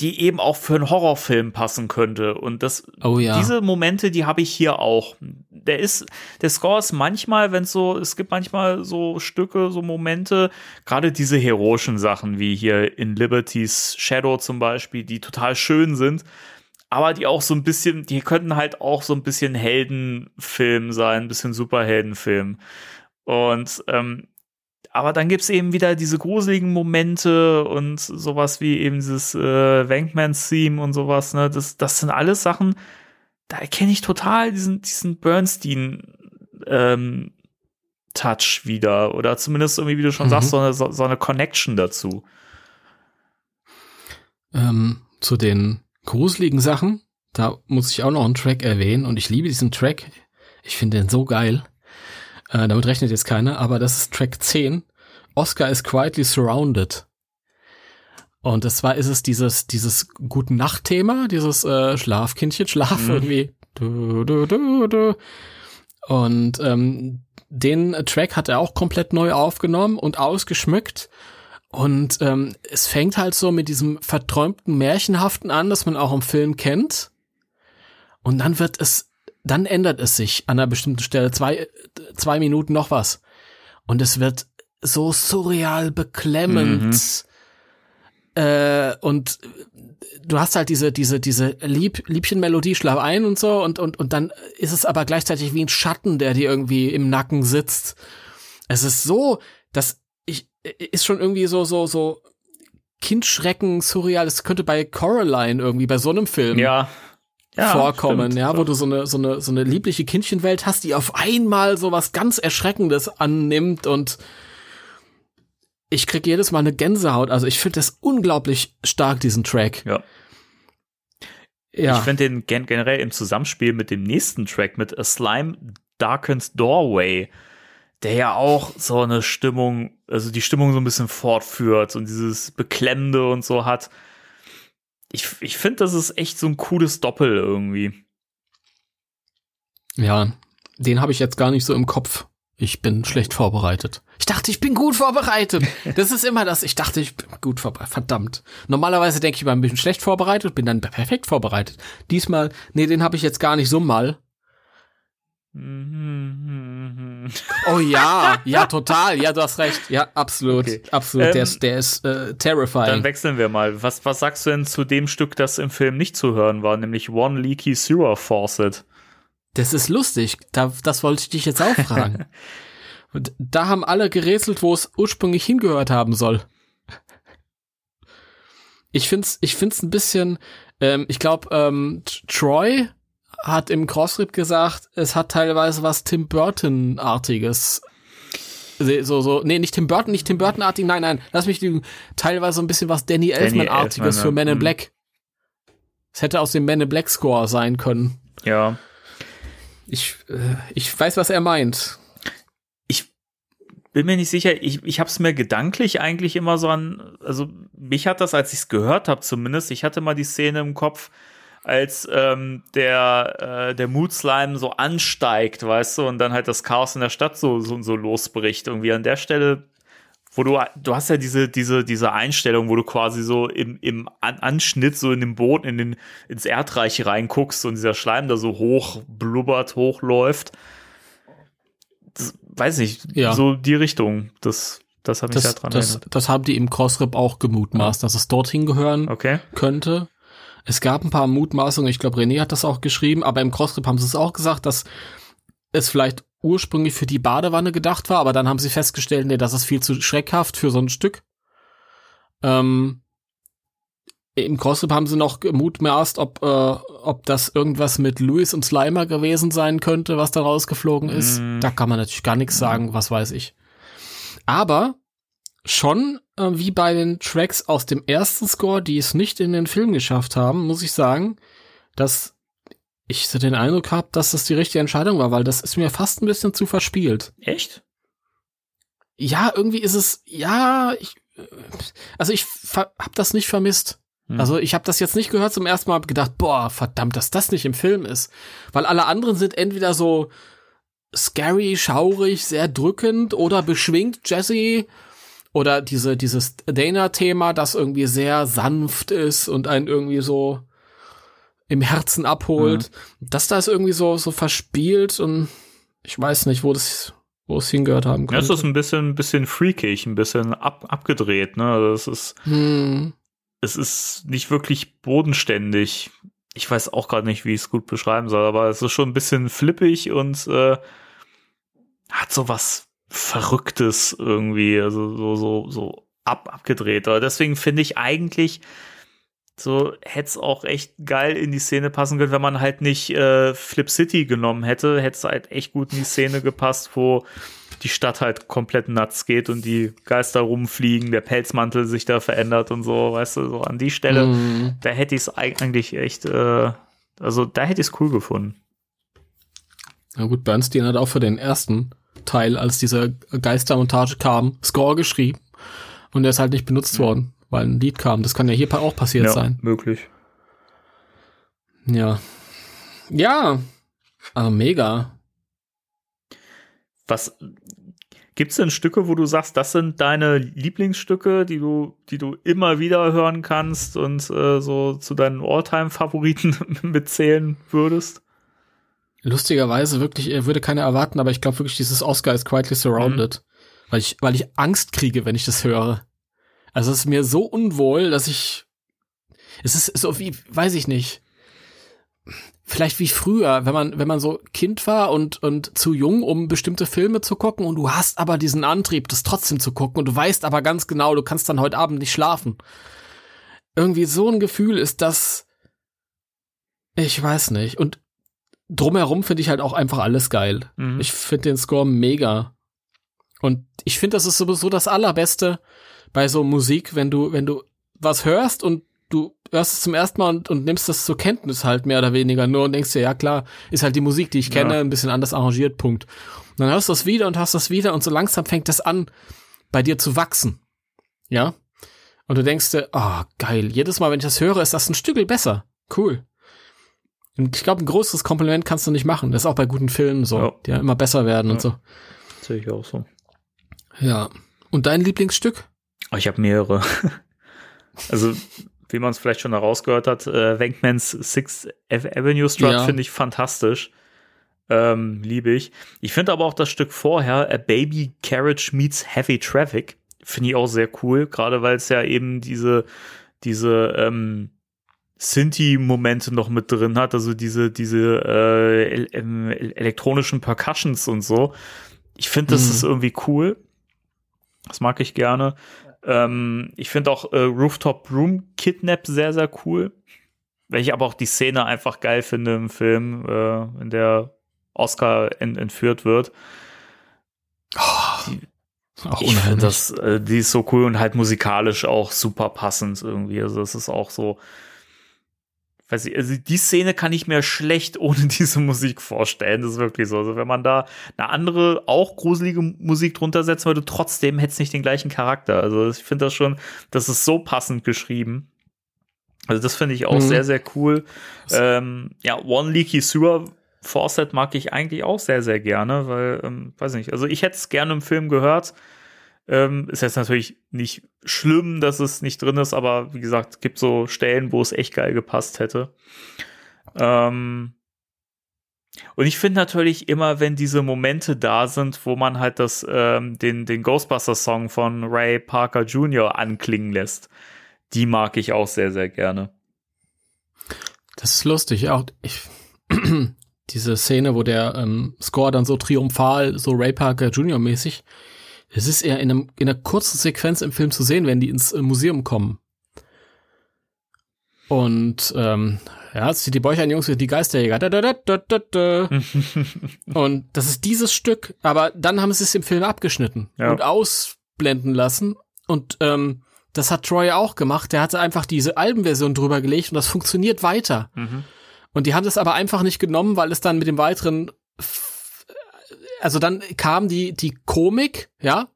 die eben auch für einen Horrorfilm passen könnte. Und das, Oh ja. diese Momente, die habe ich hier auch. der ist, der Score ist manchmal, wenn es so, es gibt manchmal so Stücke, so Momente, gerade diese heroischen Sachen, wie hier in Liberty's Shadow zum Beispiel, die total schön sind, aber die auch so ein bisschen, die könnten halt auch so ein bisschen Heldenfilm sein, ein bisschen Superheldenfilm. Und ähm, aber dann gibt's eben wieder diese gruseligen Momente und sowas wie eben dieses äh, Wankman-Theme und sowas, ne? Das, das sind alles Sachen, da erkenne ich total diesen, diesen Bernstein ähm, Touch wieder. Oder zumindest irgendwie, wie du schon Mhm. sagst, so eine, so, so eine Connection dazu. Ähm, zu den gruseligen Sachen, da muss ich auch noch einen Track erwähnen und ich liebe diesen Track. Ich finde den so geil. Äh, damit rechnet jetzt keiner, aber das ist Track 10. Oscar is quietly surrounded. Und das war, ist es dieses, dieses guten Nacht-Thema, dieses äh, Schlafkindchen, Schlaf Mhm. irgendwie. Du, du, du, du. Und ähm, den Track hat er auch komplett neu aufgenommen und ausgeschmückt. Und ähm, es fängt halt so mit diesem verträumten Märchenhaften an, das man auch im Film kennt. Und dann wird es, dann ändert es sich an einer bestimmten Stelle, zwei, zwei Minuten noch was. Und es wird so surreal beklemmend. Äh, und du hast halt diese, diese, diese Lieb, Liebchenmelodie, schlaf ein und so, und, und, und dann ist es aber gleichzeitig wie ein Schatten, der dir irgendwie im Nacken sitzt. Es ist so, dass ich, ist schon irgendwie so, so, so Kindschrecken, surreal. Das könnte bei Coraline irgendwie, bei so einem Film Ja. Ja vorkommen, stimmt. ja, wo du so eine, so eine, so eine liebliche Kindchenwelt hast, die auf einmal so was ganz Erschreckendes annimmt und ich krieg jedes Mal eine Gänsehaut. Also ich finde das unglaublich stark, diesen Track. Ja. Ja. Ich finde den gen generell im Zusammenspiel mit dem nächsten Track, mit A Slime Darkens Doorway, der ja auch so eine Stimmung, also die Stimmung so ein bisschen fortführt und dieses Beklemmende und so hat. Ich, ich finde, das ist echt so ein cooles Doppel irgendwie. Ja, den habe ich jetzt gar nicht so im Kopf. Ich bin schlecht vorbereitet. Ich dachte, ich bin gut vorbereitet. Das ist immer das. Ich dachte, ich bin gut vorbereitet. Verdammt. Normalerweise denke ich immer ein bisschen schlecht vorbereitet, bin dann perfekt vorbereitet. Diesmal, nee, den habe ich jetzt gar nicht so mal. Oh ja, ja, total. Ja, du hast recht. Ja, absolut. Okay. Absolut. Ähm, der ist, der ist äh, Dann terrifying. wechseln wir mal. Was, was sagst du denn zu dem Stück, das im Film nicht zu hören war, nämlich One Leaky Sewer Faucet? Das ist lustig. Da, das wollte ich dich jetzt auch fragen. Und da haben alle gerätselt, wo es ursprünglich hingehört haben soll. Ich find's, ich find's ein bisschen, ähm, ich glaube, ähm, Troy hat im Crossrip gesagt, es hat teilweise was Tim Burton-artiges. So, so, nee, nicht Tim Burton, nicht Tim Burton-artig, nein, nein, lass mich lügen. Teilweise so ein bisschen was Danny Elfman-artiges Elfman, für ja. Men in Mhm. Black. Es hätte aus dem Men in Black Score sein können. Ja. Ich, äh, ich weiß, was er meint. bin mir nicht sicher, ich, ich habe es mir gedanklich eigentlich immer so an, also mich hat das, als ich es gehört habe zumindest, ich hatte mal die Szene im Kopf, als ähm, der, äh, der Mood Slime so ansteigt, weißt du, und dann halt das Chaos in der Stadt so, so, so losbricht. Irgendwie an der Stelle, wo du, du hast ja diese, diese, diese Einstellung, wo du quasi so im, im An Anschnitt so in den Boden, in den, ins Erdreich reinguckst und dieser Schleim da so hoch blubbert, hochläuft. Das, weiß nicht, Ja. so die Richtung. Das, das hat mich Das, daran das, erinnert. das haben die im Crossrip auch gemutmaßt, dass es dorthin gehören Okay. könnte. Es gab ein paar Mutmaßungen, ich glaube, René hat das auch geschrieben, aber im Crossrip haben sie es auch gesagt, dass es vielleicht ursprünglich für die Badewanne gedacht war, aber dann haben sie festgestellt, nee, das ist viel zu schreckhaft für so ein Stück. Ähm, Im Crossrip haben sie noch gemutmaßt, ob, äh, ob das irgendwas mit Louis und Slimer gewesen sein könnte, was da rausgeflogen ist. Mm. Da kann man natürlich gar nichts sagen, was weiß ich. Aber schon äh, wie bei den Tracks aus dem ersten Score, die es nicht in den Film geschafft haben, muss ich sagen, dass ich so den Eindruck habe, dass das die richtige Entscheidung war, weil das ist mir fast ein bisschen zu verspielt. Echt? Ja, irgendwie ist es, ja, ich, äh, also ich ver- hab das nicht vermisst. Hm. Also ich habe das jetzt nicht gehört zum ersten Mal, hab gedacht, boah, verdammt, dass das nicht im Film ist. Weil alle anderen sind entweder so scary, schaurig, sehr drückend oder beschwingt, Jesse. Oder diese, dieses Dana-Thema, das irgendwie sehr sanft ist und einen irgendwie so im Herzen abholt. Das da ist irgendwie so, so verspielt und ich weiß nicht, wo das, wo es hingehört haben Ja, es könnte. ist ein bisschen, ein bisschen freakig, ein bisschen ab, abgedreht, ne? Also es ist, hm. es ist nicht wirklich bodenständig. Ich weiß auch gerade nicht, wie ich es gut beschreiben soll, aber es ist schon ein bisschen flippig und äh, hat so was Verrücktes irgendwie, also so, so, so ab, abgedreht. Aber deswegen finde ich eigentlich, so hätte es auch echt geil in die Szene passen können, wenn man halt nicht äh, Flip City genommen hätte, hätte es halt echt gut in die Szene gepasst, wo die Stadt halt komplett nuts geht und die Geister rumfliegen, der Pelzmantel sich da verändert und so, weißt du, so an die Stelle, Hm. da hätte ich es eigentlich echt, äh, also da hätte ich es cool gefunden. Na gut, Bernstein hat auch für den ersten Teil, als diese Geistermontage kam, Score geschrieben und der ist halt nicht benutzt worden, weil ein Lied kam. Das kann ja hier auch passiert sein. möglich. Ja. Ja. Also mega. Was gibt's denn Stücke, wo du sagst, das sind deine Lieblingsstücke, die du, die du immer wieder hören kannst und äh, so zu deinen Alltime-Favoriten mitzählen würdest? Lustigerweise wirklich, er würde keiner erwarten, aber ich glaube wirklich, dieses Oscar ist quietly surrounded. Weil ich, weil ich Angst kriege, wenn ich das höre. Also es ist mir so unwohl, dass ich. Es ist so wie, weiß ich nicht. Vielleicht wie früher, wenn man, wenn man so Kind war und, und zu jung, um bestimmte Filme zu gucken und du hast aber diesen Antrieb, das trotzdem zu gucken und du weißt aber ganz genau, du kannst dann heute Abend nicht schlafen. Irgendwie so ein Gefühl ist das, ich weiß nicht. Und drumherum finde ich halt auch einfach alles geil. Mhm. Ich finde den Score mega. Und ich finde, das ist sowieso das Allerbeste bei so Musik, wenn du, wenn du was hörst und du hörst es zum ersten Mal und, und nimmst das zur Kenntnis halt mehr oder weniger nur und denkst dir, ja klar, ist halt die Musik, die ich kenne, Ja. ein bisschen anders arrangiert, Punkt. Und dann hörst du das wieder und hast das wieder und so langsam fängt das an, bei dir zu wachsen. Ja? Und du denkst dir, ah, geil, jedes Mal, wenn ich das höre, ist das ein Stückel besser. Cool. Und ich glaube, ein größeres Kompliment kannst du nicht machen. Das ist auch bei guten Filmen so, Ja. die ja immer besser werden und Ja. so. Sehe ich auch so. Ja. Und dein Lieblingsstück? Oh, Ich habe mehrere. also, wie man es vielleicht schon herausgehört hat, äh, Wankmans Sixth Avenue Strut Ja. finde ich fantastisch. Ähm, liebe ich. Ich finde aber auch das Stück vorher, A Baby Carriage Meets Heavy Traffic, finde ich auch sehr cool, gerade weil es ja eben diese, diese ähm, Synthi-Momente noch mit drin hat, also diese, diese äh, el ähm, el elektronischen Percussions und so. Ich finde, das Mhm. ist irgendwie cool. Das mag ich gerne. Ähm, ich finde auch äh, Rooftop Room Kidnap sehr, sehr cool. Weil ich aber auch die Szene einfach geil finde im Film, äh, in der Oscar ent entführt wird. Auch Ich finde das, äh, die ist so cool und halt musikalisch auch super passend irgendwie. Also das ist auch so, weiß ich, also die Szene kann ich mir schlecht ohne diese Musik vorstellen. Das ist wirklich so. Also wenn man da eine andere, auch gruselige Musik drunter setzen würde, trotzdem hätte es nicht den gleichen Charakter. Also ich finde das schon, das ist so passend geschrieben. Also das finde ich auch Mhm. sehr, sehr cool. Ähm, ja, One Leaky Sewer Fawcett mag ich eigentlich auch sehr, sehr gerne, weil, ähm, weiß nicht, also ich hätte es gerne im Film gehört. Ähm, ist jetzt natürlich nicht schlimm, dass es nicht drin ist, aber wie gesagt, gibt so Stellen, wo es echt geil gepasst hätte. Ähm, und ich finde natürlich immer, wenn diese Momente da sind, wo man halt das, ähm, den, den Ghostbusters-Song von Ray Parker Jr. anklingen lässt, die mag ich auch sehr, sehr gerne. Das ist lustig, auch ich, diese Szene, wo der ähm, Score dann so triumphal, so Ray Parker Jr. mäßig, das ist eher in, einem, in einer kurzen Sequenz im Film zu sehen, wenn die ins äh, Museum kommen. Und ähm, ja, es die Bäuchern-Jungs die Geisterjäger. Da, da, da, da, da, da. und das ist dieses Stück, aber dann haben sie es im Film abgeschnitten Ja. und ausblenden lassen. Und ähm, das hat Troy auch gemacht. Der hatte einfach diese Albenversion drüber gelegt und das funktioniert weiter. Mhm. Und die haben das aber einfach nicht genommen, weil es dann mit dem weiteren, also dann kam die, die Komik, ja,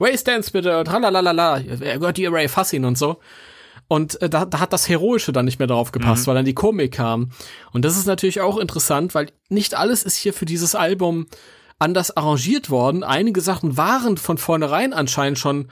Ray Stance bitte, tralalala, er gehört die Ray, fass ihn und so. Und äh, da, da hat das Heroische dann nicht mehr drauf gepasst, weil dann die Komik kam. Und das ist natürlich auch interessant, weil nicht alles ist hier für dieses Album anders arrangiert worden. Einige Sachen waren von vornherein anscheinend schon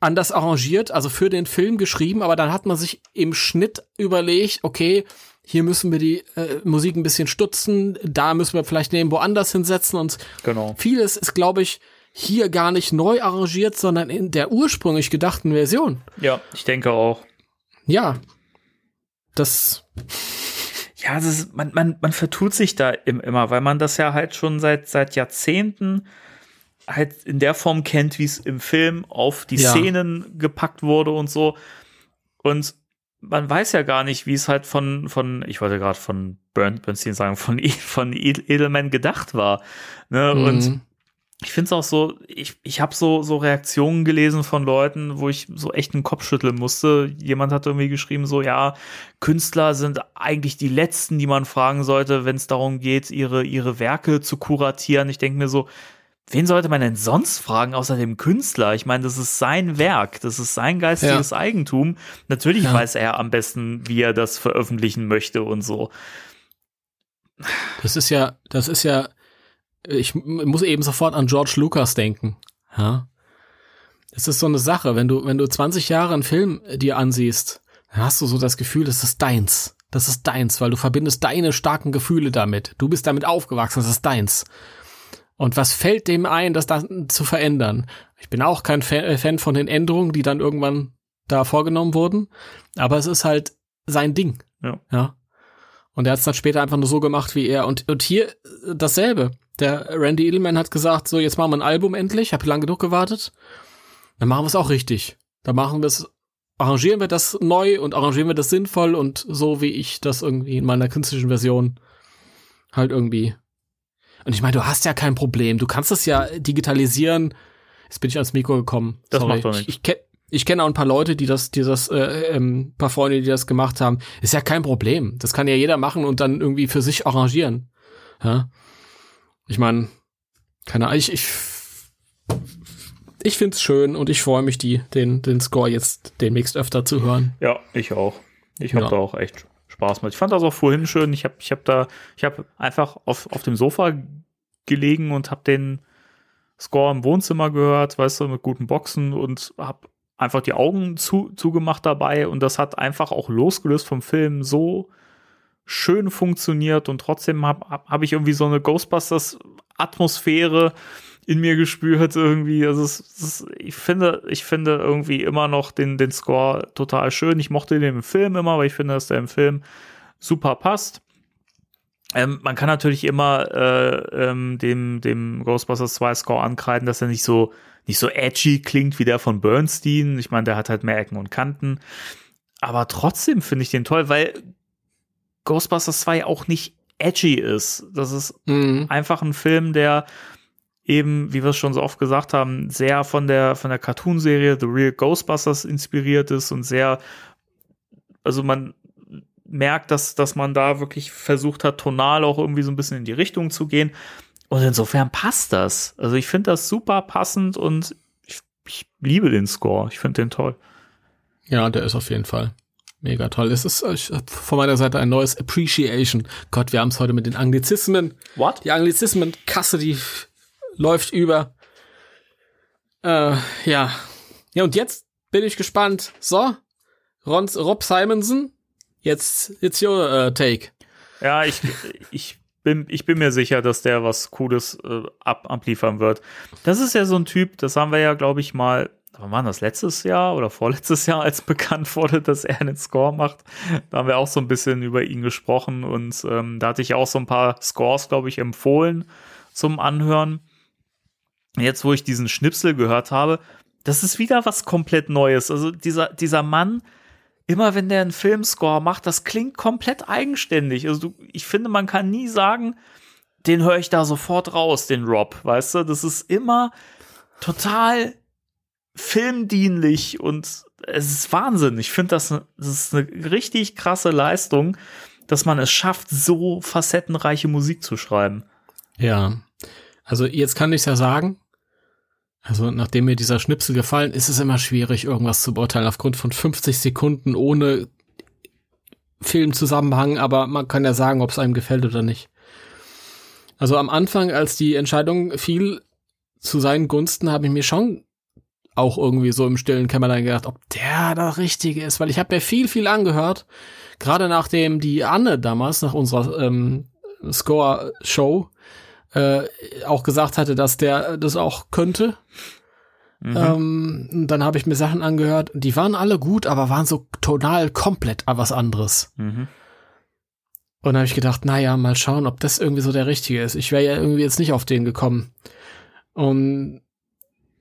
anders arrangiert, also für den Film geschrieben, aber dann hat man sich im Schnitt überlegt, okay, hier müssen wir die äh, Musik ein bisschen stutzen, da müssen wir vielleicht neben woanders hinsetzen und Genau. vieles ist, glaube ich, hier gar nicht neu arrangiert, sondern in der ursprünglich gedachten Version. Ja, ich denke auch. Ja. Das, Ja, das ist, man, man, man vertut sich da im, immer, weil man das ja halt schon seit, seit Jahrzehnten halt in der Form kennt, wie es im Film auf die Ja. Szenen gepackt wurde und so. Und man weiß ja gar nicht, wie es halt von, von ich wollte gerade von Burn, Bernstein sagen, von, von Ed- Edelman gedacht war. Ne? Und Mhm. ich finde es auch so, ich, ich habe so, so Reaktionen gelesen von Leuten, wo ich so echt den Kopf schütteln musste. Jemand hat irgendwie geschrieben, so, ja, Künstler sind eigentlich die Letzten, die man fragen sollte, wenn es darum geht, ihre, ihre Werke zu kuratieren. Ich denke mir so, wen sollte man denn sonst fragen, außer dem Künstler? Ich meine, das ist sein Werk, das ist sein geistiges Eigentum. Natürlich Ja. weiß er am besten, wie er das veröffentlichen möchte und so. das ist ja, das ist ja, ich muss eben sofort an George Lucas denken. Ja. Es ist so eine Sache, wenn du, wenn du 20 Jahre einen Film dir ansiehst, dann hast du so das Gefühl, das ist deins. Das ist deins, weil du verbindest deine starken Gefühle damit. Du bist damit aufgewachsen, das ist deins. Und was fällt dem ein, das dann zu verändern? Ich bin auch kein äh, Fan von den Änderungen, die dann irgendwann da vorgenommen wurden, aber es ist halt sein Ding. Ja. Ja. Und er hat es dann später einfach nur so gemacht wie er. Und, und hier äh, dasselbe. Der Randy Edelman hat gesagt, so jetzt machen wir ein Album endlich, hab lang genug gewartet. Dann machen wir es auch richtig. Dann machen wir es, arrangieren wir das neu und arrangieren wir das sinnvoll und so wie ich das irgendwie in meiner künstlichen Version halt irgendwie. Und ich meine, du hast ja kein Problem. Du kannst das ja digitalisieren. Jetzt bin ich ans Mikro gekommen. Das Sorry. macht doch nichts. Ich, ich kenne ich kenne auch ein paar Leute, die das, die das, äh, ähm, paar Freunde, die das gemacht haben. Ist ja kein Problem. Das kann ja jeder machen und dann irgendwie für sich arrangieren. Ja. Ich meine, keine Ahnung, ich, ich, ich find's schön und ich freue mich, die, den, den Score jetzt demnächst öfter zu hören. Ja, ich auch. Ich habe Ja. da auch echt Spaß mit. Ich fand das auch vorhin schön. Ich habe ich hab da, ich habe einfach auf, auf dem Sofa gelegen und habe den Score im Wohnzimmer gehört, weißt du, mit guten Boxen und habe einfach die Augen zu, zugemacht dabei und das hat einfach auch losgelöst vom Film so schön funktioniert und trotzdem habe hab, hab ich irgendwie so eine Ghostbusters Atmosphäre in mir gespürt irgendwie. Also es, es, ich finde, ich finde irgendwie immer noch den, den Score total schön. Ich mochte den im Film immer, weil ich finde, dass der im Film super passt. Ähm, man kann natürlich immer äh, ähm, dem, dem Ghostbusters 2 Score ankreiden, dass er nicht so, nicht so edgy klingt wie der von Bernstein. Ich meine, der hat halt mehr Ecken und Kanten. Aber trotzdem finde ich den toll, weil Ghostbusters 2 auch nicht edgy ist. Das ist Mhm. einfach ein Film, der eben, wie wir es schon so oft gesagt haben, sehr von der, von der Cartoonserie The Real Ghostbusters inspiriert ist und sehr, also man merkt, dass, dass man da wirklich versucht hat, tonal auch irgendwie so ein bisschen in die Richtung zu gehen. Und insofern passt das. Also ich finde das super passend und ich, ich liebe den Score. Ich finde den toll. Ja, der ist auf jeden Fall mega toll. Es ist äh, von meiner Seite ein neues Appreciation. Gott, wir haben es heute mit den Anglizismen. What? Die Anglizismen-Kasse, die läuft über. Äh, ja. Ja, und jetzt bin ich gespannt. So, Ron, Rob Simonson, jetzt, jetzt your äh, take. Ja, ich, ich, bin, ich bin mir sicher, dass der was Cooles äh, ab, abliefern wird. Das ist ja so ein Typ, das haben wir ja, glaube ich, mal, wann war das, letztes Jahr oder vorletztes Jahr, als bekannt wurde, dass er einen Score macht. Da haben wir auch so ein bisschen über ihn gesprochen und ähm, da hatte ich auch so ein paar Scores, glaube ich, empfohlen zum Anhören. Jetzt, wo ich diesen Schnipsel gehört habe, das ist wieder was komplett Neues. Also dieser, dieser Mann, immer wenn der einen Filmscore macht, das klingt komplett eigenständig. Also du, ich finde, man kann nie sagen, den höre ich da sofort raus, den Rob, weißt du? Das ist immer total filmdienlich und es ist Wahnsinn. Ich finde, das, das ist eine richtig krasse Leistung, dass man es schafft, so facettenreiche Musik zu schreiben. Ja. Also jetzt kann ich ja sagen, also nachdem mir dieser Schnipsel gefallen, ist es immer schwierig, irgendwas zu beurteilen aufgrund von 50 Sekunden ohne Filmzusammenhang, aber man kann ja sagen, ob es einem gefällt oder nicht. Also am Anfang, als die Entscheidung fiel zu seinen Gunsten, habe ich mir schon auch irgendwie so im stillen Kämmerlein gedacht, ob der der Richtige ist, weil ich habe mir viel, viel angehört, gerade nachdem die Anne damals, nach unserer ähm, Score-Show, äh, auch gesagt hatte, dass der das auch könnte. Ähm, und dann habe ich mir Sachen angehört, die waren alle gut, aber waren so tonal komplett was anderes. Mhm. Und dann habe ich gedacht, naja, mal schauen, ob das irgendwie so der Richtige ist. Ich wäre ja irgendwie jetzt nicht auf den gekommen. Und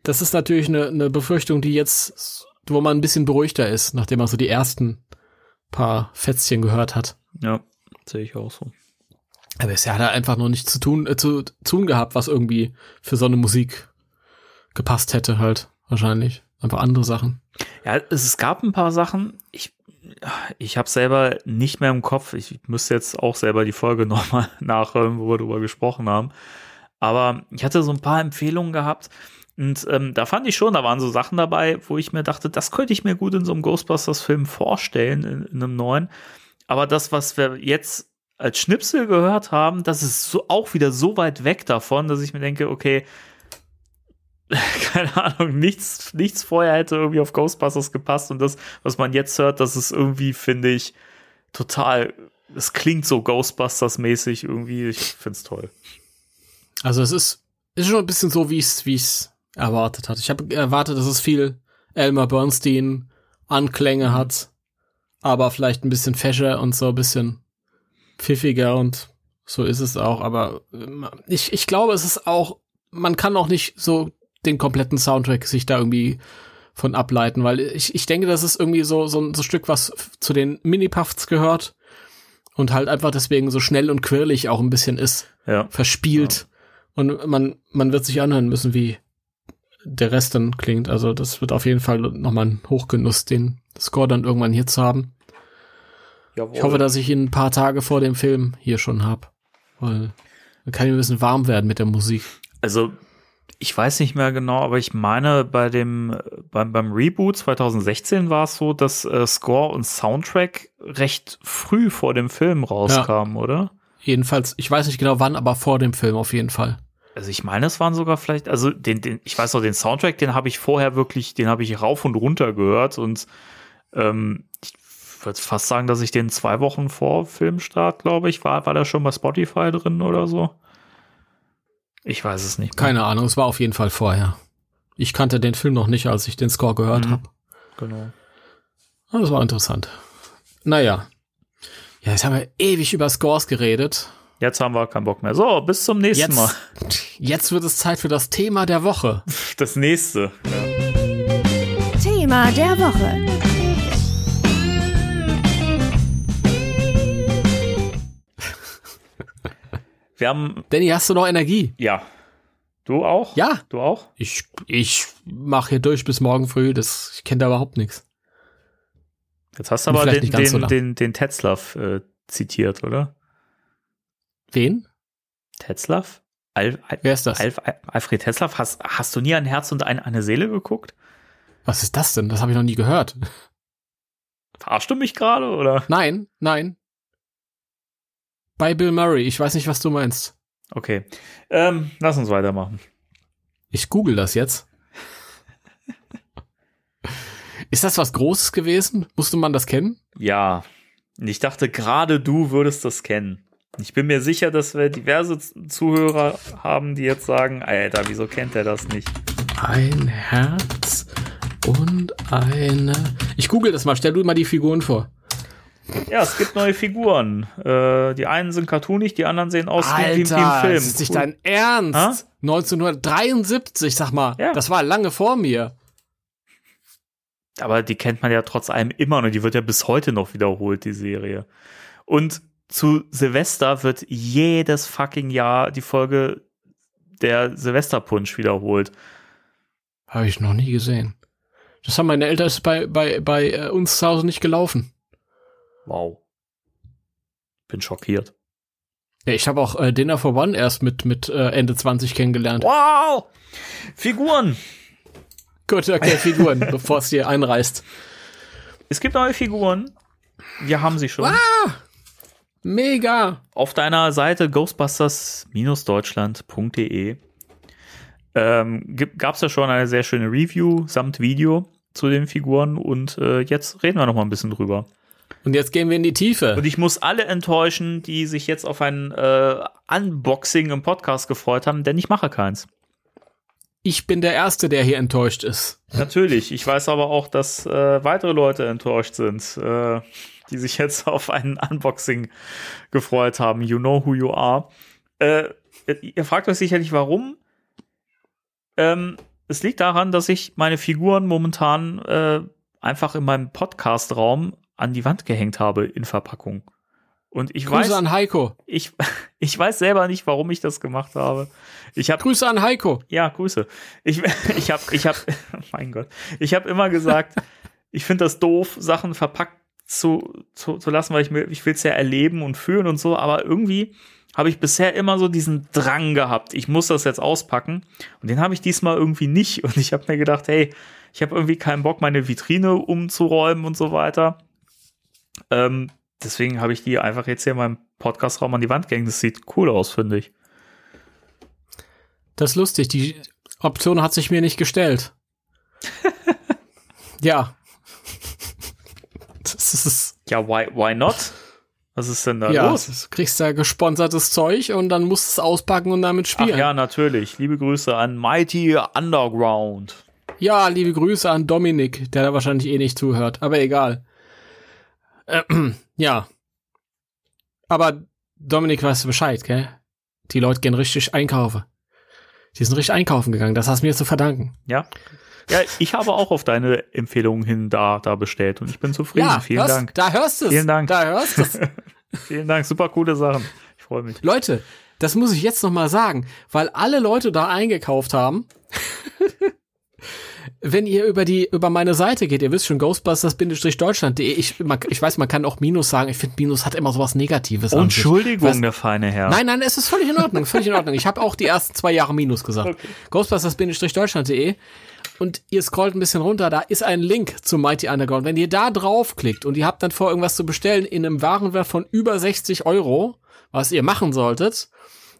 das ist natürlich eine, eine Befürchtung, die jetzt, wo man ein bisschen beruhigter ist, nachdem man so die ersten paar Fätzchen gehört hat. Ja, sehe ich auch so. Aber bisher hat er einfach noch nichts zu tun, äh, zu tun gehabt, was irgendwie für so eine Musik gepasst hätte, halt, wahrscheinlich. Einfach andere Sachen. Ja, es, es gab ein paar Sachen. Ich, ich habe selber nicht mehr im Kopf. Ich müsste jetzt auch selber die Folge nochmal nachhören, wo wir drüber gesprochen haben. Aber ich hatte so ein paar Empfehlungen gehabt. Und ähm, da fand ich schon, da waren so Sachen dabei, wo ich mir dachte, das könnte ich mir gut in so einem Ghostbusters-Film vorstellen, in, in einem neuen. Aber das, was wir jetzt als Schnipsel gehört haben, das ist so auch wieder so weit weg davon, dass ich mir denke, okay, keine Ahnung, nichts, nichts vorher hätte irgendwie auf Ghostbusters gepasst und das, was man jetzt hört, das ist irgendwie, finde ich, total, es klingt so Ghostbusters-mäßig irgendwie, ich find's toll. Also es ist, ist schon ein bisschen so, wie es wie es erwartet hat. Ich habe erwartet, dass es viel Elmer Bernstein Anklänge hat, aber vielleicht ein bisschen fescher und so ein bisschen pfiffiger und so ist es auch. Aber ähm, ich, ich glaube, es ist auch, man kann auch nicht so den kompletten Soundtrack sich da irgendwie von ableiten, weil ich, ich denke, das ist irgendwie so, so ein so Stück, was zu den Mini-Puffs gehört und halt einfach deswegen so schnell und quirlig auch ein bisschen ist, Ja. verspielt. Und man, man wird sich anhören müssen, wie der Rest dann klingt. Also das wird auf jeden Fall nochmal ein Hochgenuss, den Score dann irgendwann hier zu haben. Jawohl. Ich hoffe, dass ich ihn ein paar Tage vor dem Film hier schon hab. Weil dann kann ich ein bisschen warm werden mit der Musik. Also, ich weiß nicht mehr genau, aber ich meine, bei dem, beim, beim Reboot 2016 war es so, dass äh, Score und Soundtrack recht früh vor dem Film rauskamen, oder? Jedenfalls, ich weiß nicht genau wann, aber vor dem Film auf jeden Fall. Also ich meine, es waren sogar vielleicht, also den, den, ich weiß noch, den Soundtrack, den habe ich vorher wirklich, den habe ich rauf und runter gehört und ähm, ich würde fast sagen, dass ich den zwei Wochen vor Filmstart, glaube ich, war, war der schon bei Spotify drin oder so. Ich weiß es nicht. mehr. Keine Ahnung, es war auf jeden Fall vorher. Ich kannte den Film noch nicht, als ich den Score gehört Mhm. habe. Genau. Das war interessant. Naja. Ja, jetzt haben wir ewig über Scores geredet. Jetzt haben wir keinen Bock mehr. So, bis zum nächsten Jetzt, Mal. jetzt wird es Zeit für das Thema der Woche. Das nächste. Thema der Woche. Wir haben, Danny, hast du noch Energie? ja. Du auch? Ja. Du auch? Ich, ich mache hier durch bis morgen früh. Das, ich kenne da überhaupt nichts. Jetzt hast du aber den, ganz so den, den, den Tetzlaff äh, zitiert, oder? Wen? Tetzlaff? Al, Al, Wer ist das? Al, Alfred Tetzlaff? Hast, hast du nie ein Herz und ein, eine Seele geguckt? Was ist das denn? Das habe ich noch nie gehört. Verarschst du mich gerade, oder? Nein, nein. Bei Bill Murray. Ich weiß nicht, was du meinst. Okay. Ähm, lass uns weitermachen. Ich google das jetzt. Ist das was Großes gewesen? Musste man das kennen? Ja. Ich dachte, gerade du würdest das kennen. Ich bin mir sicher, dass wir diverse Zuhörer haben, die jetzt sagen, Alter, wieso kennt er das nicht? Ein Herz und eine. Ich google das mal. Stell du mal die Figuren vor. Ja, es gibt neue Figuren. Äh, die einen sind cartoonig, die anderen sehen aus wie, wie, im Alter, Film. das ist nicht Cool. dein Ernst. Ha? 1973, sag mal. Ja. Das war lange vor mir. Aber die kennt man ja trotz allem immer noch. Die wird ja bis heute noch wiederholt, die Serie. Und zu Silvester wird jedes fucking Jahr die Folge der Silvesterpunsch wiederholt. Habe ich noch nie gesehen. Das haben meine Eltern ist bei, bei, bei äh, uns zu Hause nicht gelaufen. Wow. Bin schockiert. Ja, ich habe auch äh, Dinner for One erst mit, mit äh, Ende 20 kennengelernt. Wow! Figuren! Gut, okay, Figuren, bevor es dir einreißt. Es gibt neue Figuren. Wir haben sie schon. Mega! Auf deiner Seite ghostbusters-deutschland.de ähm, gab es ja schon eine sehr schöne Review samt Video zu den Figuren und äh, jetzt reden wir noch mal ein bisschen drüber. Und jetzt gehen wir in die Tiefe. Und ich muss alle enttäuschen, die sich jetzt auf ein äh, Unboxing im Podcast gefreut haben, denn ich mache keins. Ich bin der Erste, der hier enttäuscht ist. Natürlich. Ich weiß aber auch, dass äh, weitere Leute enttäuscht sind, äh, die sich jetzt auf ein Unboxing gefreut haben. You know who you are. Äh, ihr fragt euch sicherlich, warum. Ähm, es liegt daran, dass ich meine Figuren momentan äh, einfach in meinem Podcast-Raum an die Wand gehängt habe in Verpackung. Und ich Grüße weiß, an Heiko. ich, ich weiß selber nicht, warum ich das gemacht habe. Ich habe Grüße an Heiko. ja, Grüße. Ich, ich habe, ich habe, mein Gott, ich habe immer gesagt, ich finde das doof, Sachen verpackt zu, zu, zu lassen, weil ich mir, ich will es ja erleben und fühlen und so, aber irgendwie habe ich bisher immer so diesen Drang gehabt, ich muss das jetzt auspacken und den habe ich diesmal irgendwie nicht und ich habe mir gedacht, hey, ich habe irgendwie keinen Bock, meine Vitrine umzuräumen und so weiter. Ähm, deswegen habe ich die einfach jetzt hier in meinem Podcastraum an die Wand gehängt. Das sieht cool aus, finde ich. Das ist lustig. Die Option hat sich mir nicht gestellt. ja. Das ist, Ja, why, why not? Was ist denn da ja, los? du kriegst da gesponsertes Zeug und dann musst du es auspacken und damit Ach spielen. ja, natürlich. Liebe Grüße an Mighty Underground. Ja, liebe Grüße an Dominik, der da wahrscheinlich eh nicht zuhört, aber egal. Ähm, ja. Aber Dominik weißt du Bescheid, gell? Die Leute gehen richtig einkaufen. Die sind richtig einkaufen gegangen, das hast du mir zu verdanken. Ja. Ja, ich habe auch auf deine Empfehlungen hin da, da bestellt und ich bin zufrieden. ja, Vielen hörst, Dank. Da hörst du es. Vielen Dank. Da hörst du es. Vielen Dank. Super coole Sachen. Ich freue mich. Leute, das muss ich jetzt noch mal sagen, weil alle Leute da eingekauft haben. Wenn ihr über die über meine Seite geht, ihr wisst schon Ghostbusters-deutschland.de. Ich, man- ich weiß, man kann auch Minus sagen. Ich finde Minus hat immer sowas Negatives. an sich. Entschuldigung, Was- der feine Herr. Nein, nein, es ist völlig in Ordnung, völlig in Ordnung. Ich habe auch die ersten zwei Jahre Minus gesagt. Ghostbusters-deutschland.de und ihr scrollt ein bisschen runter, da ist ein Link zu Mighty Underground. Wenn ihr da draufklickt und ihr habt dann vor, irgendwas zu bestellen in einem Warenwert von über 60 Euro, was ihr machen solltet,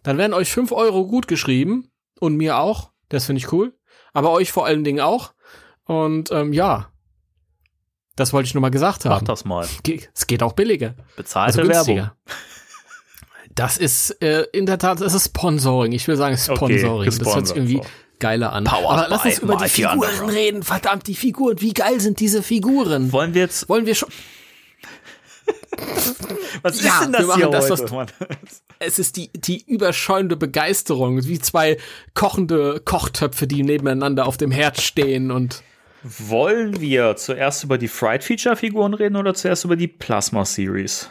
dann werden euch 5 Euro gut geschrieben und mir auch. Das finde ich cool. Aber euch vor allen Dingen auch. Und ähm, ja, das wollte ich nur mal gesagt Mach haben. das mal. Es geht auch billiger. Bezahlte Also Werbung. Das ist äh, in der Tat, es ist Sponsoring. Ich will sagen Sponsoring. das hört sich irgendwie geiler an. Powered Aber lass uns über die Figuren reden. Verdammt, die Figuren. Wie geil sind diese Figuren? Wollen wir jetzt. Wollen wir schon? Was Ja, ist denn wir das machen hier das, heute? was-? Es ist die, die überschäumende Begeisterung. Wie zwei kochende Kochtöpfe, die nebeneinander auf dem Herd stehen und Wollen wir zuerst über die Fright-Feature-Figuren reden oder zuerst über die Plasma-Series?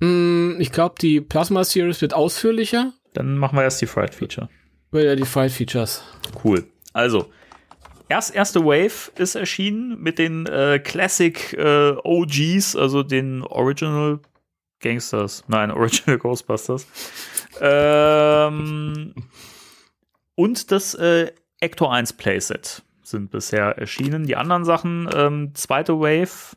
mh, ich glaube, die Plasma Series wird ausführlicher. Dann machen wir erst die Fright-Feature. Oder ja die Fight Features. Cool. Also, erst erste Wave ist erschienen mit den äh, Classic äh, OGs, also den Original Gangsters. Nein, Original Ghostbusters. ähm, und das äh, Ector 1 Playset sind bisher erschienen. Die anderen Sachen, ähm, zweite Wave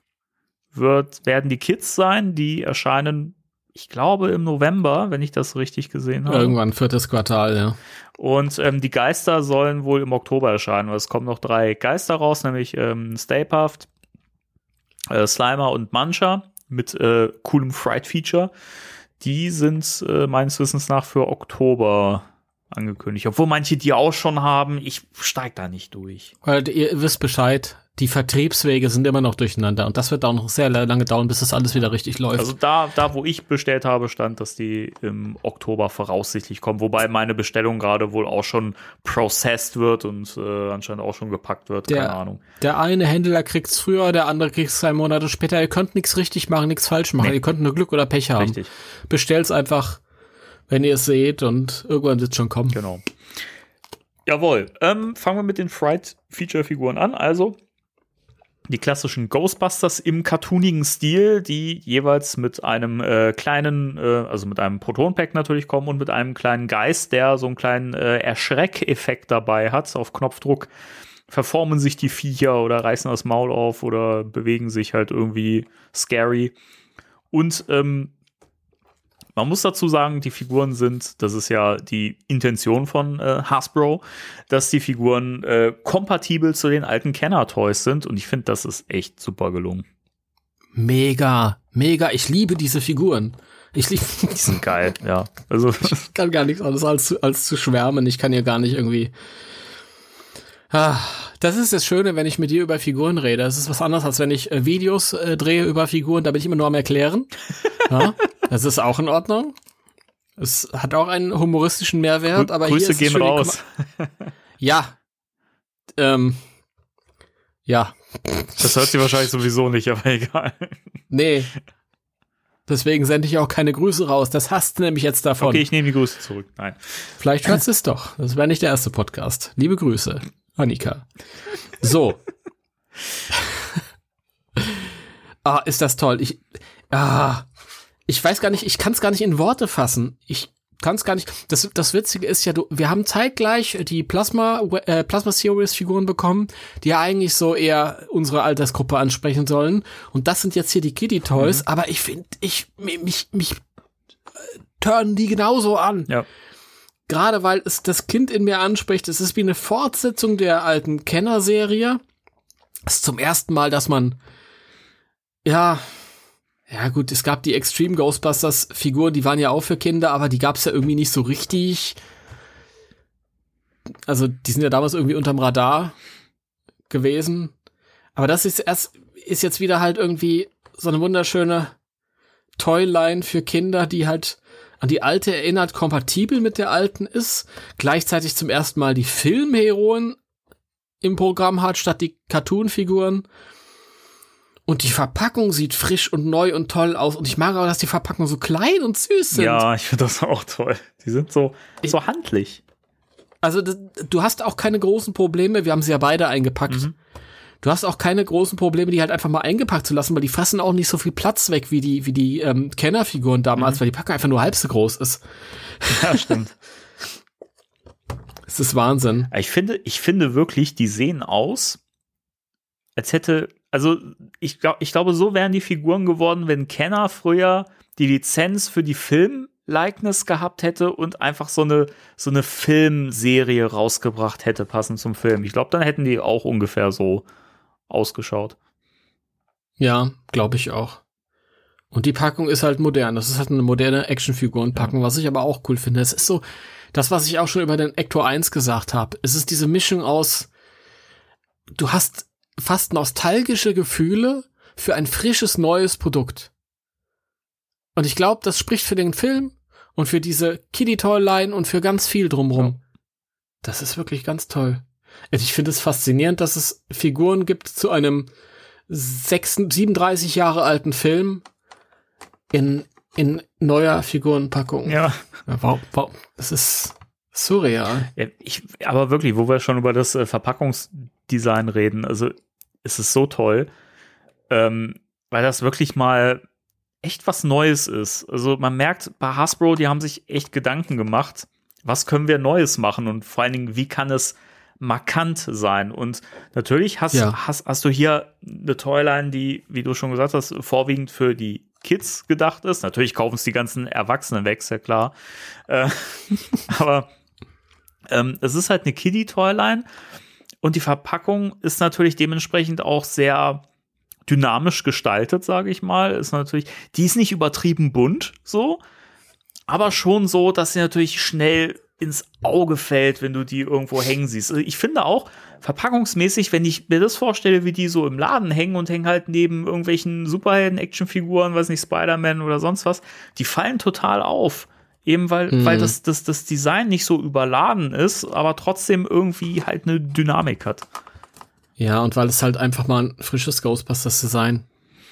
wird, werden die Kids sein, die erscheinen, ich glaube, im November, wenn ich das richtig gesehen habe. Irgendwann viertes Quartal, ja. Und ähm, die Geister sollen wohl im Oktober erscheinen. weil Es kommen noch drei Geister raus, nämlich ähm, Stapehaft, äh, Slimer und Mancha mit äh, coolem Fright-Feature. Die sind äh, meines Wissens nach für Oktober angekündigt. Obwohl manche die auch schon haben. Ich steig da nicht durch. Weil ihr wisst Bescheid, die Vertriebswege sind immer noch durcheinander und das wird auch noch sehr lange dauern, bis das alles wieder richtig läuft. Also da, da, wo ich bestellt habe, stand, dass die im Oktober voraussichtlich kommen. Wobei meine Bestellung gerade wohl auch schon processed wird und äh, anscheinend auch schon gepackt wird. Der- Keine Ahnung. der eine Händler kriegt's früher, der andere kriegt's zwei Monate später. Ihr könnt nichts richtig machen, nichts falsch machen. Nee. Ihr könnt nur Glück oder Pech haben. Richtig. Bestellt's einfach, wenn ihr es seht und irgendwann wird's schon kommen. Genau. Jawohl. Ähm, fangen wir mit den Fright-Feature-Figuren an. Also die klassischen Ghostbusters im cartoonigen Stil, die jeweils mit einem äh, kleinen, äh, also mit einem Proton-Pack natürlich kommen und mit einem kleinen Geist, der so einen kleinen äh, Erschreckeffekt dabei hat. Auf Knopfdruck verformen sich die Viecher oder reißen das Maul auf oder bewegen sich halt irgendwie scary. Und ähm, man muss dazu sagen, die Figuren sind, das ist ja die Intention von äh, Hasbro, dass die Figuren äh, kompatibel zu den alten Kenner-Toys sind und ich finde, das ist echt super gelungen. Mega, mega. Ich liebe diese Figuren. Ich liebe Die sind geil, ja. Also Ich kann gar nichts anderes als, zu- als zu schwärmen. Ich kann ja gar nicht irgendwie. Ah, das ist das Schöne, wenn ich mit dir über Figuren rede. Es ist was anderes, als wenn ich äh, Videos äh, drehe über Figuren. Da bin ich immer nur am Erklären. Ja, das ist auch in Ordnung. Es hat auch einen humoristischen Mehrwert, aber hier Grüße es gehen raus. Ja. Ähm. Ja. Das hört sie wahrscheinlich sowieso nicht, aber egal. Nee. Deswegen sende ich auch keine Grüße raus. Das hast du nämlich jetzt davon. Okay, ich nehme die Grüße zurück. Nein. Vielleicht hört es doch. Das wäre nicht der erste Podcast. Liebe Grüße, Annika. So. ah, ist das toll. Ich, ah, ich weiß gar nicht, ich kann es gar nicht in Worte fassen. Ich kann es gar nicht. Das, das Witzige ist ja, du, wir haben zeitgleich die Plasma, äh, Plasma Series Figuren bekommen, die ja eigentlich so eher unsere Altersgruppe ansprechen sollen. Und das sind jetzt hier die Kitty Toys. Aber ich finde, ich, mich, mich, mich äh, turnen die genauso an Ja. gerade weil es das Kind in mir anspricht, es ist wie eine Fortsetzung der alten Kenner-Serie. Es ist zum ersten Mal, dass man, ja, ja gut, es gab die Extreme Ghostbusters Figuren, die waren ja auch für Kinder, aber die gab es ja irgendwie nicht so richtig. Also die sind ja damals irgendwie unterm Radar gewesen. Aber das ist erst, ist jetzt wieder halt irgendwie so eine wunderschöne Toyline für Kinder, die halt an die alte erinnert, kompatibel mit der alten ist, gleichzeitig zum ersten Mal die Filmheroen im Programm hat, statt die Cartoon-Figuren. Und die Verpackung sieht frisch und neu und toll aus. Und ich mag auch, dass die Verpackungen so klein und süß sind. Ja, ich finde das auch toll. Die sind so, so handlich. Also das, du hast auch keine großen Probleme. Wir haben sie ja beide eingepackt. Mhm. Du hast auch keine großen Probleme, die halt einfach mal eingepackt zu lassen, weil die fressen auch nicht so viel Platz weg wie die wie die ähm, Kennerfiguren damals, weil die Packung einfach nur halb so groß ist. Ja, stimmt. Es ist Wahnsinn. Ich finde, ich finde wirklich, die sehen aus, als hätte, also ich glaube, ich glaube, so wären die Figuren geworden, wenn Kenner früher die Lizenz für die Film-Likeness gehabt hätte und einfach so eine, so eine Filmserie rausgebracht hätte, passend zum Film. Ich glaube, dann hätten die auch ungefähr so ausgeschaut. Ja, glaube ich auch. Und die Packung ist halt modern. Das ist halt eine moderne Actionfigurenpackung, was ich aber auch cool finde. Es ist so, das, was ich auch schon über den Ector 1 gesagt habe. Es ist diese Mischung aus, du hast fast nostalgische Gefühle für ein frisches, neues Produkt. Und ich glaube, das spricht für den Film und für diese Kiddie-Toy-Line und für ganz viel drumrum. Das ist wirklich ganz toll. Ich finde es faszinierend, dass es Figuren gibt zu einem 36, 37 Jahre alten Film in, in neuer Figurenpackung. Ja. Ja, wow, wow, das ist surreal. Ich, aber wirklich, wo wir schon über das äh, Verpackungsdesign reden, also es ist so toll, ähm, weil das wirklich mal echt was Neues ist. Also man merkt bei Hasbro, die haben sich echt Gedanken gemacht, was können wir Neues machen und vor allen Dingen, wie kann es markant sein. Und natürlich hast, Ja. hast, hast du hier eine Toyline, die, wie du schon gesagt hast, vorwiegend für die Kids gedacht ist. Natürlich kaufen es die ganzen Erwachsenen weg, ist ja klar. Äh, aber ähm, es ist halt eine Kiddie-Toyline und die Verpackung ist natürlich dementsprechend auch sehr dynamisch gestaltet, sage ich mal. Ist natürlich, die ist nicht übertrieben bunt, so, aber schon so, dass sie natürlich schnell ins Auge fällt, wenn du die irgendwo hängen siehst. Also ich finde auch verpackungsmäßig, wenn ich mir das vorstelle, wie die so im Laden hängen und hängen halt neben irgendwelchen Superhelden-Actionfiguren, weiß nicht, Spider-Man oder sonst was, die fallen total auf. Eben weil, Mhm. weil das, das, das Design nicht so überladen ist, aber trotzdem irgendwie halt eine Dynamik hat. Ja, und weil es halt einfach mal ein frisches Ghostbusters-Design.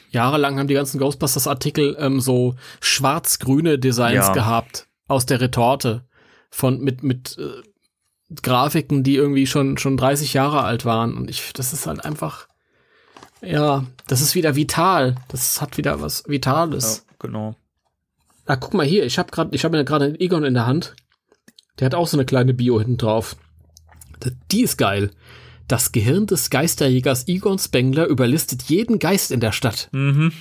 Jahrelang haben die ganzen Ghostbusters-Artikel ähm, so schwarz-grüne Designs Ja. gehabt aus der Retorte von mit mit äh, Grafiken, die irgendwie schon schon 30 Jahre alt waren. Und ich, das ist halt einfach, ja, das ist wieder vital. Das hat wieder was Vitales. Ja, genau. Ah, guck mal hier, ich habe gerade, ich habe ja gerade einen Egon in der Hand. Der hat auch so eine kleine Bio hinten drauf. Die ist geil. Das Gehirn des Geisterjägers Egon Spengler überlistet jeden Geist in der Stadt. Mhm.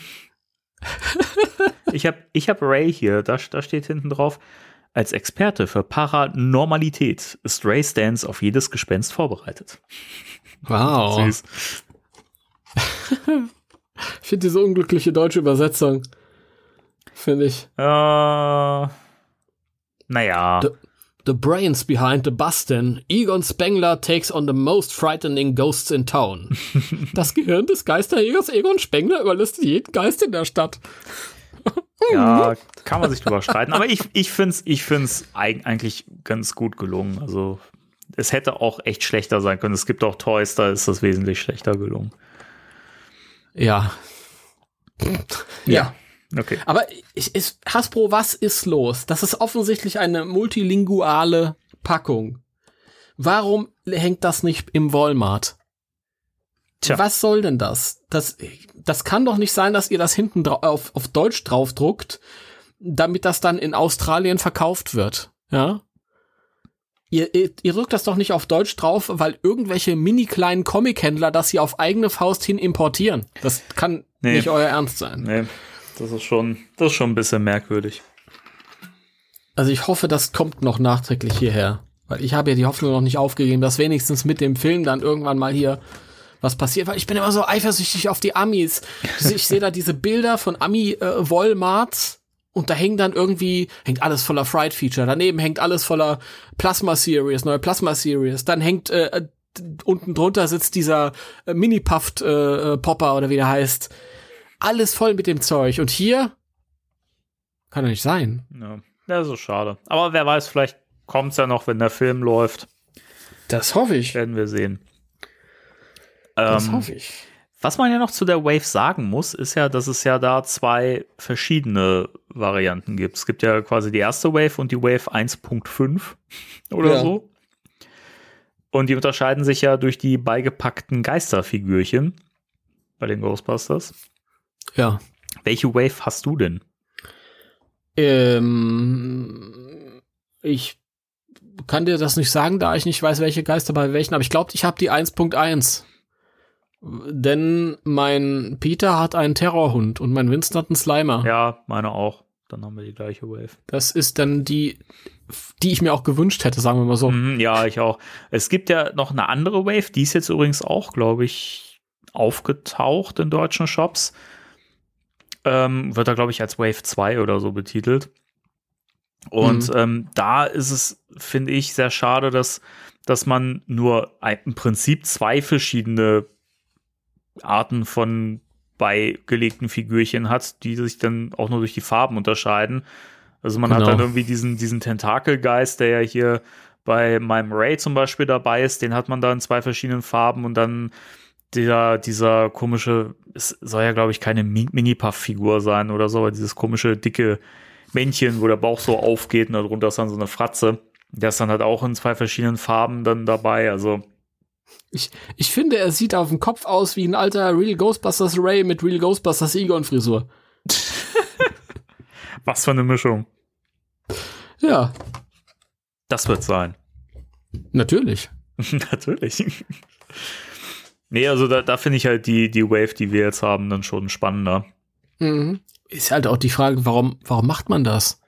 Ich habe ich hab Ray hier, da, da steht hinten drauf, als Experte für Paranormalität ist Ray Stans auf jedes Gespenst vorbereitet. Wow. Süß. Ich finde diese unglückliche deutsche Übersetzung. Finde ich. Äh, naja. D- The brains behind the Bustin. Egon Spengler takes on the most frightening ghosts in town. Das Gehirn des Geisterjägers Egon Spengler überlistet jeden Geist in der Stadt. Ja, kann man sich drüber streiten. Aber ich, ich finde es ich find's eig eigentlich ganz gut gelungen. Also, es hätte auch echt schlechter sein können. Es gibt auch Toys, da ist das wesentlich schlechter gelungen. Ja. Ja. Okay. Aber ich, ist, Hasbro, was ist los? Das ist offensichtlich eine multilinguale Packung. Warum hängt das nicht im Walmart? Tja. Was soll denn das? Das, das kann doch nicht sein, dass ihr das hinten auf, auf Deutsch draufdruckt, damit das dann in Australien verkauft wird. Ja? Ihr, ihr, ihr drückt das doch nicht auf Deutsch drauf, weil irgendwelche mini kleinen Comic-Händler das hier auf eigene Faust hin importieren. Das kann Nee. nicht euer Ernst sein. Nee, das ist schon, das ist schon ein bisschen merkwürdig. Also ich hoffe, das kommt noch nachträglich hierher. Weil ich habe ja die Hoffnung noch nicht aufgegeben, dass wenigstens mit dem Film dann irgendwann mal hier was passiert. Weil ich bin immer so eifersüchtig auf die Amis. Ich sehe da diese Bilder von Ami-Walmarts und da hängen dann irgendwie, hängt alles voller Fright Feature. Daneben hängt alles voller Plasma Series, neue Plasma Series. Dann hängt äh, unten drunter sitzt dieser äh, Mini-Puffed äh, äh, Popper oder wie der heißt. Alles voll mit dem Zeug. Und hier kann doch nicht sein. Ja, das ist schade. Aber wer weiß, vielleicht kommt es ja noch, wenn der Film läuft. Das hoffe ich. Werden wir sehen. Das Ähm, hoffe ich. Was man ja noch zu der Wave sagen muss, ist ja, dass es ja da zwei verschiedene Varianten gibt. Es gibt ja quasi die erste Wave und die Wave 1.5 oder Ja. so. Und die unterscheiden sich ja durch die beigepackten Geisterfigürchen bei den Ghostbusters. Ja. Welche Wave hast du denn? Ähm, ich kann dir das nicht sagen, da ich nicht weiß, welche Geister bei welchen, aber ich glaube, ich habe die 1.1. Denn mein Peter hat einen Terrorhund und mein Winston hat einen Slimer. Ja, meine auch. Dann haben wir die gleiche Wave. Das ist dann die, die ich mir auch gewünscht hätte, sagen wir mal so. Mhm, ja, ich auch. Es gibt ja noch eine andere Wave, die ist jetzt übrigens auch, glaube ich, aufgetaucht in deutschen Shops. Ähm, wird da, glaube ich, als Wave 2 oder so betitelt. Und Mhm. ähm, da ist es, finde ich, sehr schade, dass, dass man nur ein, im Prinzip zwei verschiedene Arten von beigelegten Figürchen hat, die sich dann auch nur durch die Farben unterscheiden. Also man hat Genau. dann irgendwie diesen, diesen Tentakelgeist, der ja hier bei meinem Ray zum Beispiel dabei ist, den hat man da in zwei verschiedenen Farben und dann dieser, dieser komische, es soll ja, glaube ich, keine Mi- Mini-Puff-Figur sein oder so, aber dieses komische, dicke Männchen, wo der Bauch so aufgeht und darunter ist dann so eine Fratze. Der ist dann halt auch in zwei verschiedenen Farben dann dabei. Also, Ich, ich finde, er sieht auf dem Kopf aus wie ein alter Real Ghostbusters Ray mit Real Ghostbusters Egon Frisur. was für eine Mischung. Ja, Das wird sein. natürlich. Natürlich. Nee, also da, da finde ich halt die, die Wave, die wir jetzt haben, dann schon spannender. Mhm. Ist halt auch die Frage, warum, warum macht man das?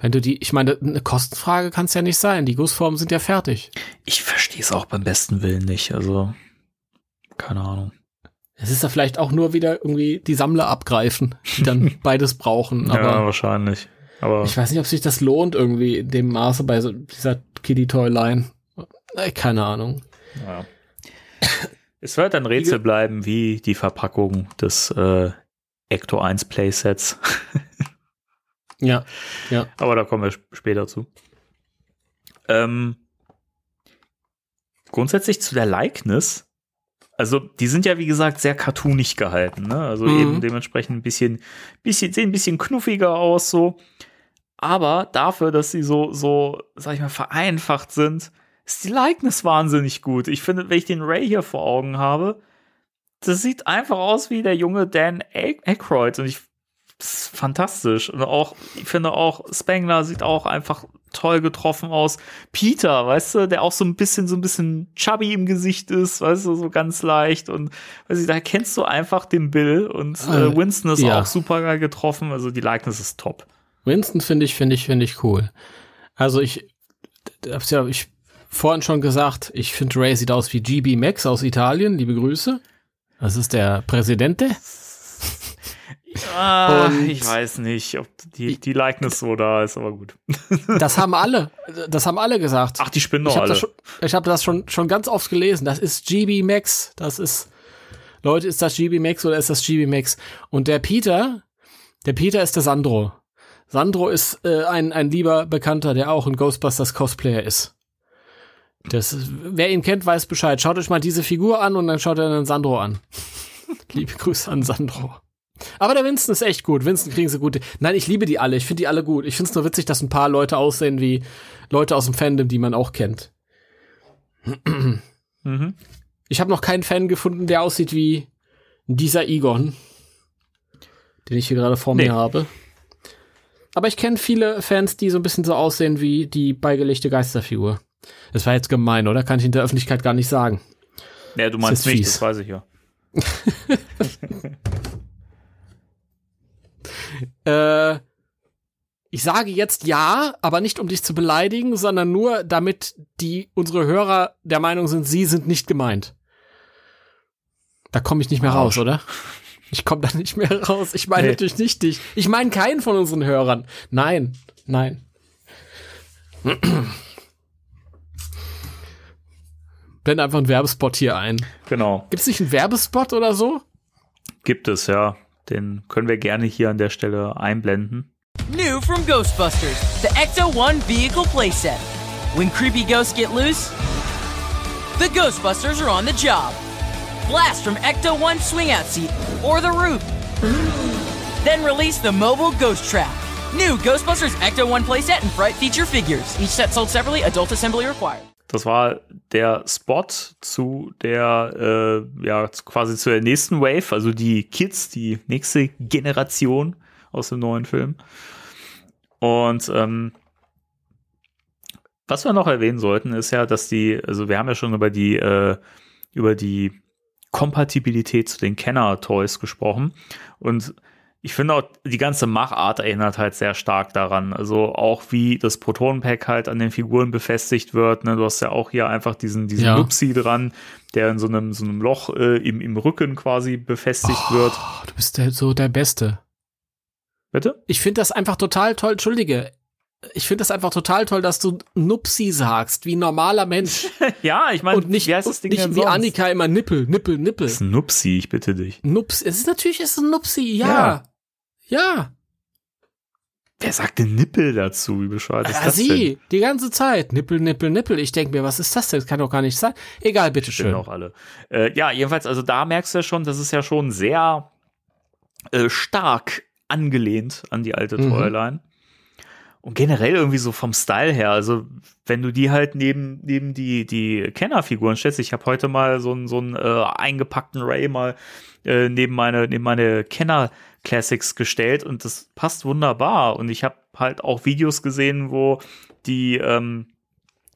Wenn du die, ich meine, eine Kostenfrage kann es ja nicht sein. Die Gussformen sind ja fertig. Ich verstehe es auch beim besten Willen nicht. Also, keine Ahnung. Es ist ja vielleicht auch nur wieder irgendwie die Sammler abgreifen, die dann beides brauchen. ja, Aber wahrscheinlich. Aber ich weiß nicht, ob sich das lohnt irgendwie in dem Maße bei so dieser Kiddie Toy Line. Äh, Keine Ahnung. ja. Es wird ein Rätsel bleiben, wie die Verpackung des äh, Ecto 1 Playsets. Ja, ja. Aber da kommen wir sp- später zu. Ähm, grundsätzlich zu der Likeness. Also, die sind ja, wie gesagt, sehr cartoonig gehalten, ne? Also Mhm. eben dementsprechend ein bisschen, bisschen, sehen ein bisschen knuffiger aus, so. Aber dafür, dass sie so, so, sag ich mal, vereinfacht sind, ist die Likeness wahnsinnig gut. Ich finde, wenn ich den Ray hier vor Augen habe, das sieht einfach aus wie der junge Dan Ack- Aykroyd. Und ich fantastisch. Und auch, ich finde auch, Spengler sieht auch einfach toll getroffen aus. Peter, weißt du, der auch so ein bisschen, so ein bisschen chubby im Gesicht ist, weißt du, so ganz leicht. Und weiß ich, da kennst du einfach den Bill und äh, Äh, Winston ist ja. auch super geil getroffen. Also die Likeness ist top. Winston finde ich, finde ich, finde ich cool. Also ich ja ich vorhin schon gesagt, ich finde Ray sieht aus wie GB Max aus Italien. Liebe Grüße. Das ist der Präsidente. Ah, ich weiß nicht, ob die, die Likeness so da ist, aber gut. Das haben alle, das haben alle gesagt. Ach, die spinnen ich doch habe alle. das, schon, ich hab das schon, schon ganz oft gelesen. Das ist GB Max. Das ist, Leute, ist das GB Max oder ist das GB Max? Und der Peter, der Peter ist der Sandro. Sandro ist äh, ein, ein lieber Bekannter, der auch ein Ghostbusters Cosplayer ist. Das, wer ihn kennt, weiß Bescheid. Schaut euch mal diese Figur an und dann schaut er den Sandro an. Liebe Grüße an Sandro. Aber der Winston ist echt gut. Winston kriegen sie gut. Nein, ich liebe die alle. Ich finde die alle gut. Ich finde es nur witzig, dass ein paar Leute aussehen wie Leute aus dem Fandom, die man auch kennt. Mhm. Ich habe noch keinen Fan gefunden, der aussieht wie dieser Egon, den ich hier gerade vor Nee. mir habe. Aber ich kenne viele Fans, die so ein bisschen so aussehen wie die beigelegte Geisterfigur. Das war jetzt gemein, oder? Kann ich in der Öffentlichkeit gar nicht sagen. Ja, du meinst ist nicht, fies. das weiß ich ja. Äh, ich sage jetzt ja, aber nicht um dich zu beleidigen, sondern nur, damit die unsere Hörer der Meinung sind, sie sind nicht gemeint. Da komme ich nicht mehr raus, oder? Ich komme da nicht mehr raus. Ich meine Nee. natürlich nicht dich. Ich meine keinen von unseren Hörern. Nein, nein. Blend einfach einen Werbespot hier ein. Genau. Gibt es nicht einen Werbespot oder so? Gibt es, ja. Den können wir gerne hier an der Stelle einblenden. New from Ghostbusters, the Ecto 1 vehicle playset. When creepy ghosts get loose, the Ghostbusters are on the job. Blast from Ecto 1 swing out seat or the roof. Then release the mobile ghost trap. New Ghostbusters Ecto 1 playset and Fright feature figures. Each set sold separately, adult assembly required. Das war der Spot zu der, äh, ja, quasi zu der nächsten Wave, also die Kids, die nächste Generation aus dem neuen Film. Und ähm, was wir noch erwähnen sollten, ist ja, dass die, also wir haben ja schon über die, äh, über die Kompatibilität zu den Kenner-Toys gesprochen. Und ich finde auch, die ganze Machart erinnert halt sehr stark daran. Also auch wie das Protonenpack halt an den Figuren befestigt wird. Ne? Du hast ja auch hier einfach diesen, diesen Ja. Nupsi dran, der in so einem, so einem Loch äh, im, im Rücken quasi befestigt wird. Oh, du bist der, so der Beste. Bitte? Ich finde das einfach total toll. Entschuldige. Ich finde das einfach total toll, dass du Nupsi sagst, wie ein normaler Mensch. Ja, ich meine, und nicht, wie heißt das Ding nicht denn wie sonst? Annika immer Nippel, Nippel, Nippel. Das ist ein Nupsi, ich bitte dich. Nups. Es ist natürlich es ist ein Nupsi, ja. Ja. Ja. Wer sagt denn Nippel dazu? Wie bescheuert ist Ja, das denn? sie, die ganze Zeit. Nippel, Nippel, Nippel. Ich denke mir, was ist das denn? Das kann doch gar nicht sein. Egal, bitteschön. auch alle. Äh, ja, jedenfalls, also da merkst du ja schon, das ist ja schon sehr äh, stark angelehnt an die alte Mhm. Toyline. Und generell irgendwie so vom Style her, also wenn du die halt neben, neben die, die Kennerfiguren stellst, ich habe heute mal so einen so einen, äh, eingepackten Ray mal äh, neben meine, neben meine Kenner Classics gestellt und das passt wunderbar. Und ich habe halt auch Videos gesehen, wo die, ähm,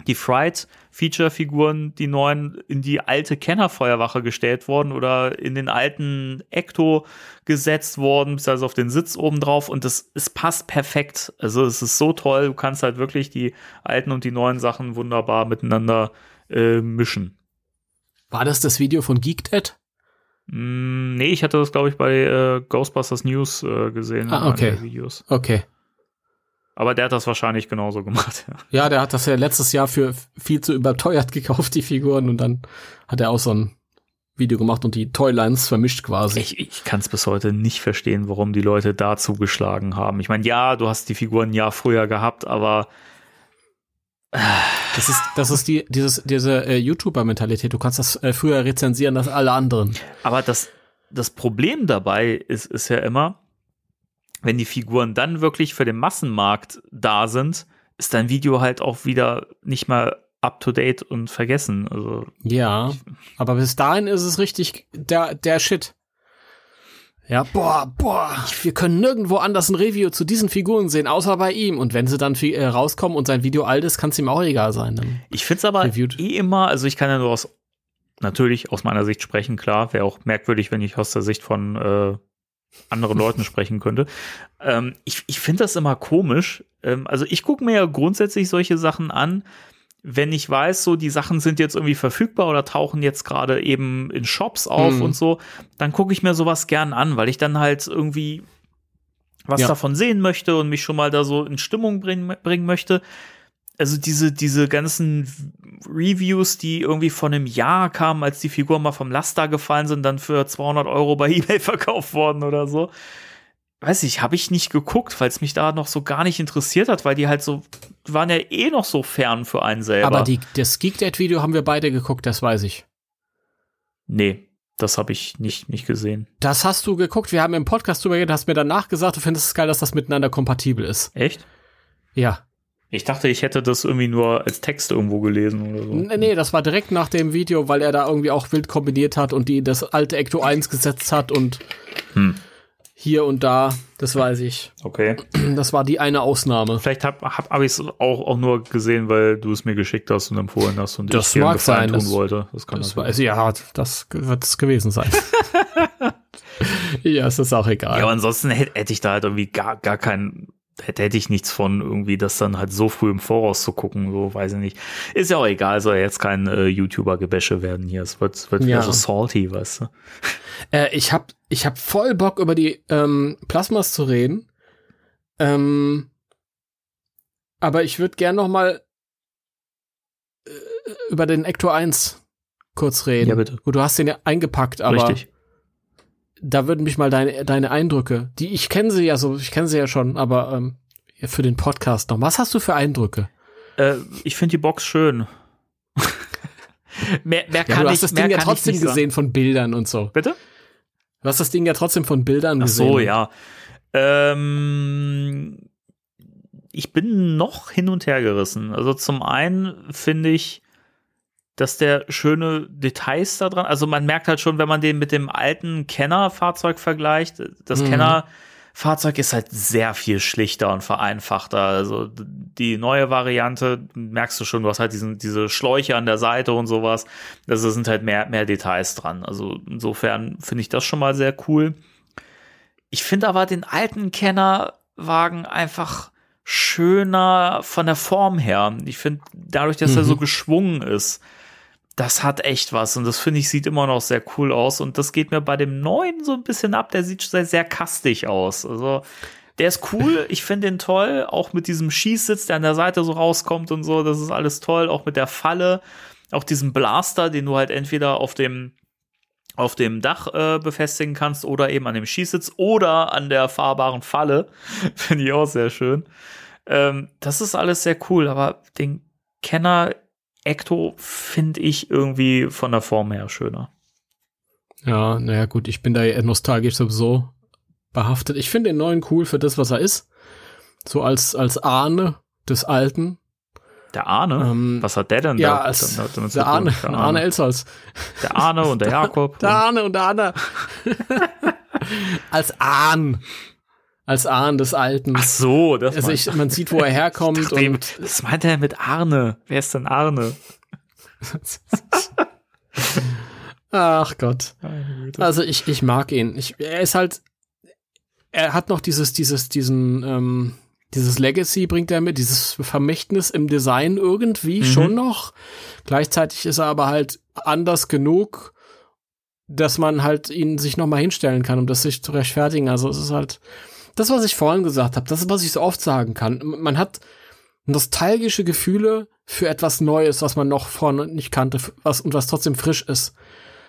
die Fright-Feature-Figuren, die neuen, in die alte Kennerfeuerwache gestellt worden oder in den alten Ecto gesetzt worden, also auf den Sitz oben drauf und das es passt perfekt. Also es ist so toll, du kannst halt wirklich die alten und die neuen Sachen wunderbar miteinander äh, mischen. War das das Video von Geeked? Mm, nee, ich hatte das, glaube ich, bei äh, Ghostbusters News äh, gesehen. in Ah, okay. der Videos. Okay. Aber der hat das wahrscheinlich genauso gemacht. Ja. Ja, der hat das ja letztes Jahr für viel zu überteuert gekauft, die Figuren, und dann hat er auch so ein Video gemacht und die Toylines vermischt quasi. Ich, ich kann es bis heute nicht verstehen, warum die Leute da zugeschlagen haben. Ich meine, ja, du hast die Figuren ein Jahr früher gehabt, aber Das ist, das ist die, dieses, diese äh, YouTuber-Mentalität. Du kannst das äh, früher rezensieren als alle anderen. Aber das, das Problem dabei ist, ist ja immer, wenn die Figuren dann wirklich für den Massenmarkt da sind, ist dein Video halt auch wieder nicht mal up to date und vergessen. Also, Ja, aber bis dahin ist es richtig der, der Shit. Ja, boah, boah, wir können nirgendwo anders ein Review zu diesen Figuren sehen, außer bei ihm. Und wenn sie dann äh, rauskommen und sein Video alt ist, kann es ihm auch egal sein. Dann. Ich finde es aber Reviewed. eh immer, also ich kann ja nur aus, natürlich aus meiner Sicht sprechen, klar, wäre auch merkwürdig, wenn ich aus der Sicht von äh, anderen Leuten sprechen könnte. Ähm, ich ich finde das immer komisch. Ähm, also ich gucke mir ja grundsätzlich solche Sachen an, wenn ich weiß, so die Sachen sind jetzt irgendwie verfügbar oder tauchen jetzt gerade eben in Shops auf Mhm. und so, dann gucke ich mir sowas gern an, weil ich dann halt irgendwie was Ja. davon sehen möchte und mich schon mal da so in Stimmung bringen, bringen möchte. Also diese, diese ganzen Reviews, die irgendwie vor einem Jahr kamen, als die Figuren mal vom Laster gefallen sind, dann für 200 Euro bei eBay verkauft worden oder so. Weiß ich, habe ich nicht geguckt, weil es mich da noch so gar nicht interessiert hat, weil die halt so, waren ja eh noch so fern für einen selber. Aber die, das Geek Dad Video haben wir beide geguckt, das weiß ich. Nee, das habe ich nicht, nicht gesehen. Das hast du geguckt, wir haben im Podcast drüber geredet, hast mir danach gesagt, du findest es geil, dass das miteinander kompatibel ist. Echt? Ja. Ich dachte, ich hätte das irgendwie nur als Text irgendwo gelesen oder so. Nee, nee, das war direkt nach dem Video, weil er da irgendwie auch wild kombiniert hat und die das alte Ecto 1 gesetzt hat und Hm. Hier und da, das weiß ich. Okay. Das war die eine Ausnahme. Vielleicht habe hab, hab ich es auch, auch nur gesehen, weil du es mir geschickt hast und empfohlen hast und Das ich mag Gefallen sein, tun das- wollte. Das kann Das weiß ich, ja, das wird es gewesen sein. ja, es ist auch egal. Ja, aber ansonsten hätte, hätte ich da halt irgendwie gar, gar keinen, hätte, hätte ich nichts von irgendwie, das dann halt so früh im Voraus zu gucken, so weiß ich nicht. Ist ja auch egal, soll jetzt kein äh, YouTuber-Gebäsche werden hier. Es wird, es wird wieder Ja. so salty, weißt du. Äh, ich hab, ich hab voll Bock über die ähm, Plasmas zu reden. Ähm, aber ich würde gern noch mal äh, über den Ecto 1 kurz reden. Ja, bitte. Gut, du hast den ja eingepackt, aber Richtig. Da würden mich mal deine, deine Eindrücke, die ich kenne sie ja so, ich kenne sie ja schon, aber ähm, für den Podcast noch. Was hast du für Eindrücke? Äh, ich finde die Box schön. mehr, mehr Ja, kann du ich, hast das mehr Ding ja ich trotzdem gesehen von Bildern und so. Bitte? Du hast das Ding ja trotzdem von Bildern Ach gesehen. so, ja. Ähm, ich bin noch hin und her gerissen. Also zum einen finde ich, dass der schöne Details da dran, also man merkt halt schon, wenn man den mit dem alten Kenner-Fahrzeug vergleicht, das Mhm. Kenner-Fahrzeug ist halt sehr viel schlichter und vereinfachter. Also die neue Variante, merkst du schon, du hast halt diesen, diese Schläuche an der Seite und sowas. Also sind halt mehr, mehr Details dran. Also insofern finde ich das schon mal sehr cool. Ich finde aber den alten Kennerwagen einfach schöner von der Form her. Ich finde, dadurch, dass er Mhm. so geschwungen ist, das hat echt was. Und das finde ich, sieht immer noch sehr cool aus. Und das geht mir bei dem neuen so ein bisschen ab. Der sieht sehr, sehr kastig aus. Also, der ist cool. Ich finde den toll. Auch mit diesem Schießsitz, der an der Seite so rauskommt und so. Das ist alles toll. Auch mit der Falle. Auch diesem Blaster, den du halt entweder auf dem auf dem Dach äh, befestigen kannst oder eben an dem Schießsitz oder an der fahrbaren Falle. Finde ich auch sehr schön. Ähm, das ist alles sehr cool, aber den Kenner Ecto finde ich irgendwie von der Form her schöner. Ja, naja, gut, ich bin da ja nostalgisch sowieso behaftet. Ich finde den neuen cool für das, was er ist. So als, als Ahne des Alten. Der Arne, Ähm, was hat der denn Ja, da als zu der tun? Arne, Der Arne, Arne, Elsholz. der Arne und der Jakob. Der Arne und der Anna. als Ahn. Als Ahn des Alten. Ach so, das also ich, man sieht, wo er herkommt dachte eben, und was meint er mit Arne? Wer ist denn Arne? ach Gott. Also ich, ich mag ihn. Ich, er ist halt, er hat noch dieses, dieses, diesen, ähm, dieses Legacy bringt er mit, dieses Vermächtnis im Design irgendwie schon noch. Gleichzeitig ist er aber halt anders genug, dass man halt ihn sich noch mal hinstellen kann, um das sich zu rechtfertigen. Also es ist halt das, was ich vorhin gesagt habe, das ist, was ich so oft sagen kann. Man hat nostalgische Gefühle für etwas Neues, was man noch vorne nicht kannte, was und was trotzdem frisch ist.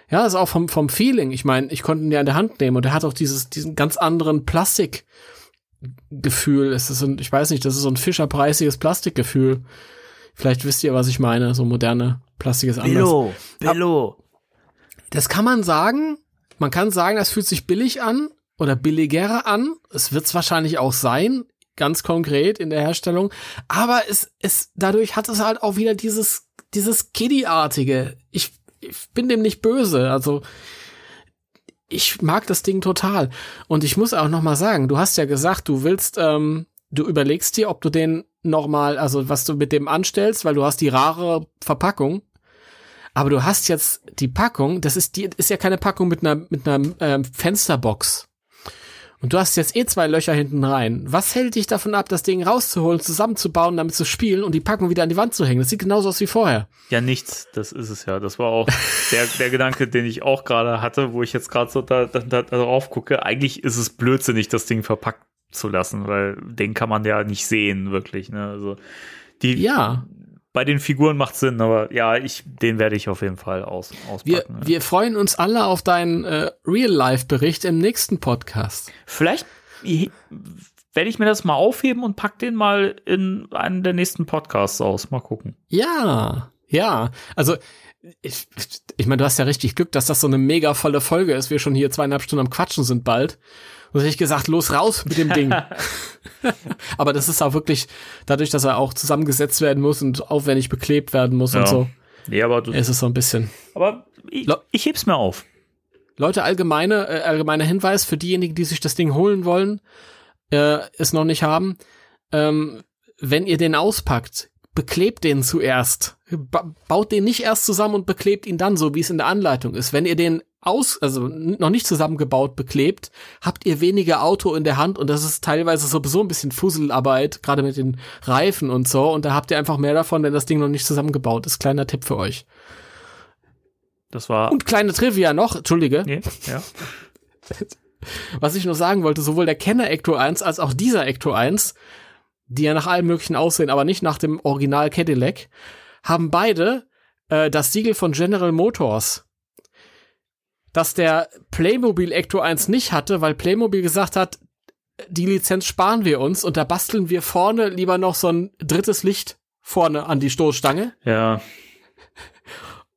Ja, ist auch vom, vom Feeling. Ich meine, ich konnte ihn ja in der Hand nehmen und er hat auch dieses, diesen ganz anderen Plastikgefühl. Es ist ein, ich weiß nicht, das ist so ein fischerpreisiges Plastikgefühl. Vielleicht wisst ihr, was ich meine. So moderne Plastik ist anders. Billo, Billo. Das kann man sagen. Man kann sagen, das fühlt sich billig an oder billiger an. Es wird es wahrscheinlich auch sein, ganz konkret in der Herstellung. Aber es, es, dadurch hat es halt auch wieder dieses, dieses Kiddie-artige. Ich, ich bin dem nicht böse. Also, ich mag das Ding total. Und ich muss auch noch mal sagen, du hast ja gesagt, du willst, ähm, du überlegst dir, ob du den noch mal, also was du mit dem anstellst, weil du hast die rare Verpackung. Aber du hast jetzt die Packung, das ist die, ist ja keine Packung mit einer, mit einer ähm, Fensterbox. Und du hast jetzt eh zwei Löcher hinten rein. Was hält dich davon ab, das Ding rauszuholen, zusammenzubauen, damit zu spielen und die Packung wieder an die Wand zu hängen? Das sieht genauso aus wie vorher. Ja, nichts, das ist es ja. Das war auch der, der Gedanke, den ich auch gerade hatte, wo ich jetzt gerade so da, da, da drauf gucke. Eigentlich ist es blödsinnig, das Ding verpackt zu lassen, weil den kann man ja nicht sehen, wirklich. Ne? Also die, Ja, bei den Figuren macht Sinn, aber ja, ich, den werde ich auf jeden Fall aus, auspacken. wir, ja. wir freuen uns alle auf deinen äh, Real-Life-Bericht im nächsten Podcast. Vielleicht werde ich mir das mal aufheben und pack den mal in einen der nächsten Podcasts aus. Mal gucken. Ja, ja. Also, ich, ich meine, du hast ja richtig Glück, dass das so eine mega volle Folge ist. Wir schon hier zweieinhalb Stunden am Quatschen sind bald. Und hätte ich gesagt, los raus mit dem Ding. Aber das ist auch wirklich, dadurch, dass er auch zusammengesetzt werden muss und aufwendig beklebt werden muss Ja. und so, Nee, aber, du, ist es so ein bisschen. aber ich, ich heb's mir auf. Leute, allgemeine, äh, allgemeiner Hinweis für diejenigen, die sich das Ding holen wollen, äh, es noch nicht haben. Ähm, wenn ihr den auspackt, beklebt den zuerst. Ba baut den nicht erst zusammen und beklebt ihn dann so, wie es in der Anleitung ist. Wenn ihr den aus, also noch nicht zusammengebaut beklebt, habt ihr weniger Auto in der Hand und das ist teilweise sowieso ein bisschen Fusselarbeit, gerade mit den Reifen und so. Und da habt ihr einfach mehr davon, wenn das Ding noch nicht zusammengebaut ist. Kleiner Tipp für euch. Das war. Und kleine Trivia noch, entschuldige. nee, ja. Was ich nur sagen wollte, sowohl der Kenner Ecto 1 als auch dieser Ecto 1, die ja nach allem möglichen aussehen, aber nicht nach dem Original Cadillac, haben beide äh, das Siegel von General Motors. Das der Playmobil Ecto 1 nicht hatte, weil Playmobil gesagt hat, die Lizenz sparen wir uns und da basteln wir vorne lieber noch so ein drittes Licht vorne an die Stoßstange. Ja,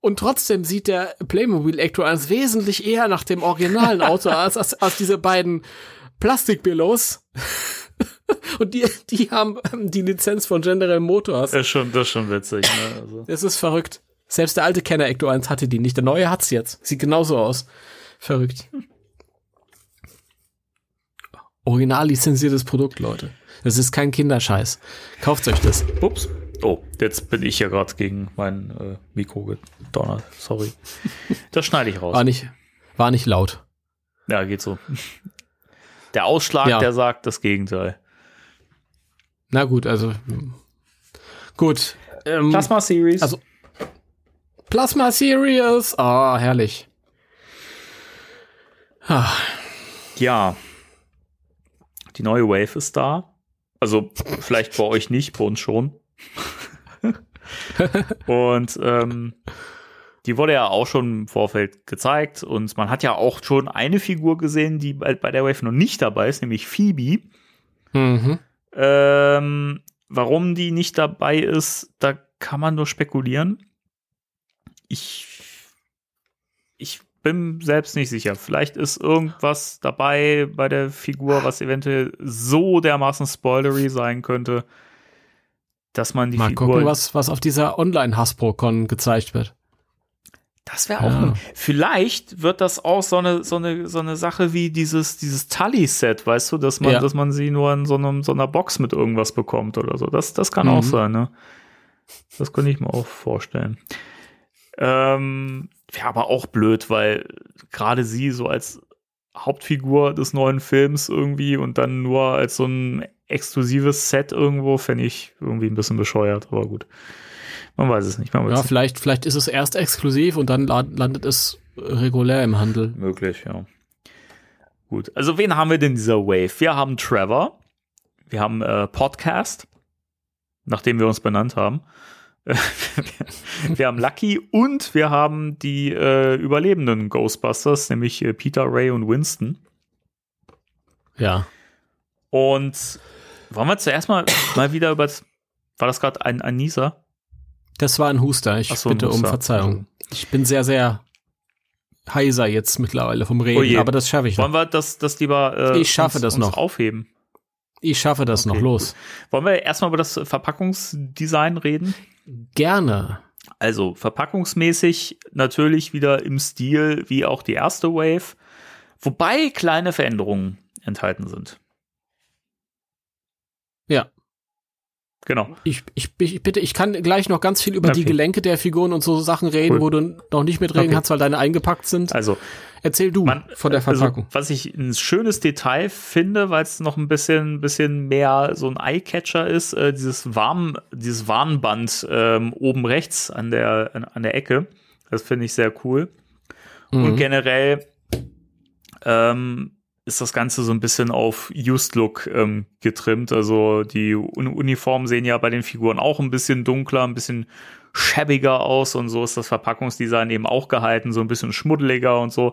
Und trotzdem sieht der Playmobil Ecto 1 wesentlich eher nach dem originalen Auto als, als, als diese beiden Plastikbillos. Und die, die haben die Lizenz von General Motors. das ist schon, das ist schon witzig. Ne? Also, Es ist verrückt. Selbst der alte Kenner Ecto 1 hatte die nicht. Der neue hat's jetzt. Sieht genauso aus. Verrückt. Original lizenziertes Produkt, Leute. Das ist kein Kinderscheiß. Kauft euch das. ups. Oh, jetzt bin ich ja gerade gegen mein äh, Mikro gedonnert. Sorry. Das schneide ich raus. War nicht, war nicht laut. Ja, geht so. Der Ausschlag, Ja. der sagt das Gegenteil. Na gut, also hm. gut. Ähm, Plasma Series. Also- Plasma Series. Ah, herrlich. Ah, Ja. Die neue Wave ist da. Also vielleicht bei euch nicht, bei uns schon. und ähm, die wurde ja auch schon im Vorfeld gezeigt und man hat ja auch schon eine Figur gesehen, die bei, bei der Wave noch nicht dabei ist, nämlich Phoebe. mhm. Ähm, warum die nicht dabei ist, da kann man nur spekulieren. Ich, ich bin selbst nicht sicher. Vielleicht ist irgendwas dabei bei der Figur, was eventuell so dermaßen spoilery sein könnte, dass man die Mal Figur. gucken, was, was auf dieser Online-Hasbro-Con gezeigt wird. Das wäre auch. Ja. ein- Vielleicht wird das auch so eine, so eine, so eine Sache wie dieses, dieses Tully-Set, weißt du, dass man, Ja. dass man sie nur in so, einem, so einer Box mit irgendwas bekommt oder so. Das, das kann Mhm. auch sein, ne? Das könnte ich mir auch vorstellen. Ähm, Wäre aber auch blöd, weil gerade sie so als Hauptfigur des neuen Films irgendwie und dann nur als so ein exklusives Set irgendwo, fände ich irgendwie ein bisschen bescheuert, aber gut. Man weiß es nicht. Man weiß Ja, vielleicht, vielleicht ist es erst exklusiv und dann la- landet es regulär im Handel. Möglich, ja. Gut, also wen haben wir denn dieser Wave? Wir haben Trevor, wir haben äh, Podcast, nachdem wir uns benannt haben. wir haben Lucky und wir haben die äh, überlebenden Ghostbusters, nämlich äh, Peter, Ray und Winston. Ja. Und wollen wir zuerst mal, mal wieder über das, war das gerade ein, Nieser? Das war ein Huster. Ich so, bitte um Huster. Verzeihung. Ich bin sehr, sehr heiser jetzt mittlerweile vom Reden, Oh aber das schaffe ich noch. Wollen wir das, das lieber äh, Ich schaffe uns, das noch. aufheben? Ich schaffe das Okay, noch. Los. Wollen wir erstmal über das Verpackungsdesign reden? Gerne. Also verpackungsmäßig natürlich wieder im Stil wie auch die erste Wave. Wobei kleine Veränderungen enthalten sind. Ja. Genau. Ich, ich, ich bitte, ich kann gleich noch ganz viel über die Okay. Gelenke der Figuren und so Sachen reden, Cool. wo du noch nicht mitreden Okay. kannst, weil deine eingepackt sind. Also, Erzähl du man, von der Verpackung. Also, was ich ein schönes Detail finde, weil es noch ein bisschen, bisschen mehr so ein Eyecatcher ist, äh, dieses Warn, dieses Warnband ähm, oben rechts an der, an, an der Ecke. Das finde ich sehr cool. Und Mhm. generell ähm, ist das Ganze so ein bisschen auf Used Look ähm, getrimmt. Also die Un Uniformen sehen ja bei den Figuren auch ein bisschen dunkler, ein bisschen schäbiger aus und so ist das Verpackungsdesign eben auch gehalten, so ein bisschen schmuddeliger und so.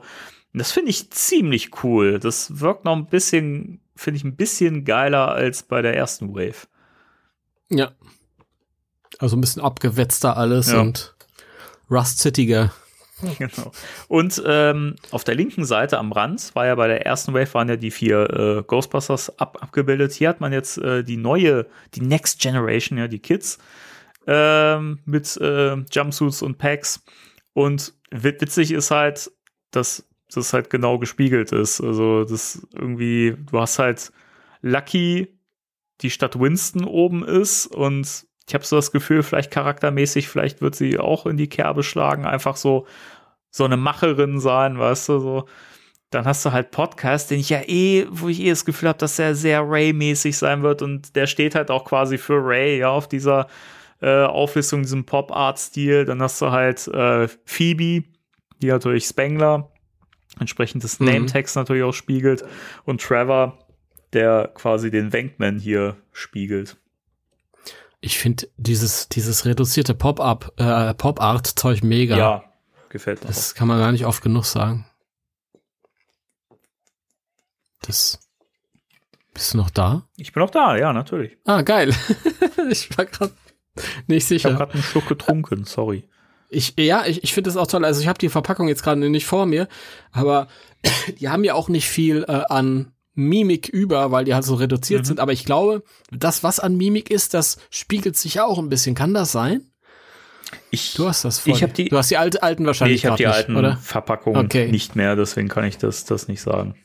Und das finde ich ziemlich cool. Das wirkt noch ein bisschen, finde ich ein bisschen geiler als bei der ersten Wave. ja. Also ein bisschen abgewetzter alles Ja. und Rust-Cityger. Genau. Und ähm, auf der linken Seite am Rand war ja bei der ersten Wave waren ja die vier äh, Ghostbusters ab abgebildet. Hier hat man jetzt äh, die neue, die Next Generation, ja, die Kids ähm, mit äh, Jumpsuits und Packs. Und wit- witzig ist halt, dass das halt genau gespiegelt ist. Also das irgendwie, du hast halt Lucky, die Stadt Winston oben ist und ich habe so das Gefühl, vielleicht charaktermäßig, vielleicht wird sie auch in die Kerbe schlagen, einfach so so eine Macherin sein, weißt du, so. Dann hast du halt Podcast, den ich ja eh, wo ich eh das Gefühl habe, dass er sehr Ray-mäßig sein wird und der steht halt auch quasi für Ray, ja, auf dieser äh, Auflistung, diesem Pop-Art-Stil. Dann hast du halt äh, Phoebe, die natürlich Spengler, entsprechend des Mhm. Name-Tags natürlich auch spiegelt und Trevor, der quasi den Wankman hier spiegelt. Ich finde dieses, dieses reduzierte Pop-up, äh, Pop-Art-Zeug mega. Ja, gefällt mir. auch. Das kann man gar nicht oft genug sagen. Das. Bist du noch da? Ich bin auch da, ja, natürlich. Ah, geil. ich war gerade nicht Ich habe sicher. gerade einen Schluck getrunken, sorry. Ich, ja, ich, ich finde das auch toll. Also ich habe die Verpackung jetzt gerade nicht vor mir, aber die haben ja auch nicht viel äh, an Mimik über, weil die halt so reduziert Mhm. sind. Aber ich glaube, das, was an Mimik ist, das spiegelt sich auch ein bisschen. Kann das sein? Ich, Du hast das vor Ich hab die- Du hast die alte, alten nee, wahrscheinlich ich habe die grad alten nicht, oder? Verpackungen Okay. nicht mehr, deswegen kann ich das, das nicht sagen.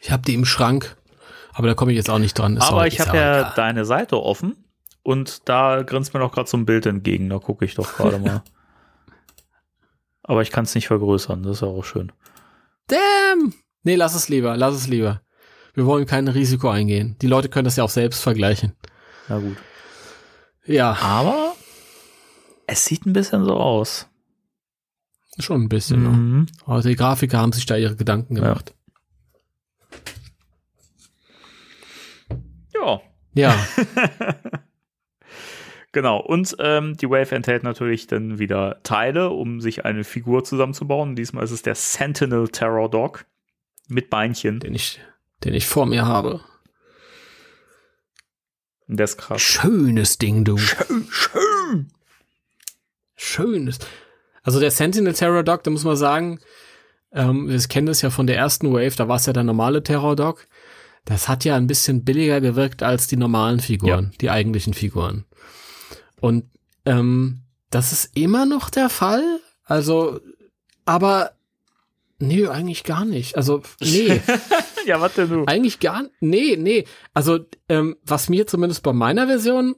Ich habe die im Schrank, aber da komme ich jetzt auch nicht dran. Ist Aber auch, ich habe ja egal. deine Seite offen und da grinst mir doch gerade so ein Bild entgegen. Da gucke ich doch gerade mal. Aber ich kann es nicht vergrößern, das ist auch schön. Damn! Nee, lass es lieber, lass es lieber. Wir wollen kein Risiko eingehen. Die Leute können das ja auch selbst vergleichen. Na gut. Ja, Aber es sieht ein bisschen so aus. schon ein bisschen. noch. Mhm. Aber die Grafiker haben sich da ihre Gedanken Ja. gemacht. Ja, Ja, genau. Und ähm, die Wave enthält natürlich dann wieder Teile, um sich eine Figur zusammenzubauen. Diesmal ist es der Sentinel Terror Dog mit Beinchen. den ich, den ich vor mir habe. Der ist krass. Schönes Ding, du. Schön, schön. Schönes. Also der Sentinel Terror Dog, da muss man sagen, ähm, wir kennen das ja von der ersten Wave, da war es ja der normale Terror Dog. Das hat ja ein bisschen billiger gewirkt als die normalen Figuren, die eigentlichen Figuren. Und ähm, das ist immer noch der Fall. Also, aber nee, eigentlich gar nicht. Also, nee. Ja, denn du? Eigentlich gar nee, nee. Also, ähm, was mir zumindest bei meiner Version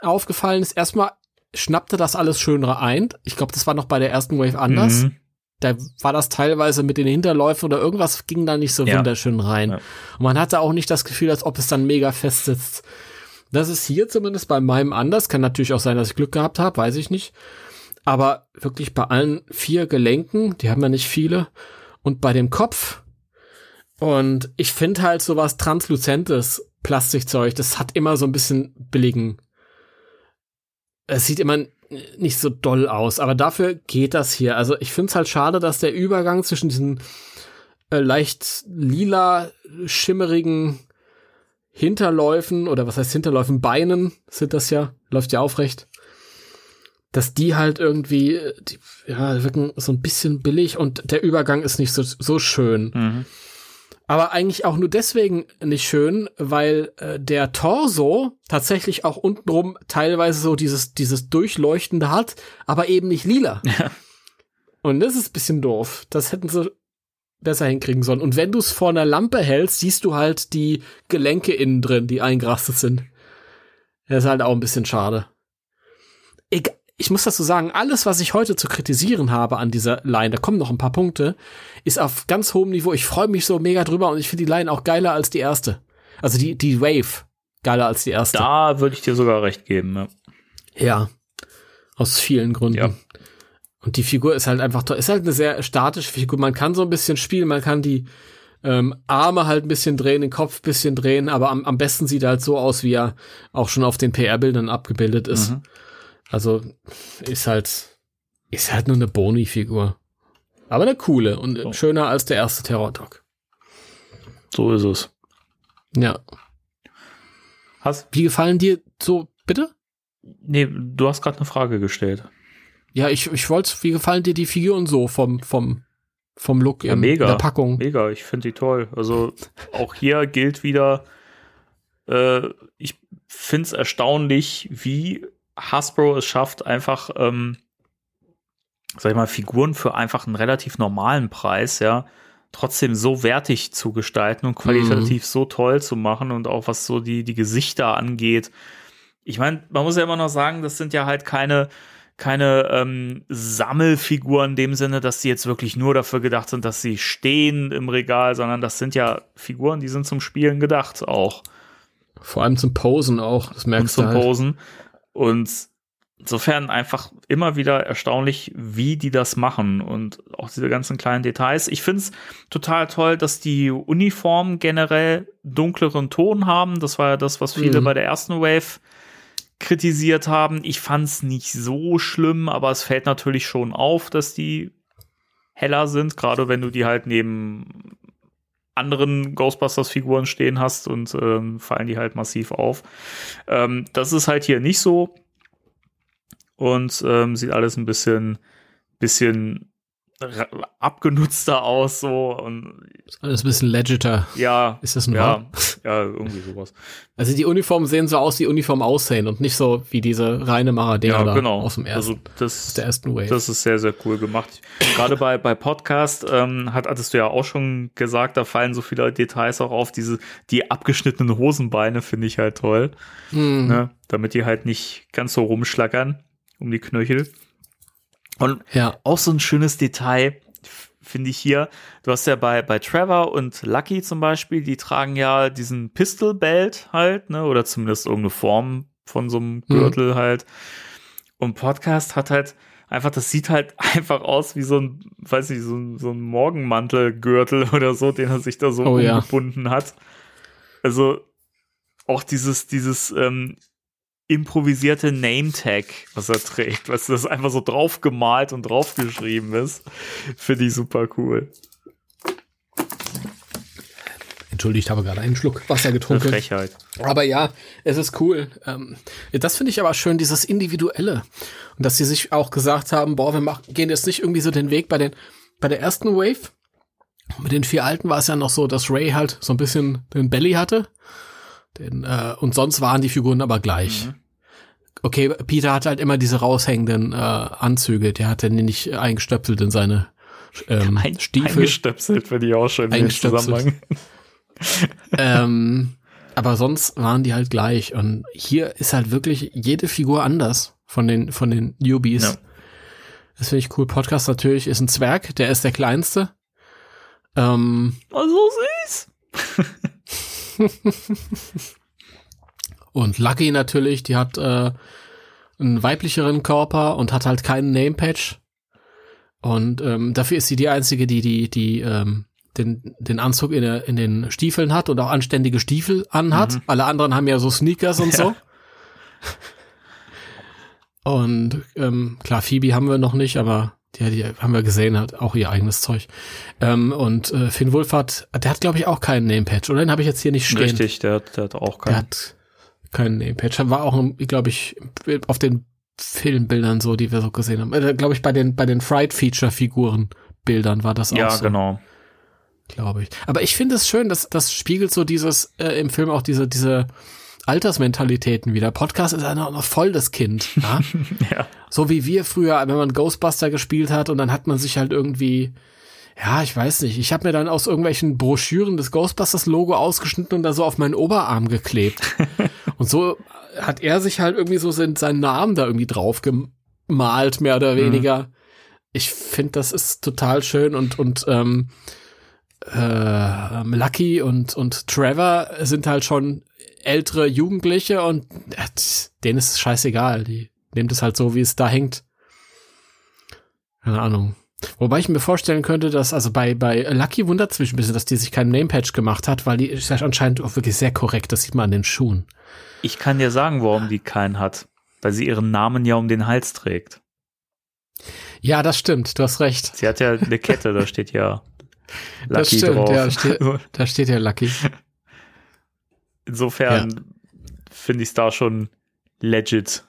aufgefallen ist, erstmal schnappte das alles schönere ein. Ich glaube, das war noch bei der ersten Wave anders. Mhm. Da war das teilweise mit den Hinterläufen oder irgendwas ging da nicht so Ja. wunderschön rein. Ja. Und man hatte auch nicht das Gefühl, als ob es dann mega fest sitzt. Das ist hier zumindest bei meinem anders. Kann natürlich auch sein, dass ich Glück gehabt habe, weiß ich nicht. Aber wirklich bei allen vier Gelenken, die haben ja nicht viele, und bei dem Kopf. Und ich finde halt so was transluzentes Plastikzeug, das hat immer so ein bisschen billigen. Es sieht immer nicht so doll aus, aber dafür geht das hier. Also ich finde es halt schade, dass der Übergang zwischen diesen äh, leicht lila, schimmerigen Hinterläufen oder was heißt Hinterläufen, Beinen sind das ja, läuft ja aufrecht, dass die halt irgendwie, die, ja, wirken so ein bisschen billig und der Übergang ist nicht so, so schön. Mhm. Aber eigentlich auch nur deswegen nicht schön, weil äh, der Torso tatsächlich auch untenrum teilweise so dieses, dieses Durchleuchtende hat, aber eben nicht lila. Und das ist ein bisschen doof. Das hätten sie besser hinkriegen sollen. Und wenn du es vor einer Lampe hältst, siehst du halt die Gelenke innen drin, die eingerastet sind. Das ist halt auch ein bisschen schade. Egal, ich muss dazu sagen, alles, was ich heute zu kritisieren habe an dieser Line, da kommen noch ein paar Punkte, ist auf ganz hohem Niveau. Ich freue mich so mega drüber und ich finde die Line auch geiler als die erste. Also die, die Wave geiler als die erste. Da würde ich dir sogar recht geben. Ja. Ja. Aus vielen Gründen. Ja. Und die Figur ist halt einfach toll. Ist halt eine sehr statische Figur. Man kann so ein bisschen spielen, man kann die ähm, Arme halt ein bisschen drehen, den Kopf ein bisschen drehen, aber am, am besten sieht er halt so aus, wie er auch schon auf den PR-Bildern abgebildet ist. Mhm. Also ist halt, ist halt nur eine Boni-Figur. Aber eine coole und So. schöner als der erste Terror-Dog. So ist es. Ja. Hast, Wie gefallen dir so, bitte? nee, du hast gerade eine Frage gestellt. Ja, ich, ich wollte, wie gefallen dir die Figuren so vom, vom, vom Look Ja, in mega. der Packung? Mega, ich finde die toll. Also auch hier gilt wieder, äh, ich finde es erstaunlich, wie Hasbro es schafft, einfach, ähm, sag ich mal, Figuren für einfach einen relativ normalen Preis, ja, trotzdem so wertig zu gestalten und qualitativ so toll zu machen und auch was so die, die Gesichter angeht. Ich meine, man muss ja immer noch sagen, das sind ja halt keine, keine ähm, Sammelfiguren in dem Sinne, dass die jetzt wirklich nur dafür gedacht sind, dass sie stehen im Regal, sondern das sind ja Figuren, die sind zum Spielen gedacht auch Vor allem zum Posen auch, das und merkst zum du halt. Posen. Und insofern einfach immer wieder erstaunlich, wie die das machen und auch diese ganzen kleinen Details. Ich finde es total toll, dass die Uniformen generell dunkleren Ton haben. Das war ja das, was viele Mhm. bei der ersten Wave kritisiert haben. Ich fand es nicht so schlimm, aber es fällt natürlich schon auf, dass die heller sind, gerade wenn du die halt neben anderen Ghostbusters-Figuren stehen hast und ähm, fallen die halt massiv auf. Ähm, das ist halt hier nicht so und ähm, sieht alles ein bisschen, bisschen abgenutzter aus so und Alles ein bisschen legiter. ja, Ist das ein ja, Wort? ja, irgendwie sowas. Also die Uniformen sehen so aus, wie Uniformen aussehen und nicht so wie diese reine Maradena Ja, da genau. aus dem ersten, also das, aus der ersten Wave. Das ist sehr, sehr cool gemacht. Gerade bei, bei Podcast ähm, hat, hattest du ja auch schon gesagt, da fallen so viele Details auch auf. Diese, die abgeschnittenen Hosenbeine finde ich halt toll, Hm. ne? damit die halt nicht ganz so rumschlackern um die Knöchel. Und Ja, auch so ein schönes Detail finde ich hier. Du hast ja bei, bei Trevor und Lucky zum Beispiel, die tragen ja diesen Pistol Belt halt, ne, oder zumindest irgendeine Form von so einem Gürtel halt. Und Podcast hat halt einfach, das sieht halt einfach aus wie so ein, weiß ich, so ein, so ein Morgenmantelgürtel oder so, den er sich da so Oh ja. umgebunden hat. Also auch dieses, dieses ähm, improvisierte Name-Tag, was er trägt, was das einfach so draufgemalt und draufgeschrieben ist, finde ich super cool. entschuldigt, habe gerade einen Schluck Wasser Eine getrunken. Frechheit. Aber ja, es ist cool. Ähm, das finde ich aber schön, dieses Individuelle. Und dass sie sich auch gesagt haben, boah, wir machen, gehen jetzt nicht irgendwie so den Weg bei den, bei der ersten Wave. Mit den vier Alten war es ja noch so, dass Ray halt so ein bisschen den Belly hatte. Den, äh, und sonst waren die Figuren aber gleich. Okay, Peter hatte halt immer diese raushängenden äh, Anzüge. Der hatte die nicht eingestöpselt in seine ähm, Ein, Stiefel. Eingestöpselt finde ich auch schön Eingestöpselt. Zusammenhang. ähm, aber sonst waren die halt gleich. Und hier ist halt wirklich jede Figur anders von den, von den Newbies. Ja. Das finde ich cool. Podcast natürlich ist ein Zwerg, der ist der kleinste. Ähm, Oh, so süß. Und Lucky natürlich, die hat äh, einen weiblicheren Körper und hat halt keinen Name-Patch. Und ähm, dafür ist sie die einzige, die die die ähm, den den Anzug in, der, in den Stiefeln hat und auch anständige Stiefel anhat. Alle anderen haben ja so Sneakers und so. Und ähm, klar, Phoebe haben wir noch nicht, aber die, die haben wir gesehen, hat auch ihr eigenes Zeug. Ähm, und äh, Finn Wolfhard, der hat glaube ich auch keinen Name-Patch, oder? Den habe ich jetzt hier nicht stehen. Richtig, der, hat- der hat auch Der keinen. hat keinen Name-Patch. War auch, glaube ich, auf den Filmbildern so, die wir so gesehen haben. Äh, glaube ich, bei den, bei den Fright-Feature-Figuren-Bildern war das auch Ja, so, genau. glaube ich. Aber ich finde es schön, dass das spiegelt so dieses, äh, im Film auch diese, diese Altersmentalitäten wieder. Podcast ist ja noch, noch voll das Kind. Ja? Ja. So wie wir früher, wenn man Ghostbuster gespielt hat und dann hat man sich halt irgendwie ja, ich weiß nicht. Ich habe mir dann aus irgendwelchen Broschüren das Ghostbusters-Logo ausgeschnitten und da so auf meinen Oberarm geklebt. und so hat er sich halt irgendwie so seinen, seinen Namen da irgendwie drauf gemalt, mehr oder weniger. Ich finde, das ist total schön und, und ähm, äh, Lucky und, und Trevor sind halt schon ältere Jugendliche und äh, denen ist es scheißegal. Die nehmen das halt so, wie es da hängt. Keine Ahnung. Wobei ich mir vorstellen könnte, dass, also bei, bei Lucky wundert es mich ein bisschen, dass die sich keinen Namepatch gemacht hat, weil die ist ja anscheinend auch wirklich sehr korrekt. Das sieht man an den Schuhen. Ich kann dir sagen, warum die keinen hat. Weil sie ihren Namen ja um den Hals trägt. Ja, das stimmt. Du hast recht. Sie hat ja eine Kette, da steht ja Lucky das stimmt, drauf. ja. Steht, da steht ja Lucky. Insofern finde ich es da schon legit,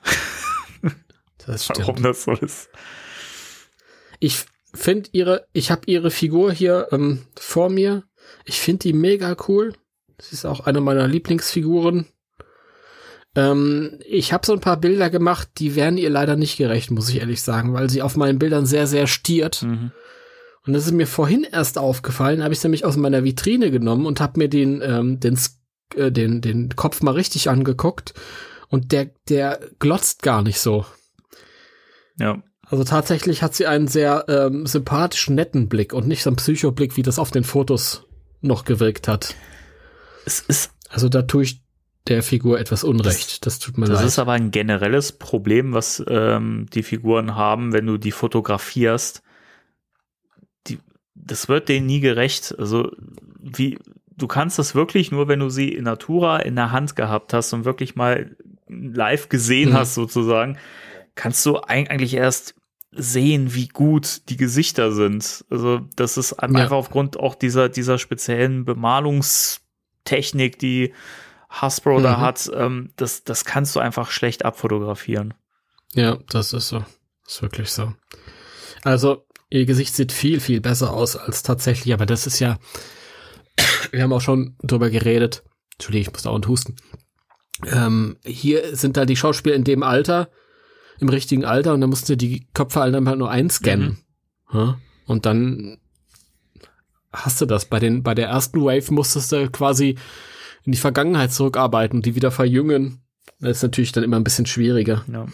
Das warum stimmt. das so ist. Ich finde ihre, ich habe ihre Figur hier ähm, vor mir. Ich finde die mega cool. Sie ist auch eine meiner Lieblingsfiguren. Ähm, ich habe so ein paar Bilder gemacht, die werden ihr leider nicht gerecht, muss ich ehrlich sagen, weil sie auf meinen Bildern sehr, sehr stiert. Mhm. Und das ist mir vorhin erst aufgefallen, habe ich nämlich aus meiner Vitrine genommen und habe mir den, ähm, den, äh, den, den Kopf mal richtig angeguckt. Und der, der glotzt gar nicht so. Ja. Also tatsächlich hat sie einen sehr ähm, sympathischen, netten Blick und nicht so einen Psychoblick, wie das auf den Fotos noch gewirkt hat. Es ist, Also da tue ich der Figur etwas Unrecht. Das, tut mir das leid. ist aber ein generelles Problem, was ähm, die Figuren haben, wenn du die fotografierst. Die, das wird denen nie gerecht. Also, wie, du kannst das wirklich nur, wenn du sie in Natura in der Hand gehabt hast und wirklich mal live gesehen Mhm. hast, sozusagen, kannst du eig- eigentlich erst sehen, wie gut die Gesichter sind. Also, das ist Ja. einfach aufgrund auch dieser, dieser speziellen Bemalungstechnik, die Hasbro da Mhm. hat, ähm, das, das kannst du einfach schlecht abfotografieren. ja, das ist so. Das ist wirklich so. Also, ihr Gesicht sieht viel, viel besser aus als tatsächlich, aber das ist ja, wir haben auch schon drüber geredet. Entschuldigung, ich muss dauernd husten. Ähm, hier sind da die Schauspieler in dem Alter, im richtigen Alter, und dann mussten sie die Köpfe alle halt nur einscannen. Ja? Und dann hast du das. Bei den, bei der ersten Wave musstest du quasi in die Vergangenheit zurückarbeiten und die wieder verjüngen. Das ist natürlich dann immer ein bisschen schwieriger. Ja.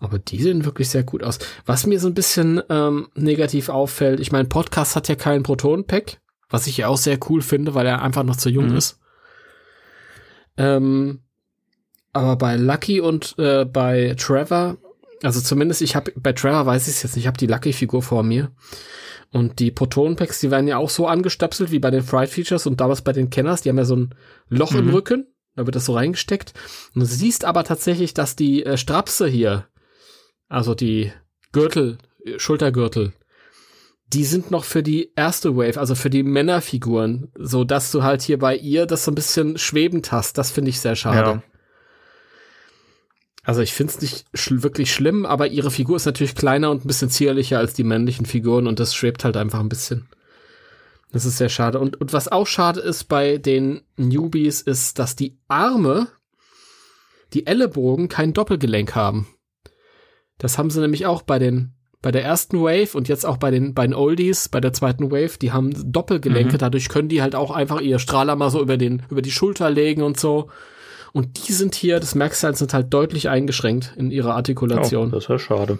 Aber die sehen wirklich sehr gut aus. Was mir so ein bisschen ähm, negativ auffällt, ich meine, Podcast hat ja keinen Proton-Pack, was ich ja auch sehr cool finde, weil er einfach noch zu jung Mhm. ist. Ähm, aber bei Lucky und äh, bei Trevor, also zumindest ich habe bei Trevor weiß ich es jetzt nicht, ich habe die Lucky-Figur vor mir. Und die Proton-Packs, die werden ja auch so angestöpselt wie bei den Fried Features und damals bei den Kenners, die haben ja so ein Loch im Mhm. Rücken, da wird das so reingesteckt. Und du siehst aber tatsächlich, dass die äh, Strapse hier, also die Gürtel, äh, Schultergürtel, die sind noch für die erste Wave, also für die Männerfiguren, so dass du halt hier bei ihr das so ein bisschen schwebend hast. Das finde ich sehr schade. Ja. Also ich finde es nicht schl wirklich schlimm, aber ihre Figur ist natürlich kleiner und ein bisschen zierlicher als die männlichen Figuren und das schwebt halt einfach ein bisschen. Das ist sehr schade. Und, und was auch schade ist bei den Newbies, ist, dass die Arme, die Ellenbogen kein Doppelgelenk haben. Das haben sie nämlich auch bei den bei der ersten Wave und jetzt auch bei den bei den Oldies, bei der zweiten Wave, die haben Doppelgelenke, Mhm. dadurch können die halt auch einfach ihr Strahler mal so über den über die Schulter legen und so. Und die sind hier, das merkst du halt, sind halt deutlich eingeschränkt in ihrer Artikulation. Oh, das wäre schade.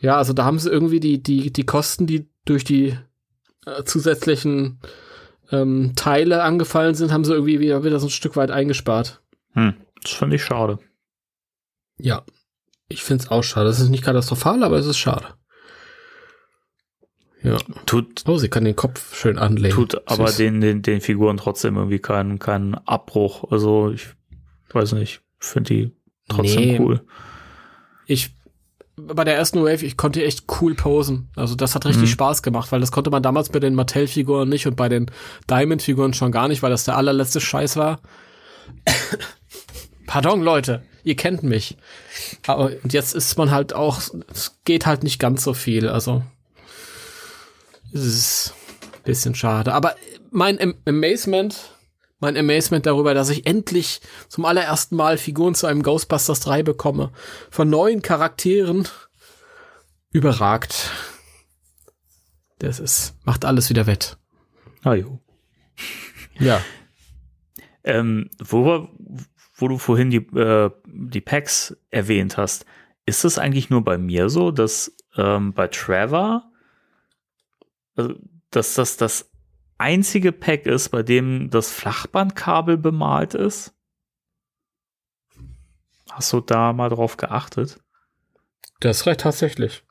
Ja, also da haben sie irgendwie die, die, die Kosten, die durch die äh, zusätzlichen ähm, Teile angefallen sind, haben sie irgendwie wieder, wieder so ein Stück weit eingespart. Hm, das finde ich schade. Ja. Ich find's auch schade. Das ist nicht katastrophal, aber es ist schade. Ja. Tut, Oh, sie kann den Kopf schön anlegen. tut aber Süß. den, den, den Figuren trotzdem irgendwie keinen, keinen Abbruch. Also ich weiß nicht, finde die trotzdem Nee. cool. ich bei der ersten Wave, ich konnte echt cool posen. Also das hat richtig Mhm. Spaß gemacht, weil das konnte man damals bei den Mattel-Figuren nicht und bei den Diamond-Figuren schon gar nicht, weil das der allerletzte Scheiß war. Pardon, Leute, ihr kennt mich. Aber und jetzt ist man halt auch, es geht halt nicht ganz so viel, also es ist ein bisschen schade. Aber mein Am Amazement, mein Amazement darüber, dass ich endlich zum allerersten Mal Figuren zu einem Ghostbusters 3 bekomme, von neuen Charakteren, überragt. Das ist, macht alles wieder wett. Ah, jo. Ja. Ähm, wo, wo du vorhin die, äh, die Packs erwähnt hast, ist es eigentlich nur bei mir so, dass ähm, bei Trevor, also, dass das das einzige Pack ist, bei dem das Flachbandkabel bemalt ist? Hast du da mal drauf geachtet? Das ist recht tatsächlich.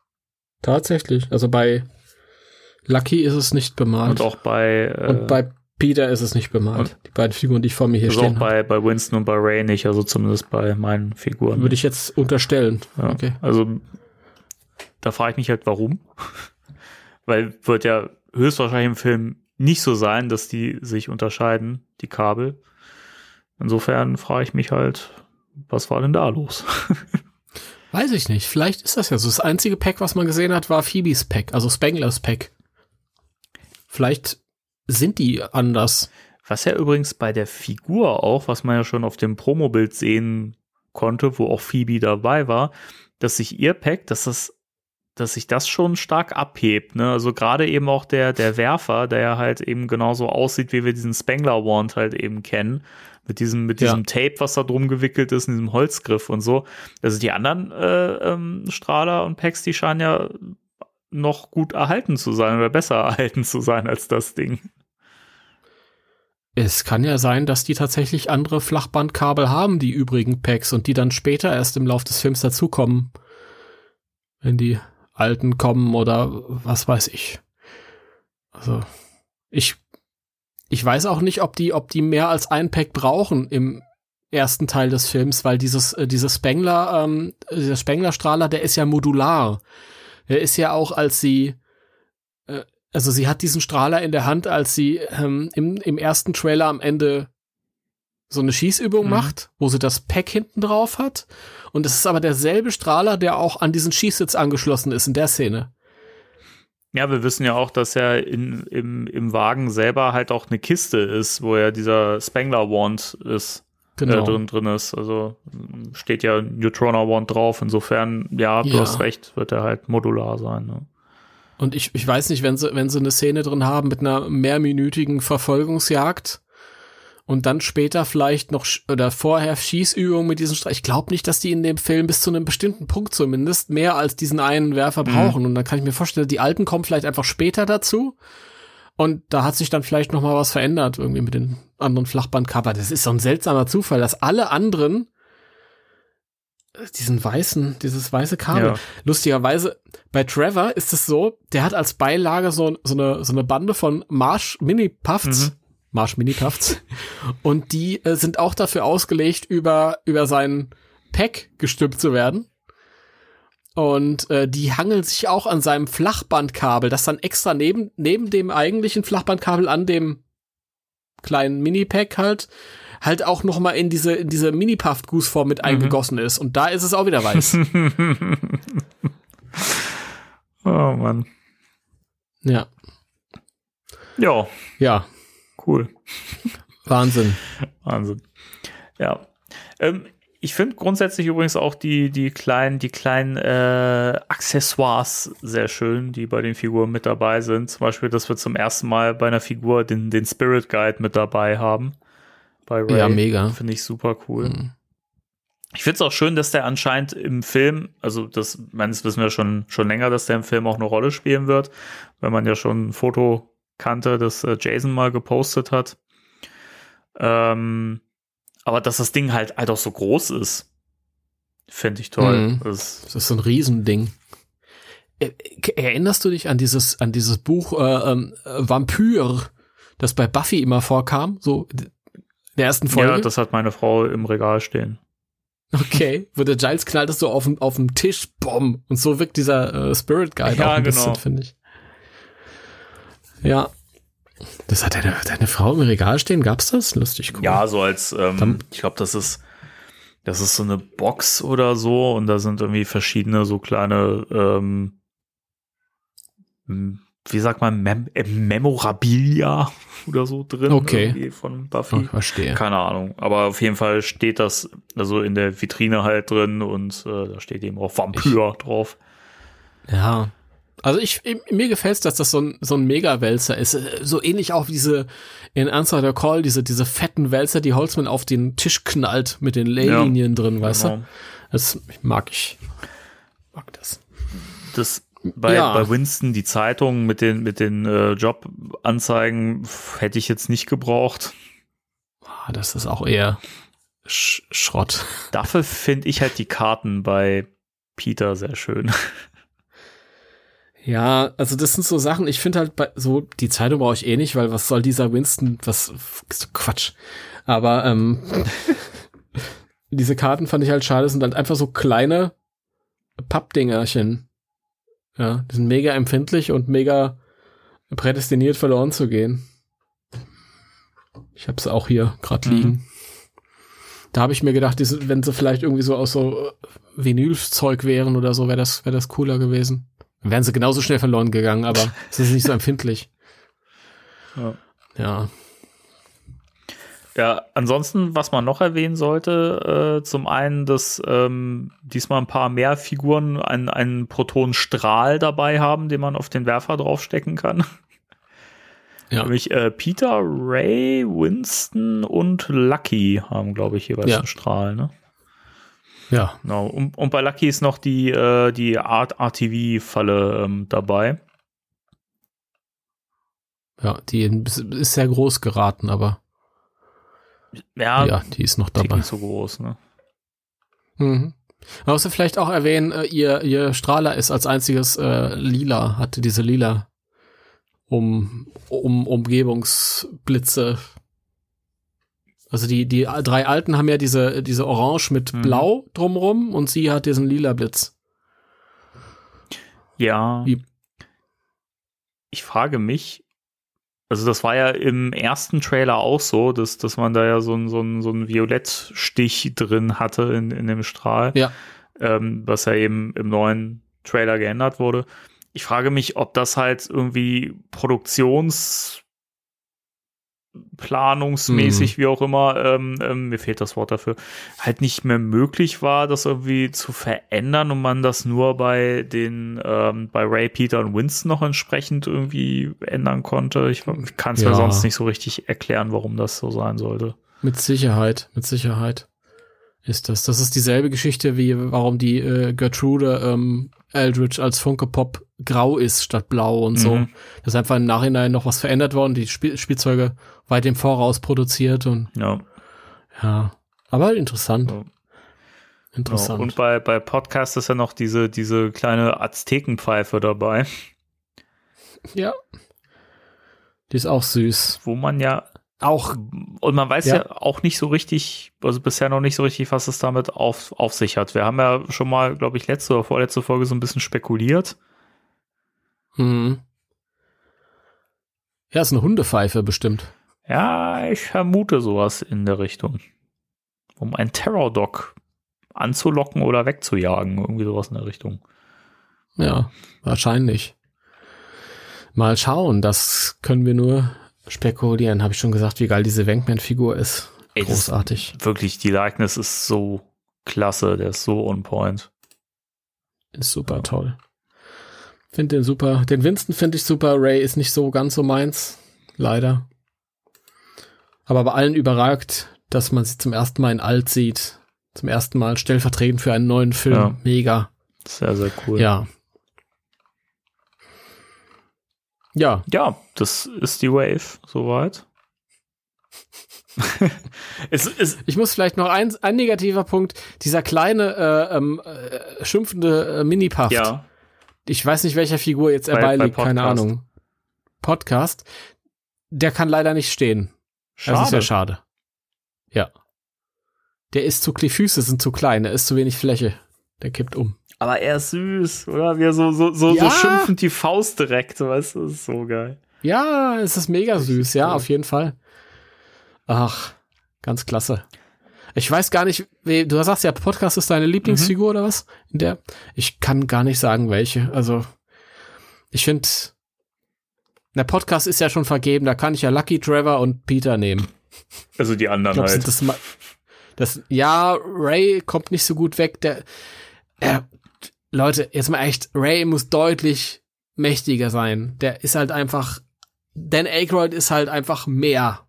Tatsächlich. Also bei Lucky ist es nicht bemalt. Und auch bei, äh, Und bei Peter ist es nicht bemalt. die beiden Figuren, die ich vor mir hier auch stehen habe. bei, bei Winston und bei Ray nicht, also zumindest bei meinen Figuren. Würde ich jetzt unterstellen. Ja, Okay. Also da frage ich mich halt, warum. Weil wird ja höchstwahrscheinlich im Film nicht so sein, dass die sich unterscheiden, die Kabel. Insofern frage ich mich halt, was war denn da los? Weiß ich nicht. Vielleicht ist das ja so. Das einzige Pack, was man gesehen hat, war Phoebes Pack, also Spanglers Pack. Vielleicht sind die anders. Was ja übrigens bei der Figur auch, was man ja schon auf dem Promobild sehen konnte, wo auch Phoebe dabei war, dass sich ihr Pack, dass das, dass sich das schon stark abhebt. Ne? Also gerade eben auch der, der Werfer, der ja halt eben genauso aussieht, wie wir diesen Spangler Wand halt eben kennen. Mit diesem, mit Ja. diesem Tape, was da drum gewickelt ist, in diesem Holzgriff und so. Also die anderen äh, ähm, Strahler und Packs, die scheinen ja noch gut erhalten zu sein oder besser erhalten zu sein als das Ding. Es kann ja sein, dass die tatsächlich andere Flachbandkabel haben, die übrigen Packs, und die dann später erst im Lauf des Films dazukommen. Wenn die alten kommen oder was weiß ich. Also, ich, ich weiß auch nicht, ob die, ob die mehr als ein Pack brauchen im ersten Teil des Films, weil dieses, äh, dieses Spengler, ähm, dieser Spengler-Strahler, der ist ja modular. Der ist ja auch, als sie, äh, also sie hat diesen Strahler in der Hand, als sie ähm, im, im ersten Trailer am Ende so eine Schießübung Mhm. macht, wo sie das Pack hinten drauf hat. Und es ist aber derselbe Strahler, der auch an diesen Schießsitz angeschlossen ist in der Szene. Ja, wir wissen ja auch, dass ja in, im, im Wagen selber halt auch eine Kiste ist, wo ja dieser Spangler Wand ist, Genau. äh, drin, drin ist. Also steht ja Neutrona Wand drauf. Insofern, ja, du Ja. hast recht, wird er halt modular sein. Ne? Und ich, ich weiß nicht, wenn sie, wenn sie eine Szene drin haben mit einer mehrminütigen Verfolgungsjagd und dann später vielleicht noch oder vorher Schießübungen mit diesen Streich. Ich glaube nicht, dass die in dem Film bis zu einem bestimmten Punkt zumindest mehr als diesen einen Werfer brauchen. Und dann kann ich mir vorstellen, die alten kommen vielleicht einfach später dazu. Und da hat sich dann vielleicht noch mal was verändert irgendwie mit den anderen Flachbandcover. Das ist so ein seltsamer Zufall, dass alle anderen äh, diesen weißen, dieses weiße Kabel. Ja. Lustigerweise, bei Trevor ist es so, der hat als Beilage so, so, eine, so eine Bande von Marsh Mini Puffs. Mhm. Marsh Mini Puffs. Und die äh, sind auch dafür ausgelegt, über, über seinen Pack gestülpt zu werden. Und äh, die hangelt sich auch an seinem Flachbandkabel, das dann extra neben, neben dem eigentlichen Flachbandkabel an dem kleinen Mini-Pack halt, halt auch noch mal in diese, in diese Mini-Puff-Gussform mit eingegossen ist. Und da ist es auch wieder weiß. oh Mann. ja. Ja, Ja. Cool. Wahnsinn. Wahnsinn. Ja. Ähm, ich finde grundsätzlich übrigens auch die, die kleinen, die kleinen äh, Accessoires sehr schön, die bei den Figuren mit dabei sind. Zum Beispiel, dass wir zum ersten Mal bei einer Figur den, den Spirit Guide mit dabei haben. Bei Ray. Ja, mega. Finde ich super cool. Mhm. Ich finde es auch schön, dass der anscheinend im Film, also das, ich meine, das wissen wir schon, schon länger, dass der im Film auch eine Rolle spielen wird, weil man ja schon ein Foto kannte, das äh, Jason mal gepostet hat. Ähm, aber dass das Ding halt, halt auch so groß ist, finde ich toll. Mhm. Das, Das ist so ein Riesending. Erinnerst du dich an dieses, an dieses Buch äh, ähm, äh, Vampyr, das bei Buffy immer vorkam? So in der ersten Folge? ja, das hat meine Frau im Regal stehen. Okay, wo der Giles knallt es so auf dem, auf dem Tisch, bumm. Und so wirkt dieser äh, Spirit Guide Ja, auch ein genau. bisschen, finde ich. Ja. Das hat deine, deine Frau im Regal stehen, gab's das? Lustig cool. Ja, so als, ähm, ich glaube, das ist, das ist so eine Box oder so und da sind irgendwie verschiedene so kleine, ähm, wie sagt man, Mem äh, Memorabilia oder so drin. Okay. Von Buffy. Oh, verstehe. Keine Ahnung. Aber auf jeden Fall steht das also in der Vitrine halt drin und äh, da steht eben auch Vampyr drauf. Ja. Also ich, mir gefällt's, dass das so ein, so ein Mega-Wälzer ist. So ähnlich auch wie diese, in Answer the Call, diese, diese fetten Wälzer, die Holzmann auf den Tisch knallt mit den Leylinien drin, weißt Genau. du? Das mag ich. Mag das. Das bei, Ja. bei Winston die Zeitung mit den mit den äh, Jobanzeigen hätte ich jetzt nicht gebraucht. Ah, das ist auch eher Sch Schrott. Dafür finde ich halt die Karten bei Peter sehr schön. Ja, also das sind so Sachen, ich finde halt bei, so, die Zeitung brauche ich eh nicht, weil was soll dieser Winston, was, Quatsch. Aber, ähm, diese Karten fand ich halt schade, sind halt einfach so kleine Pappdingerchen. Ja, die sind mega empfindlich und mega prädestiniert verloren zu gehen. Ich habe sie auch hier gerade Mhm. liegen. Da habe ich mir gedacht, sind, wenn sie vielleicht irgendwie so aus so Vinylzeug wären oder so, wäre das, wäre das cooler gewesen. Dann wären sie genauso schnell verloren gegangen, aber es ist nicht so empfindlich. Ja. Ja. Ja, ansonsten, was man noch erwähnen sollte, äh, zum einen, dass ähm, diesmal ein paar mehr Figuren einen, einen Protonenstrahl dabei haben, den man auf den Werfer draufstecken kann. Ja. Nämlich äh, Peter, Ray, Winston und Lucky haben, glaube ich, jeweils Ja. einen Strahl. Ne? Ja. Genau. Und, und bei Lucky ist noch die, äh, die Art RTV-Falle ähm, dabei. Ja, die ist sehr groß geraten, aber Ja, ja, die ist noch dabei. nicht so groß. Ne? Mhm. Man muss ja vielleicht auch erwähnen, äh, ihr, ihr Strahler ist als einziges äh, lila, hatte diese lila um, um Umgebungsblitze. Also die, die drei Alten haben ja diese, diese Orange mit Mhm. Blau drumrum und sie hat diesen lila Blitz. Ja. Wie- Ich frage mich, also das war ja im ersten Trailer auch so, dass, dass man da ja so ein, so so ein Violettstich drin hatte in, in dem Strahl, Ja. ähm, was ja eben im neuen Trailer geändert wurde. Ich frage mich, ob das halt irgendwie Produktions planungsmäßig, wie auch immer, ähm, ähm, mir fehlt das Wort dafür, halt nicht mehr möglich war, das irgendwie zu verändern und man das nur bei den, ähm, bei Ray, Peter und Winston noch entsprechend irgendwie ändern konnte. Ich, ich kann es mir Ja. sonst nicht so richtig erklären, warum das so sein sollte. Mit Sicherheit, mit Sicherheit ist das. Das ist dieselbe Geschichte, wie warum die äh, Gertrude ähm, Eldridge als Funke Pop grau ist statt blau und so. Mhm. Das ist einfach im Nachhinein noch was verändert worden, die Spiel Spielzeuge weit im Voraus produziert und Ja. ja. Aber interessant. Ja. Interessant. Und bei, bei Podcast ist ja noch diese, diese kleine Aztekenpfeife dabei, ja. Die ist auch süß. wo man ja Auch, Und man weiß Ja. ja. auch nicht so richtig, also bisher noch nicht so richtig, was es damit auf, auf sich hat. Wir haben ja schon mal, glaube ich, letzte oder vorletzte Folge so ein bisschen spekuliert. Mhm. Ja, ist eine Hundepfeife bestimmt. Ja, ich vermute sowas in der Richtung. Um einen Terror-Dog anzulocken oder wegzujagen. Irgendwie sowas in der Richtung. Ja, wahrscheinlich. Mal schauen, das können wir nur spekulieren. Habe ich schon gesagt, wie geil diese Wankman-Figur ist. Ey, Großartig. Wirklich, die Likeness ist so klasse, der ist so on point. Ist super toll. Finde den super. Den Winston finde ich super. Ray ist nicht so ganz so meins. Leider. Aber bei allen überragt, dass man sie zum ersten Mal in alt sieht. Zum ersten Mal stellvertretend für einen neuen Film. Ja. Mega. Sehr, sehr cool. Ja. Ja, Ja, das ist die Wave, soweit. es ist, Ich muss vielleicht noch ein, ein negativer Punkt. Dieser kleine, äh, ähm, äh, schimpfende äh, Mini-Puff. ja, Ich weiß nicht, welcher Figur jetzt er Bei- bei beiliegt, keine. Ahnung. Podcast. Der kann leider nicht stehen. Das ist ja schade. Ja. Der ist zu, die Füße sind zu klein, er ist zu wenig Fläche. Der kippt um. Aber er ist süß, oder? Wie er so, so, so, Ja. so schimpfend die Faust direkt, weißt du? Das ist so geil. Ja, es ist mega süß, ja, cool. auf jeden Fall. Ach, ganz klasse. Ich weiß gar nicht, du sagst ja, Podcast ist deine Lieblingsfigur oder was? In der? Ich kann gar nicht sagen, welche. Also, ich finde, der Podcast ist ja schon vergeben, da kann ich ja Lucky Trevor und Peter nehmen. Also die anderen glaube, halt. das, das, ja, Ray kommt nicht so gut weg. Der, er, Leute, jetzt mal echt, Ray muss deutlich mächtiger sein. Der ist halt einfach, Dan Aykroyd ist halt einfach mehr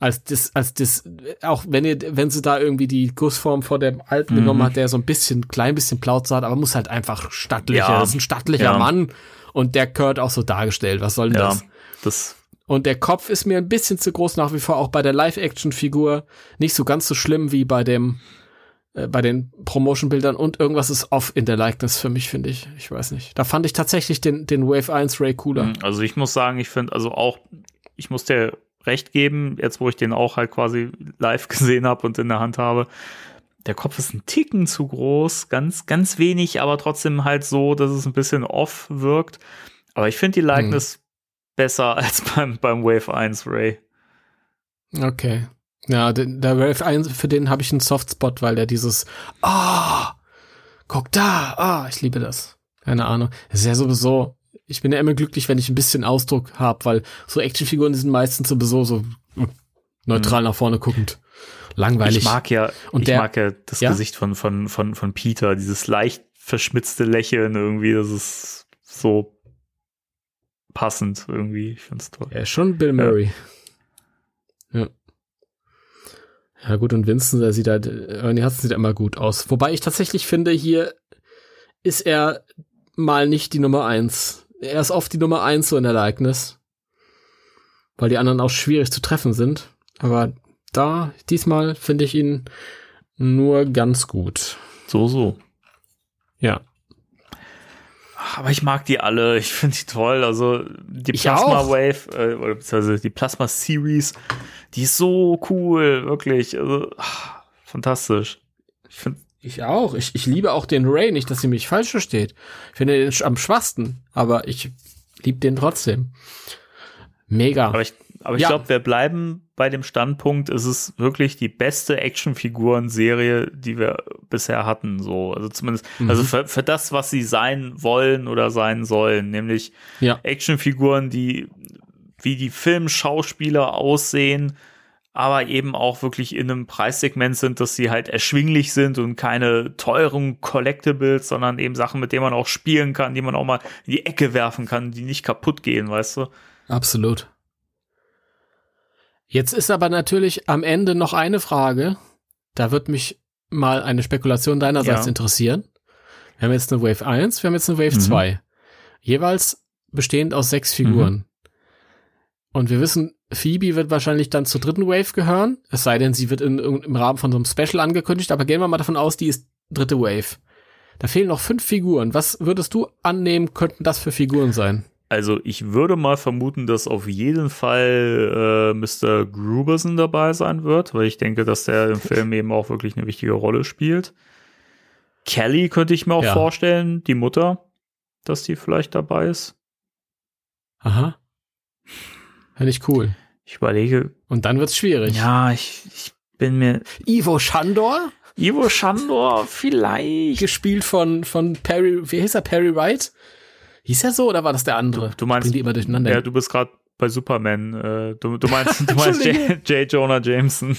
als das, als das, auch wenn ihr, wenn sie da irgendwie die Gussform vor dem alten Mhm. genommen hat, der so ein bisschen, klein bisschen Plauze hat, aber muss halt einfach stattlicher, Ja. das ist ein stattlicher Ja. Mann und der gehört auch so dargestellt, was soll denn Ja, das? das, Und der Kopf ist mir ein bisschen zu groß nach wie vor, auch bei der Live-Action-Figur. Nicht so ganz so schlimm wie bei dem, äh, bei den Promotion-Bildern und irgendwas ist off in der Likeness für mich, finde ich. Ich weiß nicht. Da fand ich tatsächlich den, den Wave 1 Ray cooler. also ich muss sagen, ich finde, also auch, ich muss dir recht geben, jetzt wo ich den auch halt quasi live gesehen habe und in der Hand habe, der Kopf ist ein Ticken zu groß, ganz, ganz wenig, aber trotzdem halt so, dass es ein bisschen off wirkt. Aber ich finde die Likeness besser als beim, beim Wave 1 Ray. Okay. Ja, den, der Wave 1, für den habe ich einen Softspot, weil der dieses, ah, guck da, ah, ich liebe das. Keine Ahnung. Ist ja sowieso, ich bin ja immer glücklich, wenn ich ein bisschen Ausdruck habe, weil so Actionfiguren, sind meistens sowieso so neutral nach vorne guckend. Langweilig. Ich mag ja, Und ich der- mag ja das Ja? Gesicht von, von, von, von Peter, dieses leicht verschmitzte Lächeln irgendwie, das ist so passend irgendwie. Ich find's toll. Ja, schon Bill Murray. Ja. Ja, gut, und Vincent, der sieht halt, Ernie Hudson sieht immer gut aus. Wobei ich tatsächlich finde, hier ist er mal nicht die Nummer eins. Er ist oft die Nummer eins so in der Likeness. Weil die anderen auch schwierig zu treffen sind. Aber da, diesmal finde ich ihn nur ganz gut. So, so. Ja. Aber ich mag die alle, ich finde die toll. Also die Ich Plasma auch. Wave, äh, oder beziehungsweise die Plasma Series, die ist so cool, wirklich. Also, ah, fantastisch. Ich finde, Ich auch. Ich, ich liebe auch den Ray, nicht, dass sie mich falsch versteht. Ich finde den am schwachsten, aber ich liebe den trotzdem. Mega. aber ich, aber ich Ja. glaube, wir bleiben bei dem Standpunkt, es ist wirklich die beste Actionfiguren-Serie, die wir bisher hatten. So, also zumindest, Mhm. also für, für das, was sie sein wollen oder sein sollen, nämlich ja. Actionfiguren, die wie die Filmschauspieler aussehen, aber eben auch wirklich in einem Preissegment sind, dass sie halt erschwinglich sind und keine teuren Collectibles, sondern eben Sachen, mit denen man auch spielen kann, die man auch mal in die Ecke werfen kann, die nicht kaputt gehen, weißt du? Absolut. Jetzt ist aber natürlich am Ende noch eine Frage. Da wird mich mal eine Spekulation deinerseits Ja. interessieren. Wir haben jetzt eine Wave 1, wir haben jetzt eine Wave Mhm. 2. Jeweils bestehend aus sechs Figuren. Und wir wissen, Phoebe wird wahrscheinlich dann zur dritten Wave gehören. Es sei denn, sie wird in, im Rahmen von so einem Special angekündigt. Aber gehen wir mal davon aus, die ist dritte Wave. Da fehlen noch fünf Figuren. Was würdest du annehmen, könnten das für Figuren sein? Also ich würde mal vermuten, dass auf jeden Fall äh, Mr. Gruberson dabei sein wird, weil ich denke, dass der im Film eben auch wirklich eine wichtige Rolle spielt. Kelly könnte ich mir auch Ja. vorstellen, die Mutter, dass die vielleicht dabei ist. Aha. Finde ich cool. Ich überlege, Und dann wird's schwierig. ja, ich, ich bin mir. Ivo Shandor, Ivo Shandor, vielleicht. gespielt von, von Perry, wie hieß er, Perry Wright? Hieß er so oder war das der andere? Du meinst- Bring die immer durcheinander. Ja, du bist gerade bei Superman. Äh, du, du meinst, du meinst J. J. Jonah Jameson.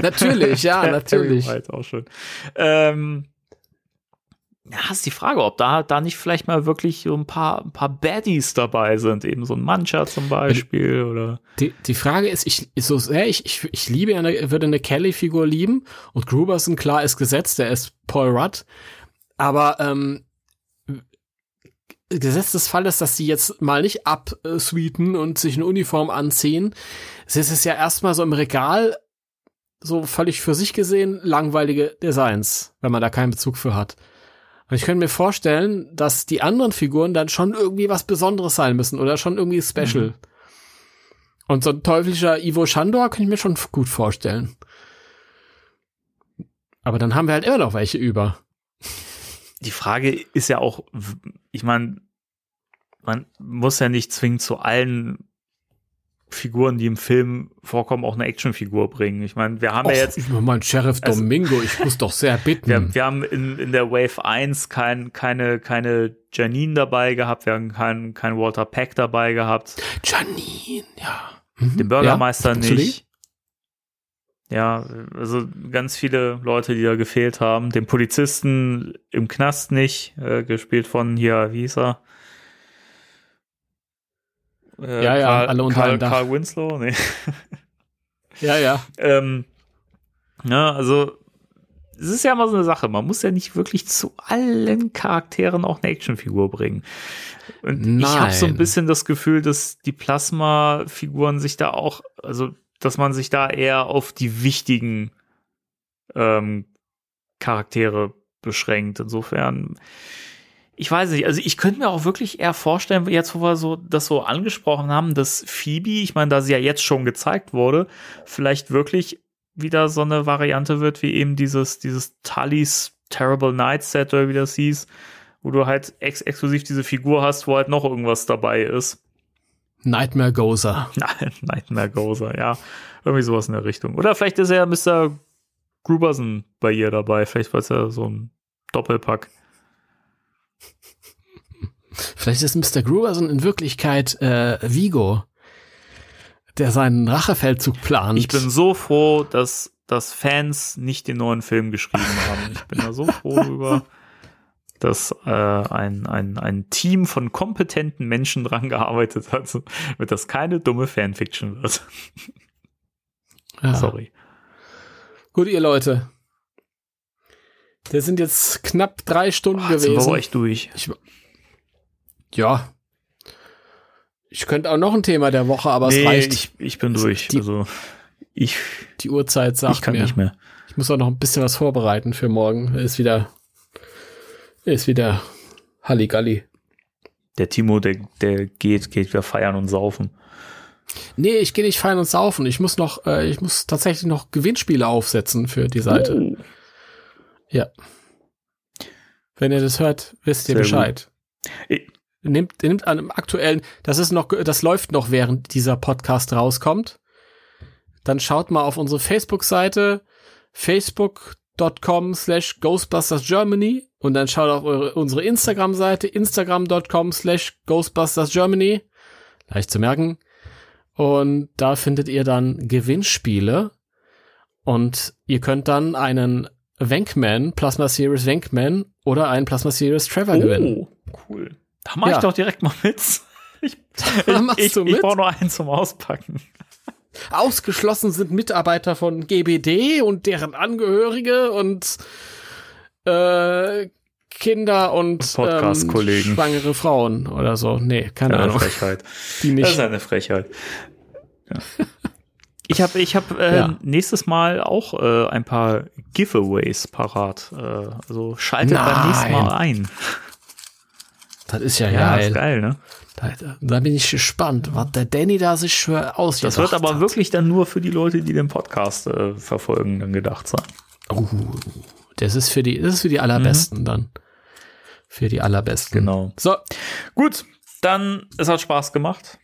natürlich, ja, Perry natürlich. White, auch schön. Ähm, ja, ist die Frage, ob da, da nicht vielleicht mal wirklich so ein paar, ein paar Baddies dabei sind. Eben so ein Mancha zum Beispiel oder. Die, die Frage ist, ich, so sehr ich, ich, ich liebe eine, würde eine Kelly-Figur lieben und klar, ist gesetzt, der ist Paul Rudd. Aber, ähm, Gesetz des Falles, dass sie jetzt mal nicht absweeten und sich eine Uniform anziehen. Es ist ja erstmal so im Regal so völlig für sich gesehen langweilige Designs, wenn man da keinen Bezug für hat. Und ich könnte mir vorstellen, dass die anderen Figuren dann schon irgendwie was Besonderes sein müssen oder schon irgendwie special. Und so ein teuflischer Ivo Shandor könnte ich mir schon gut vorstellen. Aber dann haben wir halt immer noch welche über. Die Frage ist ja auch, ich meine, man muss ja nicht zwingend zu allen Figuren, die im Film vorkommen, auch eine Actionfigur bringen. Ich meine, wir haben ja jetzt ich mein Sheriff Also- Domingo, ich muss doch sehr bitten. Wir, wir haben in, in der Wave 1 kein, keine, keine Janine dabei gehabt, wir haben keinen kein Walter Peck dabei gehabt, Janine, ja. Mhm. den Bürgermeister Ja, nicht. Ja, also ganz viele Leute, die da gefehlt haben. Den Polizisten im Knast nicht, äh, gespielt von hier, wie hieß er? Äh, Ja, ja, Carl, alle unter einem Dach. Carl Winslow, nee. Ja, ja. ähm, ja, also es ist ja immer so eine Sache. Man muss ja nicht wirklich zu allen Charakteren auch eine Actionfigur bringen. Und ich habe so ein Nein. bisschen das Gefühl, dass die Plasma-Figuren sich da auch, also dass man sich da eher auf die wichtigen ähm, Charaktere beschränkt. Insofern, ich weiß nicht, also ich könnte mir auch wirklich eher vorstellen, jetzt wo wir so das so angesprochen haben, dass Phoebe, ich meine, da sie ja jetzt schon gezeigt wurde, vielleicht wirklich wieder so eine Variante wird, wie eben dieses, dieses Tullys Terrible Night Set oder wie das hieß, wo du halt ex exklusiv diese Figur hast, wo halt noch irgendwas dabei ist. Nightmare Gozer. Nein, Nightmare Gozer, ja. Irgendwie sowas in der Richtung. Oder vielleicht ist ja Mr. Gruberson bei ihr dabei. Vielleicht war es ja so ein Doppelpack. Vielleicht ist Mr. Gruberson in Wirklichkeit äh, Vigo, der seinen Rachefeldzug plant. Ich bin so froh, dass, dass Fans nicht den neuen Film geschrieben haben. Ich bin da so froh drüber, dass äh, ein, ein, ein Team von kompetenten Menschen dran gearbeitet hat, damit das keine dumme Fanfiction wird. ja. Sorry. Gut, ihr Leute. Wir sind jetzt knapp drei Stunden Boah, jetzt sind wir gewesen. euch durch. Ja. Ich könnte auch noch ein Thema der Woche, aber es reicht. ich, ich bin durch. Die- also ich, die Uhrzeit sagt ich kann mir. nicht mehr. Ich muss auch noch ein bisschen was vorbereiten für morgen. Ist wieder, ist wieder Halligalli. Der Timo, der, der geht, geht wieder feiern und saufen. Nee, ich gehe nicht feiern und saufen. Ich muss noch, äh, ich muss tatsächlich noch Gewinnspiele aufsetzen für die Seite. Oh. Ja. Wenn ihr das hört, wisst ihr Sehr Bescheid. Ich- Nimmt, nimmt an einem aktuellen, das ist noch, das läuft noch, während dieser Podcast rauskommt. Dann schaut mal auf unsere Facebook-Seite, facebook.com slash Ghostbusters Germany und dann schaut auf eure, unsere Instagram-Seite, instagram.com slash Ghostbusters Germany. Leicht zu merken. Und da findet ihr dann Gewinnspiele und ihr könnt dann einen Wankman, Plasma Series Wankman oder einen Plasma Series Trevor gewinnen. Oh, cool. Da mach Ja. ich doch direkt mal mit. Ich, ich, ich mit? brauche nur einen zum Auspacken. Ausgeschlossen sind Mitarbeiter von GBD und deren Angehörige und äh, Kinder und Podcast-Kollegen. ähm, schwangere Frauen oder so. Nee, keine Eine Ahnung. Frechheit. Die Das ist nicht. eine Frechheit. Ja. Ich habe ich hab, äh, Ja. nächstes Mal auch äh, ein paar Giveaways parat. Äh, also schaltet beim nächsten. Mal ein. Das ist ja, Ja, geil. ist geil, ne? Da, da bin ich gespannt, was der Danny da sich für ausgedacht Das wird aber hat. wirklich dann nur für die Leute, die den Podcast äh, verfolgen, dann gedacht sein. Oh, das ist für die, das ist für die allerbesten dann. Für die allerbesten. Genau. So, Gut, dann, es hat Spaß gemacht.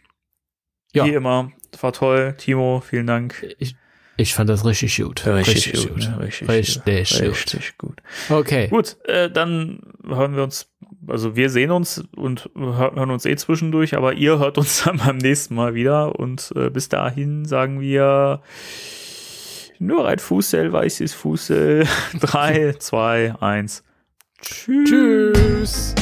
ja. Wie immer. War toll. Timo, vielen Dank. Ich, ich fand das richtig gut. ne? Richtig, Richtig, gut. richtig, gut. richtig gut. Okay. Gut, äh, dann hören wir uns, also wir sehen uns und hör- hören uns eh zwischendurch, aber ihr hört uns dann beim nächsten Mal wieder und äh, bis dahin sagen wir nur ein Fußsel, weißes Fußsel. Drei, zwei, eins. Tschüss. Tschüss.